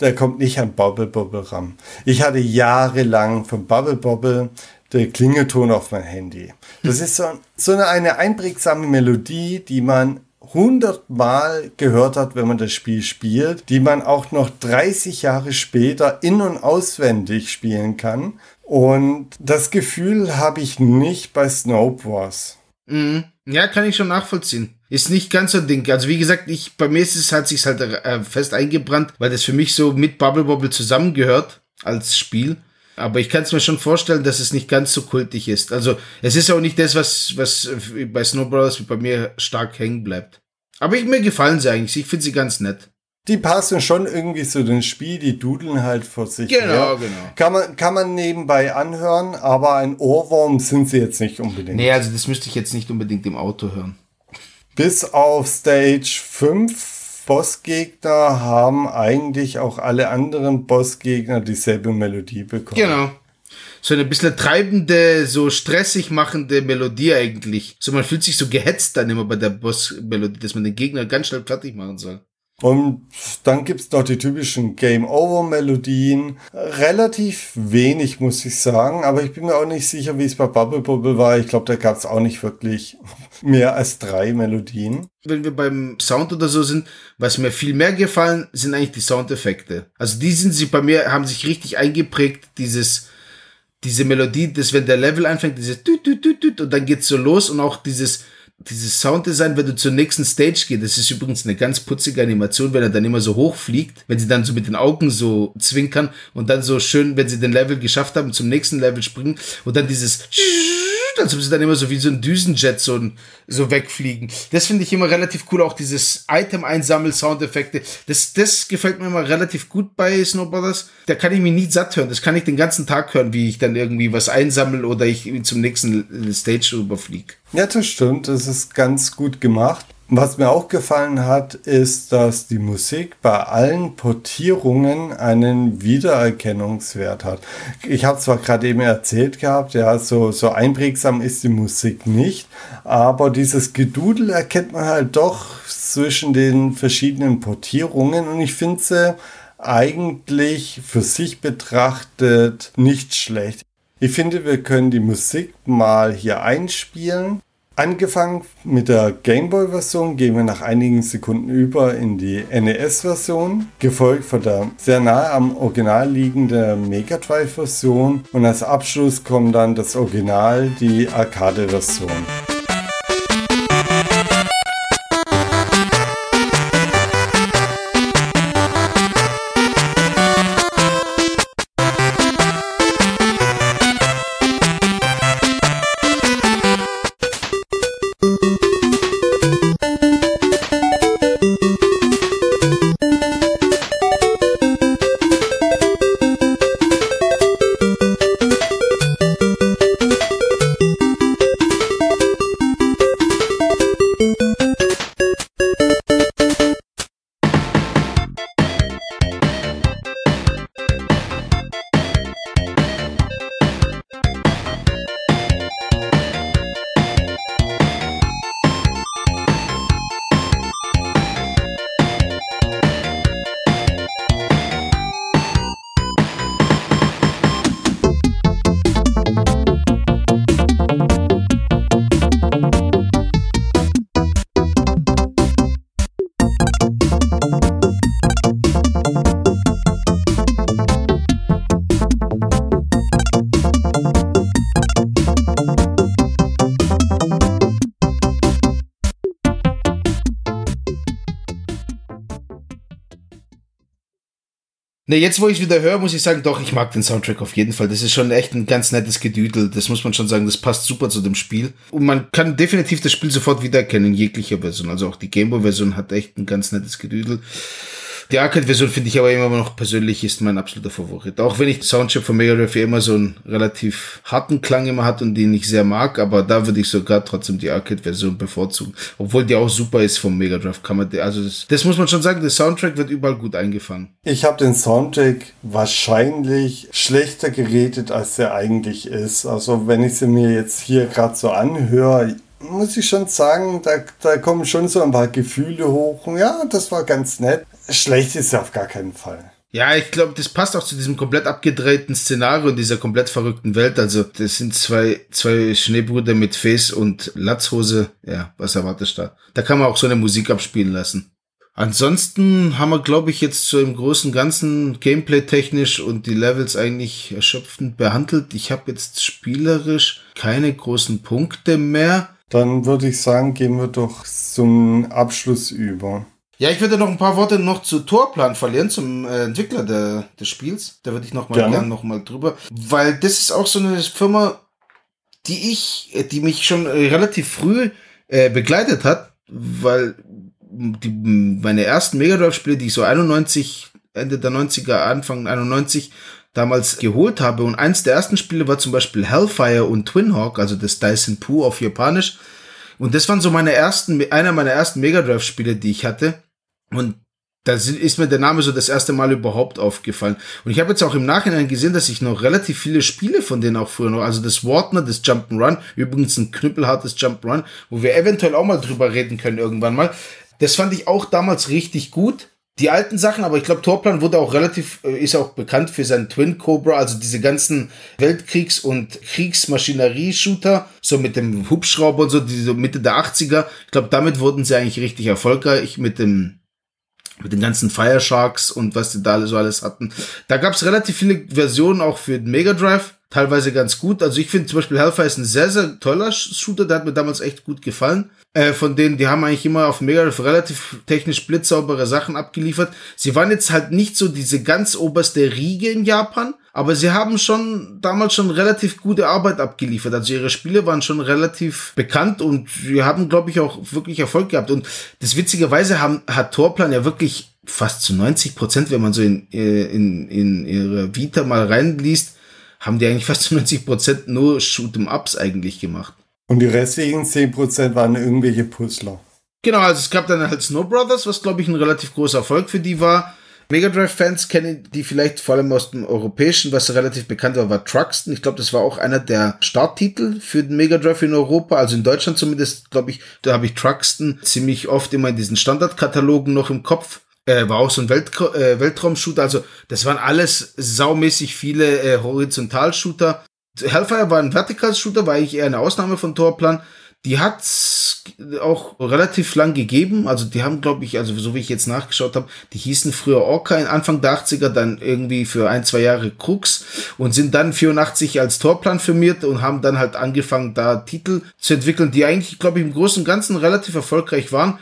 der kommt nicht an Bubble Bobble ran. Ich hatte jahrelang von Bubble Bobble der Klingelton auf mein Handy. Das ist so, so eine, eine einprägsame Melodie, die man hundertmal gehört hat, wenn man das Spiel spielt, die man auch noch 30 Jahre später in- und auswendig spielen kann. Und das Gefühl habe ich nicht bei Snow Wars. Mhm. Ja, kann ich schon nachvollziehen. Ist nicht ganz so ein Ding. Also wie gesagt, ich bei mir ist es hat sich halt äh, fest eingebrannt, weil das für mich so mit Bubble Bobble zusammengehört als Spiel. Aber ich kann es mir schon vorstellen, dass es nicht ganz so kultig ist. Also es ist auch nicht das, was, was bei Snow Brothers bei mir stark hängen bleibt. Aber ich, mir gefallen sie eigentlich. Ich finde sie ganz nett. Die passen schon irgendwie zu dem Spiel, die dudeln halt vor sich Genau, her. genau. Kann man, kann man nebenbei anhören, aber ein Ohrwurm sind sie jetzt nicht unbedingt. Nee, also das müsste ich jetzt nicht unbedingt im Auto hören. Bis auf Stage 5 Bossgegner haben eigentlich auch alle anderen Bossgegner dieselbe Melodie bekommen. Genau. So eine bisschen treibende, so stressig machende Melodie eigentlich. So man fühlt sich so gehetzt dann immer bei der Boss-Melodie, dass man den Gegner ganz schnell fertig machen soll. Und dann gibt's noch die typischen Game-Over-Melodien. Relativ wenig, muss ich sagen. Aber ich bin mir auch nicht sicher, wie es bei Bubble Bubble war. Ich glaube, da gab's auch nicht wirklich mehr als drei Melodien. Wenn wir beim Sound oder so sind, was mir viel mehr gefallen, sind eigentlich die Soundeffekte. Also die sind sie bei mir, haben sich richtig eingeprägt, dieses, diese Melodie, das wenn der Level anfängt, dieses tüt, tüt, tüt, tüt, und dann geht's so los und auch dieses, dieses Sounddesign, wenn du zur nächsten Stage gehst, das ist übrigens eine ganz putzige Animation, wenn er dann immer so hochfliegt, wenn sie dann so mit den Augen so zwinkern und dann so schön, wenn sie den Level geschafft haben, zum nächsten Level springen und dann dieses als ob sie dann immer so wie so ein Düsenjet so, so wegfliegen. Das finde ich immer relativ cool, auch dieses Item-Einsammel-Soundeffekte. Das, das gefällt mir immer relativ gut bei Snowboarders. Da kann ich mich nie satt hören. Das kann ich den ganzen Tag hören, wie ich dann irgendwie was einsammle oder ich zum nächsten Stage überfliege. Ja, das stimmt. Das ist ganz gut gemacht. Was mir auch gefallen hat, ist, dass die Musik bei allen Portierungen einen Wiedererkennungswert hat. Ich habe zwar gerade eben erzählt gehabt, ja, so, so einprägsam ist die Musik nicht, aber dieses Gedudel erkennt man halt doch zwischen den verschiedenen Portierungen und ich finde sie eigentlich für sich betrachtet nicht schlecht. Ich finde, wir können die Musik mal hier einspielen. Angefangen mit der Gameboy-Version gehen wir nach einigen Sekunden über in die NES-Version, gefolgt von der sehr nahe am Original liegenden Mega Drive-Version und als Abschluss kommt dann das Original, die Arcade-Version. Ne, jetzt wo ich wieder höre, muss ich sagen, doch, ich mag den Soundtrack auf jeden Fall. Das ist schon echt ein ganz nettes Gedüdel. Das muss man schon sagen, das passt super zu dem Spiel. Und man kann definitiv das Spiel sofort wiedererkennen in jeglicher Version. Also auch die Gameboy-Version hat echt ein ganz nettes Gedüdel. Die Arcade-Version finde ich aber immer noch persönlich ist mein absoluter Favorit. Auch wenn ich Soundchip von Mega Drive immer so einen relativ harten Klang immer hat und den ich sehr mag, aber da würde ich sogar trotzdem die Arcade-Version bevorzugen. Obwohl die auch super ist vom Mega Drive. Kann man, also das, das muss man schon sagen, der Soundtrack wird überall gut eingefangen. Ich habe den Soundtrack wahrscheinlich schlechter geredet, als er eigentlich ist. Also wenn ich sie mir jetzt hier gerade so anhöre, muss ich schon sagen, da, da kommen schon so ein paar Gefühle hoch. Ja, das war ganz nett. Schlecht ist er auf gar keinen Fall. Ja, ich glaube, das passt auch zu diesem komplett abgedrehten Szenario in dieser komplett verrückten Welt. Also, das sind zwei, zwei Schneebrüder mit Face und Latzhose. Ja, was erwartest du da? Da kann man auch so eine Musik abspielen lassen. Ansonsten haben wir, glaube ich, jetzt so im großen Ganzen Gameplay-technisch und die Levels eigentlich erschöpfend behandelt. Ich habe jetzt spielerisch keine großen Punkte mehr. Dann würde ich sagen, gehen wir doch zum Abschluss über. Ja, ich würde noch ein paar Worte noch zu Torplan verlieren, zum äh, Entwickler der, des Spiels. Da würde ich noch mal gerne gern noch mal drüber, weil das ist auch so eine Firma, die ich, äh, die mich schon relativ früh äh, begleitet hat, weil die, meine ersten Mega Drive Spiele, die ich so 91, Ende der 90er, Anfang 91 damals geholt habe und eins der ersten Spiele war zum Beispiel Hellfire und Twin Hawk, also das Dyson Poo auf Japanisch. Und das waren so meine ersten, einer meiner ersten Mega Drive Spiele, die ich hatte. Und da ist mir der Name so das erste Mal überhaupt aufgefallen. Und ich habe jetzt auch im Nachhinein gesehen, dass ich noch relativ viele Spiele von denen auch früher noch, also das Wartner, das Jump'n'Run, übrigens ein knüppelhartes Jump'n'Run, wo wir eventuell auch mal drüber reden können irgendwann mal. Das fand ich auch damals richtig gut. Die alten Sachen, aber ich glaube, Torplan wurde auch relativ, äh, ist auch bekannt für seinen Twin Cobra, also diese ganzen Weltkriegs- und Kriegsmaschinerie-Shooter, so mit dem Hubschrauber und so, diese Mitte der 80er. Ich glaube, damit wurden sie eigentlich richtig erfolgreich mit dem mit den ganzen Fire Sharks und was die da so alles hatten. Da gab es relativ viele Versionen auch für den Mega Drive, teilweise ganz gut. Also ich finde zum Beispiel Hellfire ist ein sehr, sehr toller Shooter, der hat mir damals echt gut gefallen. Äh, von denen, die haben eigentlich immer auf Mega relativ technisch blitzsaubere Sachen abgeliefert. Sie waren jetzt halt nicht so diese ganz oberste Riege in Japan, aber sie haben schon damals schon relativ gute Arbeit abgeliefert. Also ihre Spiele waren schon relativ bekannt und sie haben, glaube ich, auch wirklich Erfolg gehabt. Und das witzigerweise haben, hat Torplan ja wirklich fast zu 90 Prozent, wenn man so in, äh, in, in ihre Vita mal reinliest, haben die eigentlich fast zu 90 Prozent nur Shoot'em-Ups eigentlich gemacht. Und die restlichen 10% waren irgendwelche Puzzler. Genau, also es gab dann halt Snow Brothers, was glaube ich ein relativ großer Erfolg für die war. Mega Drive-Fans kennen die vielleicht vor allem aus dem Europäischen, was relativ bekannt war, war Truxton. Ich glaube, das war auch einer der Starttitel für den Mega Drive in Europa. Also in Deutschland zumindest, glaube ich, da habe ich Truxton ziemlich oft immer in diesen Standardkatalogen noch im Kopf. Äh, war auch so ein Welt äh, Weltraum-Shooter. Also das waren alles saumäßig viele äh, Horizontal-Shooter. Hellfire war ein Vertical-Shooter, war eigentlich eher eine Ausnahme von Torplan. Die hat's auch relativ lang gegeben. Also die haben, glaube ich, also so wie ich jetzt nachgeschaut habe, die hießen früher Orca in Anfang der 80er, dann irgendwie für ein, zwei Jahre Krux und sind dann 84 als Torplan firmiert und haben dann halt angefangen, da Titel zu entwickeln, die eigentlich, glaube ich, im Großen und Ganzen relativ erfolgreich waren.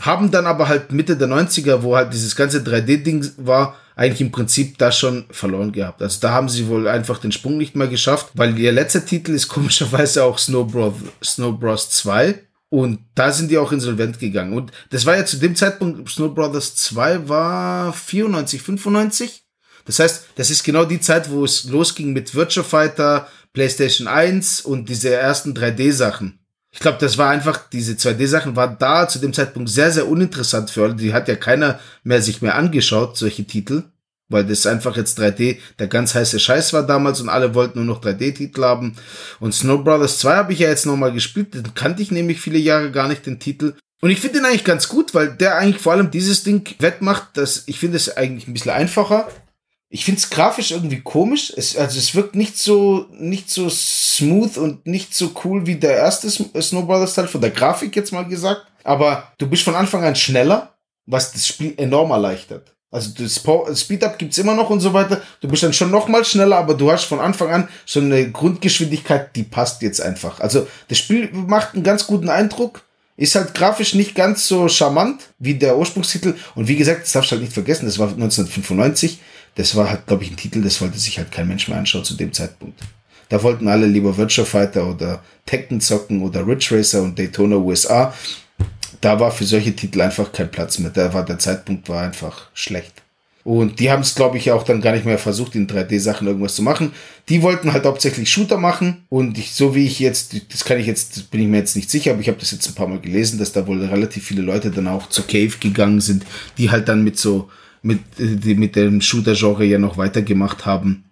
Haben dann aber halt Mitte der 90er, wo halt dieses ganze 3D-Ding war, eigentlich im Prinzip das schon verloren gehabt. Also da haben sie wohl einfach den Sprung nicht mehr geschafft, weil ihr letzter Titel ist komischerweise auch Snow Bros, Snow Bros 2. Und da sind die auch insolvent gegangen. Und das war ja zu dem Zeitpunkt, Snow Brothers 2 war 94, 95. Das heißt, das ist genau die Zeit, wo es losging mit Virtua Fighter, PlayStation 1 und diese ersten 3D-Sachen. Ich glaube, das war einfach, diese 2D-Sachen waren da zu dem Zeitpunkt sehr, sehr uninteressant für alle. Die hat ja keiner mehr sich mehr angeschaut, solche Titel. Weil das einfach jetzt 3D der ganz heiße Scheiß war damals und alle wollten nur noch 3D-Titel haben. Und Snow Brothers 2 habe ich ja jetzt nochmal gespielt. Den kannte ich nämlich viele Jahre gar nicht, den Titel. Und ich finde den eigentlich ganz gut, weil der eigentlich vor allem dieses Ding wettmacht. Dass ich finde es eigentlich ein bisschen einfacher ich finde es grafisch irgendwie komisch. Es, also es wirkt nicht so, nicht so smooth und nicht so cool wie der erste Snow Brothers Teil, von der Grafik jetzt mal gesagt. Aber du bist von Anfang an schneller, was das Spiel enorm erleichtert. Also das Speed-Up gibt's immer noch und so weiter. Du bist dann schon noch mal schneller, aber du hast von Anfang an so eine Grundgeschwindigkeit, die passt jetzt einfach. Also das Spiel macht einen ganz guten Eindruck Ist halt grafisch nicht ganz so charmant wie der Ursprungstitel. Und wie gesagt, das darfst du halt nicht vergessen, das war 1995. Das war halt, glaube ich, ein Titel, das wollte sich halt kein Mensch mehr anschauen zu dem Zeitpunkt. Da wollten alle lieber Virtua Fighter oder Tekken zocken oder Ridge Racer und Daytona USA. Da war für solche Titel einfach kein Platz mehr. Da war der Zeitpunkt war einfach schlecht. Und die haben es, glaube ich, auch dann gar nicht mehr versucht, in 3D-Sachen irgendwas zu machen. Die wollten halt hauptsächlich Shooter machen. Und ich, so wie ich jetzt, das kann ich jetzt, bin ich mir jetzt nicht sicher, aber ich habe das jetzt ein paar Mal gelesen, dass da wohl relativ viele Leute dann auch zur Cave gegangen sind, die halt dann mit so, mit, die mit dem Shooter-Genre ja noch weitergemacht haben.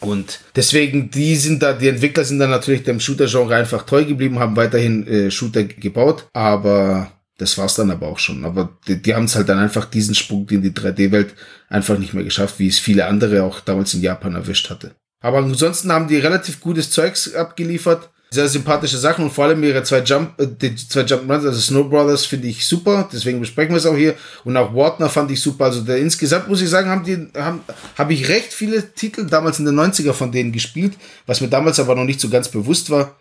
Und deswegen, die sind da, die Entwickler sind dann natürlich dem Shooter-Genre einfach treu geblieben, haben weiterhin äh, Shooter gebaut, aber das war's dann aber auch schon. Aber die, die haben es halt dann einfach diesen Sprung in die 3D-Welt einfach nicht mehr geschafft, wie es viele andere auch damals in Japan erwischt hatte. Aber ansonsten haben die relativ gutes Zeugs abgeliefert. Sehr sympathische Sachen und vor allem ihre zwei Jump, äh, die zwei Jump Runs, also Snow Brothers finde ich super, deswegen besprechen wir es auch hier. Und auch Wartner fand ich super. Also der, insgesamt muss ich sagen, haben die, haben, habe ich recht viele Titel damals in den 90er von denen gespielt, was mir damals aber noch nicht so ganz bewusst war.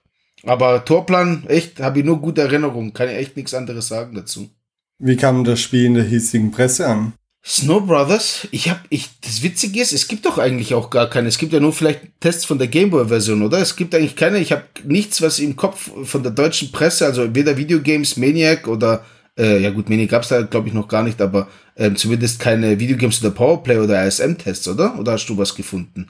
Aber Torplan, echt, habe ich nur gute Erinnerungen. Kann ich echt nichts anderes sagen dazu. Wie kam das Spiel in der hiesigen Presse an? Snow Brothers, ich habe, ich, das Witzige ist, es gibt doch eigentlich auch gar keine. Es gibt ja nur vielleicht Tests von der Gameboy-Version, oder? Es gibt eigentlich keine. Ich habe nichts, was im Kopf von der deutschen Presse, also weder Videogames, Maniac oder, äh, ja gut, Maniac gab's da, glaube ich, noch gar nicht, aber äh, zumindest keine Videogames oder Powerplay oder ASM-Tests, oder? Oder hast du was gefunden?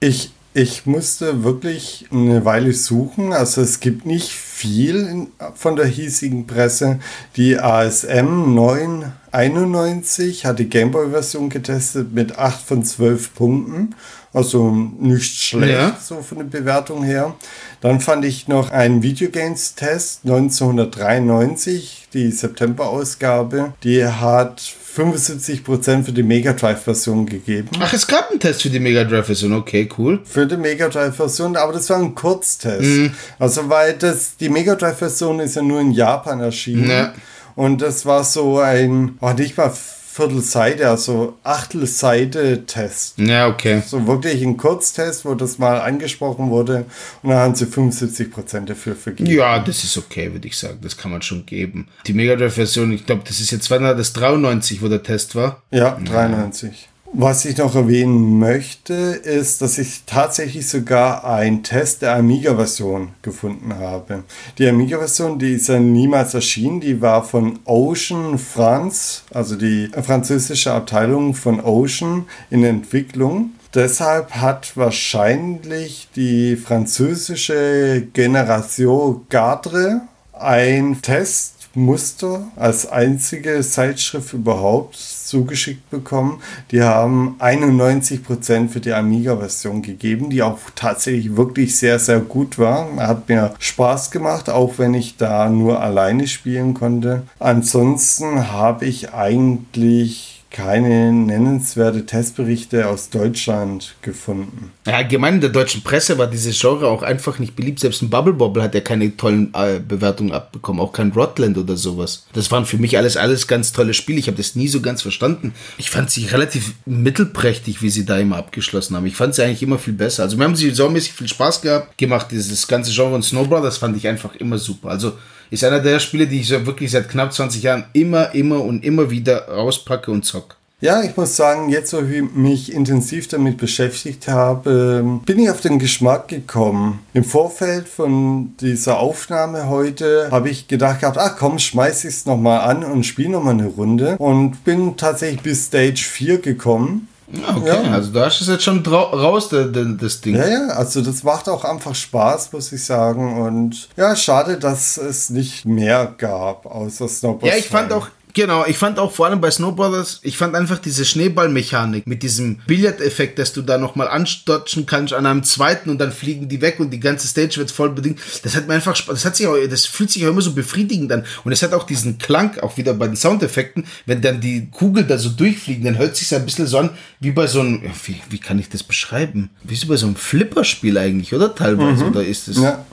Ich ich musste wirklich eine Weile suchen. Also es gibt nicht viel von der hiesigen Presse. Die ASM 991 hat die Gameboy-Version getestet mit 8 von 12 Punkten. Also nicht schlecht, ja. so von der Bewertung her. Dann fand ich noch einen Videogames-Test 1993, die September-Ausgabe. Die hat 75% für die Mega Drive-Version gegeben. Ach, es gab einen Test für die Mega Drive-Version, okay, cool. Für die Mega Drive-Version, aber das war ein Kurztest. Mhm. Also, weil das, die Mega Drive-Version ist ja nur in Japan erschienen. Ja. Und das war so ein, oh, nicht mal Viertelseite, also Achtelseite-Test. Ja, okay. So wirklich ein Kurztest, wo das mal angesprochen wurde und dann haben sie 75% dafür vergeben. Ja, das ist okay, würde ich sagen. Das kann man schon geben. Die Mega Drive-Version, ich glaube, das ist jetzt, wann das 93, wo der Test war? Ja, 93. Ja. Was ich noch erwähnen möchte, ist, dass ich tatsächlich sogar einen Test der Amiga-Version gefunden habe. Die Amiga-Version, die ist ja niemals erschienen, die war von Ocean France, also die französische Abteilung von Ocean in Entwicklung. Deshalb hat wahrscheinlich die französische Generation Gardre ein Test Muster als einzige Zeitschrift überhaupt zugeschickt bekommen. Die haben 91% für die Amiga-Version gegeben, die auch tatsächlich wirklich sehr, sehr gut war. Hat mir Spaß gemacht, auch wenn ich da nur alleine spielen konnte. Ansonsten habe ich eigentlich keine nennenswerte Testberichte aus Deutschland gefunden. Ja, allgemein in der deutschen Presse war dieses Genre auch einfach nicht beliebt. Selbst ein Bubble Bobble hat ja keine tollen äh, Bewertungen abbekommen, auch kein Rotland oder sowas. Das waren für mich alles, alles ganz tolle Spiele. Ich habe das nie so ganz verstanden. Ich fand sie relativ mittelprächtig, wie sie da immer abgeschlossen haben. Ich fand sie eigentlich immer viel besser. Also mir haben sie saumäßig viel Spaß gehabt, gemacht. Dieses ganze Genre und Snow Brothers fand ich einfach immer super. Also ist einer der Spiele, die ich so wirklich seit knapp 20 Jahren immer, immer und immer wieder rauspacke und zock. Ja, ich muss sagen, jetzt wo ich mich intensiv damit beschäftigt habe, bin ich auf den Geschmack gekommen. Im Vorfeld von dieser Aufnahme heute habe ich gedacht gehabt, ach komm, schmeiß ich es nochmal an und spiele nochmal eine Runde. Und bin tatsächlich bis Stage 4 gekommen. Okay, ja. also da ist es jetzt schon raus, das Ding. Ja, ja, also das macht auch einfach Spaß, muss ich sagen. Und ja, schade, dass es nicht mehr gab, außer Snowboard. Ja, ich fand auch, Genau, ich fand auch vor allem bei Snow Brothers, ich fand einfach diese Schneeballmechanik mit diesem Billardeffekt, dass du da nochmal anstotschen kannst an einem zweiten und dann fliegen die weg und die ganze Stage wird voll bedingt. Das hat mir einfach Spaß, das hat sich auch, das fühlt sich auch immer so befriedigend an. Und es hat auch diesen Klang, auch wieder bei den Soundeffekten, wenn dann die Kugel da so durchfliegen, dann hört sich ein bisschen so an, wie bei so einem, wie, wie kann ich das beschreiben? Wie so bei so einem Flipperspiel eigentlich, oder? Teilweise, mhm. oder ist es? Ja.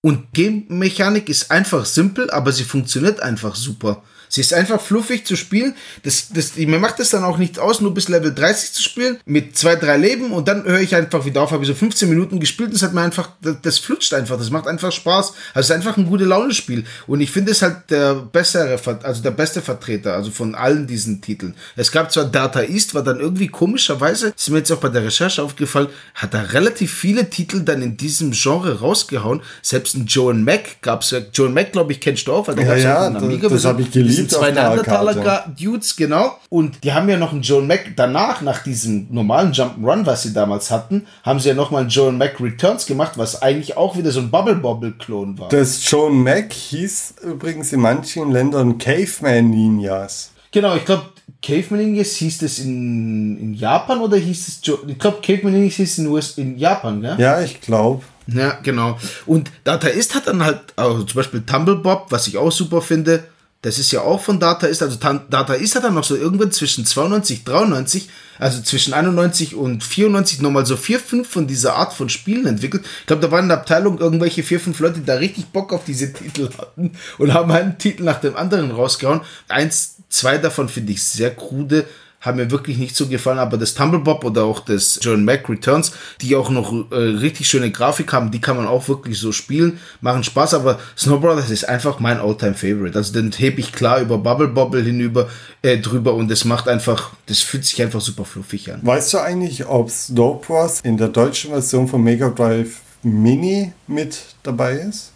Und Game-Mechanik ist einfach simpel, aber sie funktioniert einfach super. Sie ist einfach fluffig zu spielen. Das, das, mir macht es dann auch nichts aus, nur bis Level 30 zu spielen, mit zwei, drei Leben und dann höre ich einfach wieder auf, habe ich so 15 Minuten gespielt und es hat mir einfach, das, das flutscht einfach, das macht einfach Spaß. Also es ist einfach ein gute Laune-Spiel. Und ich finde es halt der bessere, also der beste Vertreter, also von allen diesen Titeln. Es gab zwar Data East, war dann irgendwie komischerweise, ist mir jetzt auch bei der Recherche aufgefallen, hat da relativ viele Titel dann in diesem Genre rausgehauen. Selbst ein Joan Mac gab es ja, Joan Mac, glaube ich, kennst du auch, weil der ja, ja, Amiga. Das, das habe ich geliebt. Sind zwei Neandertaler-Dudes, genau. Und die haben ja noch einen Joan Mac danach, nach diesem normalen Jump'n'Run, was sie damals hatten, haben sie ja nochmal einen Joan Mac Returns gemacht, was eigentlich auch wieder so ein Bubble Bobble-Klon war. Das Joan Mac hieß übrigens in manchen Ländern Caveman Ninjas. Genau, ich glaube, Caveman Ninjas hieß das in, in Japan oder hieß es, ich glaube, Caveman Ninjas hieß in, US, in Japan, ja? Ja, ich glaube. Ja, genau. Und Data Ist hat dann halt, also zum Beispiel Tumblebob, was ich auch super finde, das ist ja auch von Data Ist, also Data Ist hat dann noch so irgendwann zwischen 92, 93, also zwischen 91 und 94 nochmal so vier, fünf von dieser Art von Spielen entwickelt. Ich glaube, da waren in der Abteilung irgendwelche vier, fünf Leute, die da richtig Bock auf diese Titel hatten und haben einen Titel nach dem anderen rausgehauen. Eins, zwei davon finde ich sehr krude haben mir wirklich nicht so gefallen, aber das Tumblebob oder auch das John Mac Returns, die auch noch äh, richtig schöne Grafik haben, die kann man auch wirklich so spielen, machen Spaß, aber Snow Brothers ist einfach mein Alltime Favorite. Also den hebe ich klar über Bubble Bobble hinüber äh, drüber und das macht einfach, das fühlt sich einfach super fluffig an. Weißt du eigentlich, ob Snow Bros in der deutschen Version von Mega Drive Mini mit dabei ist?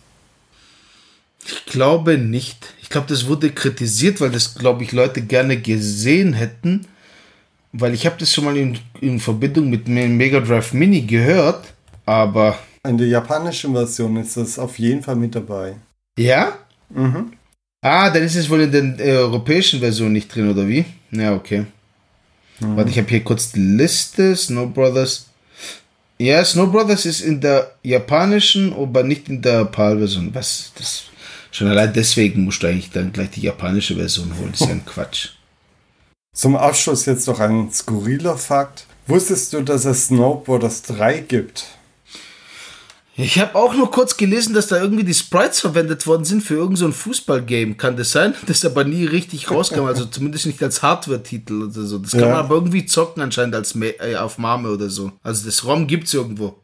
Ich glaube nicht. Ich glaube, das wurde kritisiert, weil das, glaube ich, Leute gerne gesehen hätten weil ich habe das schon mal in, in Verbindung mit Mega Drive Mini gehört, aber... In der japanischen Version ist das auf jeden Fall mit dabei. Ja? Mhm. Ah, dann ist es wohl in der äh, europäischen Version nicht drin, oder wie? Ja, okay. Mhm. Warte, ich habe hier kurz die Liste. Snow Brothers. Ja, Snow Brothers ist in der japanischen, aber nicht in der PAL-Version. Was? Das, schon allein deswegen musst du eigentlich dann gleich die japanische Version holen. Das ist ja ein Quatsch. Zum Abschluss jetzt noch ein skurriler Fakt. Wusstest du, dass es Snowboarders 3 gibt? Ich habe auch nur kurz gelesen, dass da irgendwie die Sprites verwendet worden sind für irgendein so Fußballgame. Kann das sein? Das aber nie richtig rauskam, also zumindest nicht als Hardware-Titel oder so. Das kann ja. man aber irgendwie zocken anscheinend als äh, auf Mame oder so. Also das ROM gibt's irgendwo.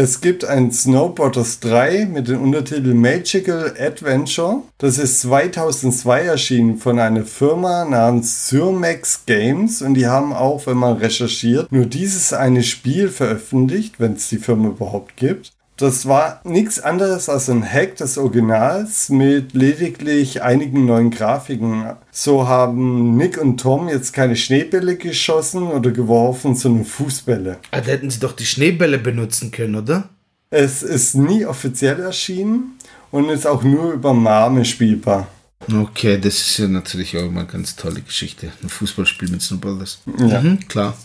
Es gibt ein Snowboarders 3 mit dem Untertitel Magical Adventure. Das ist 2002 erschienen von einer Firma namens Surmax Games und die haben auch, wenn man recherchiert, nur dieses eine Spiel veröffentlicht, wenn es die Firma überhaupt gibt. Das war nichts anderes als ein Hack des Originals mit lediglich einigen neuen Grafiken. So haben Nick und Tom jetzt keine Schneebälle geschossen oder geworfen, sondern Fußbälle. Ah, da hätten sie doch die Schneebälle benutzen können, oder? Es ist nie offiziell erschienen und ist auch nur über Mame spielbar. Okay, das ist ja natürlich auch immer eine ganz tolle Geschichte. Ein Fußballspiel mit Snowballers. Ja. Mhm, klar.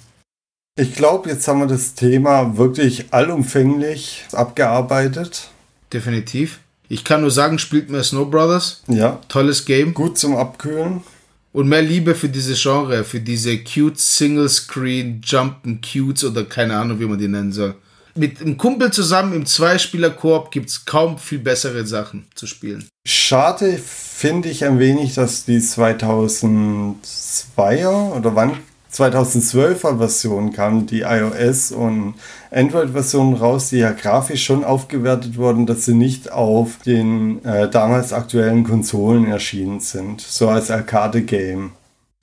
Ich glaube, jetzt haben wir das Thema wirklich allumfänglich abgearbeitet. Definitiv. Ich kann nur sagen, spielt mehr Snow Brothers. Ja. Tolles Game. Gut zum Abkühlen. Und mehr Liebe für diese Genre, für diese cute Single-Screen Jumpen Cutes oder keine Ahnung, wie man die nennen soll. Mit einem Kumpel zusammen im Zweispieler-Koop gibt es kaum viel bessere Sachen zu spielen. Schade finde ich ein wenig, dass die 2002er oder wann 2012er Version kam die iOS und Android-Version raus, die ja grafisch schon aufgewertet wurden, dass sie nicht auf den äh, damals aktuellen Konsolen erschienen sind, so als Arcade-Game.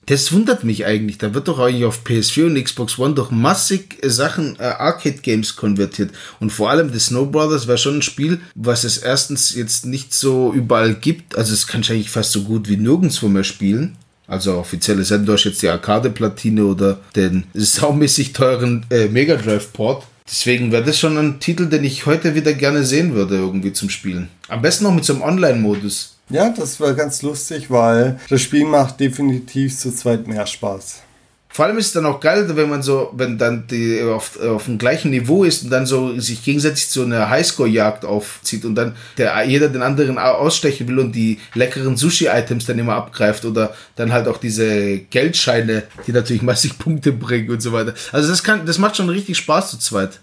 Das wundert mich eigentlich. Da wird doch eigentlich auf PS4 und Xbox One doch massig äh, Sachen äh, Arcade-Games konvertiert. Und vor allem The Snow Brothers war schon ein Spiel, was es erstens jetzt nicht so überall gibt. Also es kann ich eigentlich fast so gut wie nirgendwo mehr spielen. Also offizielle Sendung jetzt die Arcade-Platine oder den saumäßig teuren äh, Mega Drive-Port. Deswegen wäre das schon ein Titel, den ich heute wieder gerne sehen würde, irgendwie zum Spielen. Am besten noch mit so einem Online-Modus. Ja, das wäre ganz lustig, weil das Spiel macht definitiv zu zweit mehr Spaß. Vor allem ist es dann auch geil, wenn man so, wenn dann die auf, auf dem gleichen Niveau ist und dann so sich gegenseitig so eine Highscore-Jagd aufzieht und dann der, jeder den anderen ausstechen will und die leckeren Sushi-Items dann immer abgreift oder dann halt auch diese Geldscheine, die natürlich massig Punkte bringen und so weiter. Also das kann, das macht schon richtig Spaß zu zweit.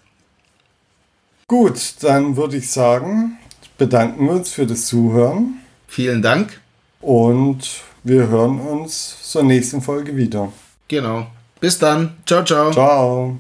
Gut, dann würde ich sagen, bedanken wir uns für das Zuhören. Vielen Dank. Und wir hören uns zur nächsten Folge wieder. Genau. Bis dann. Ciao, ciao. Ciao.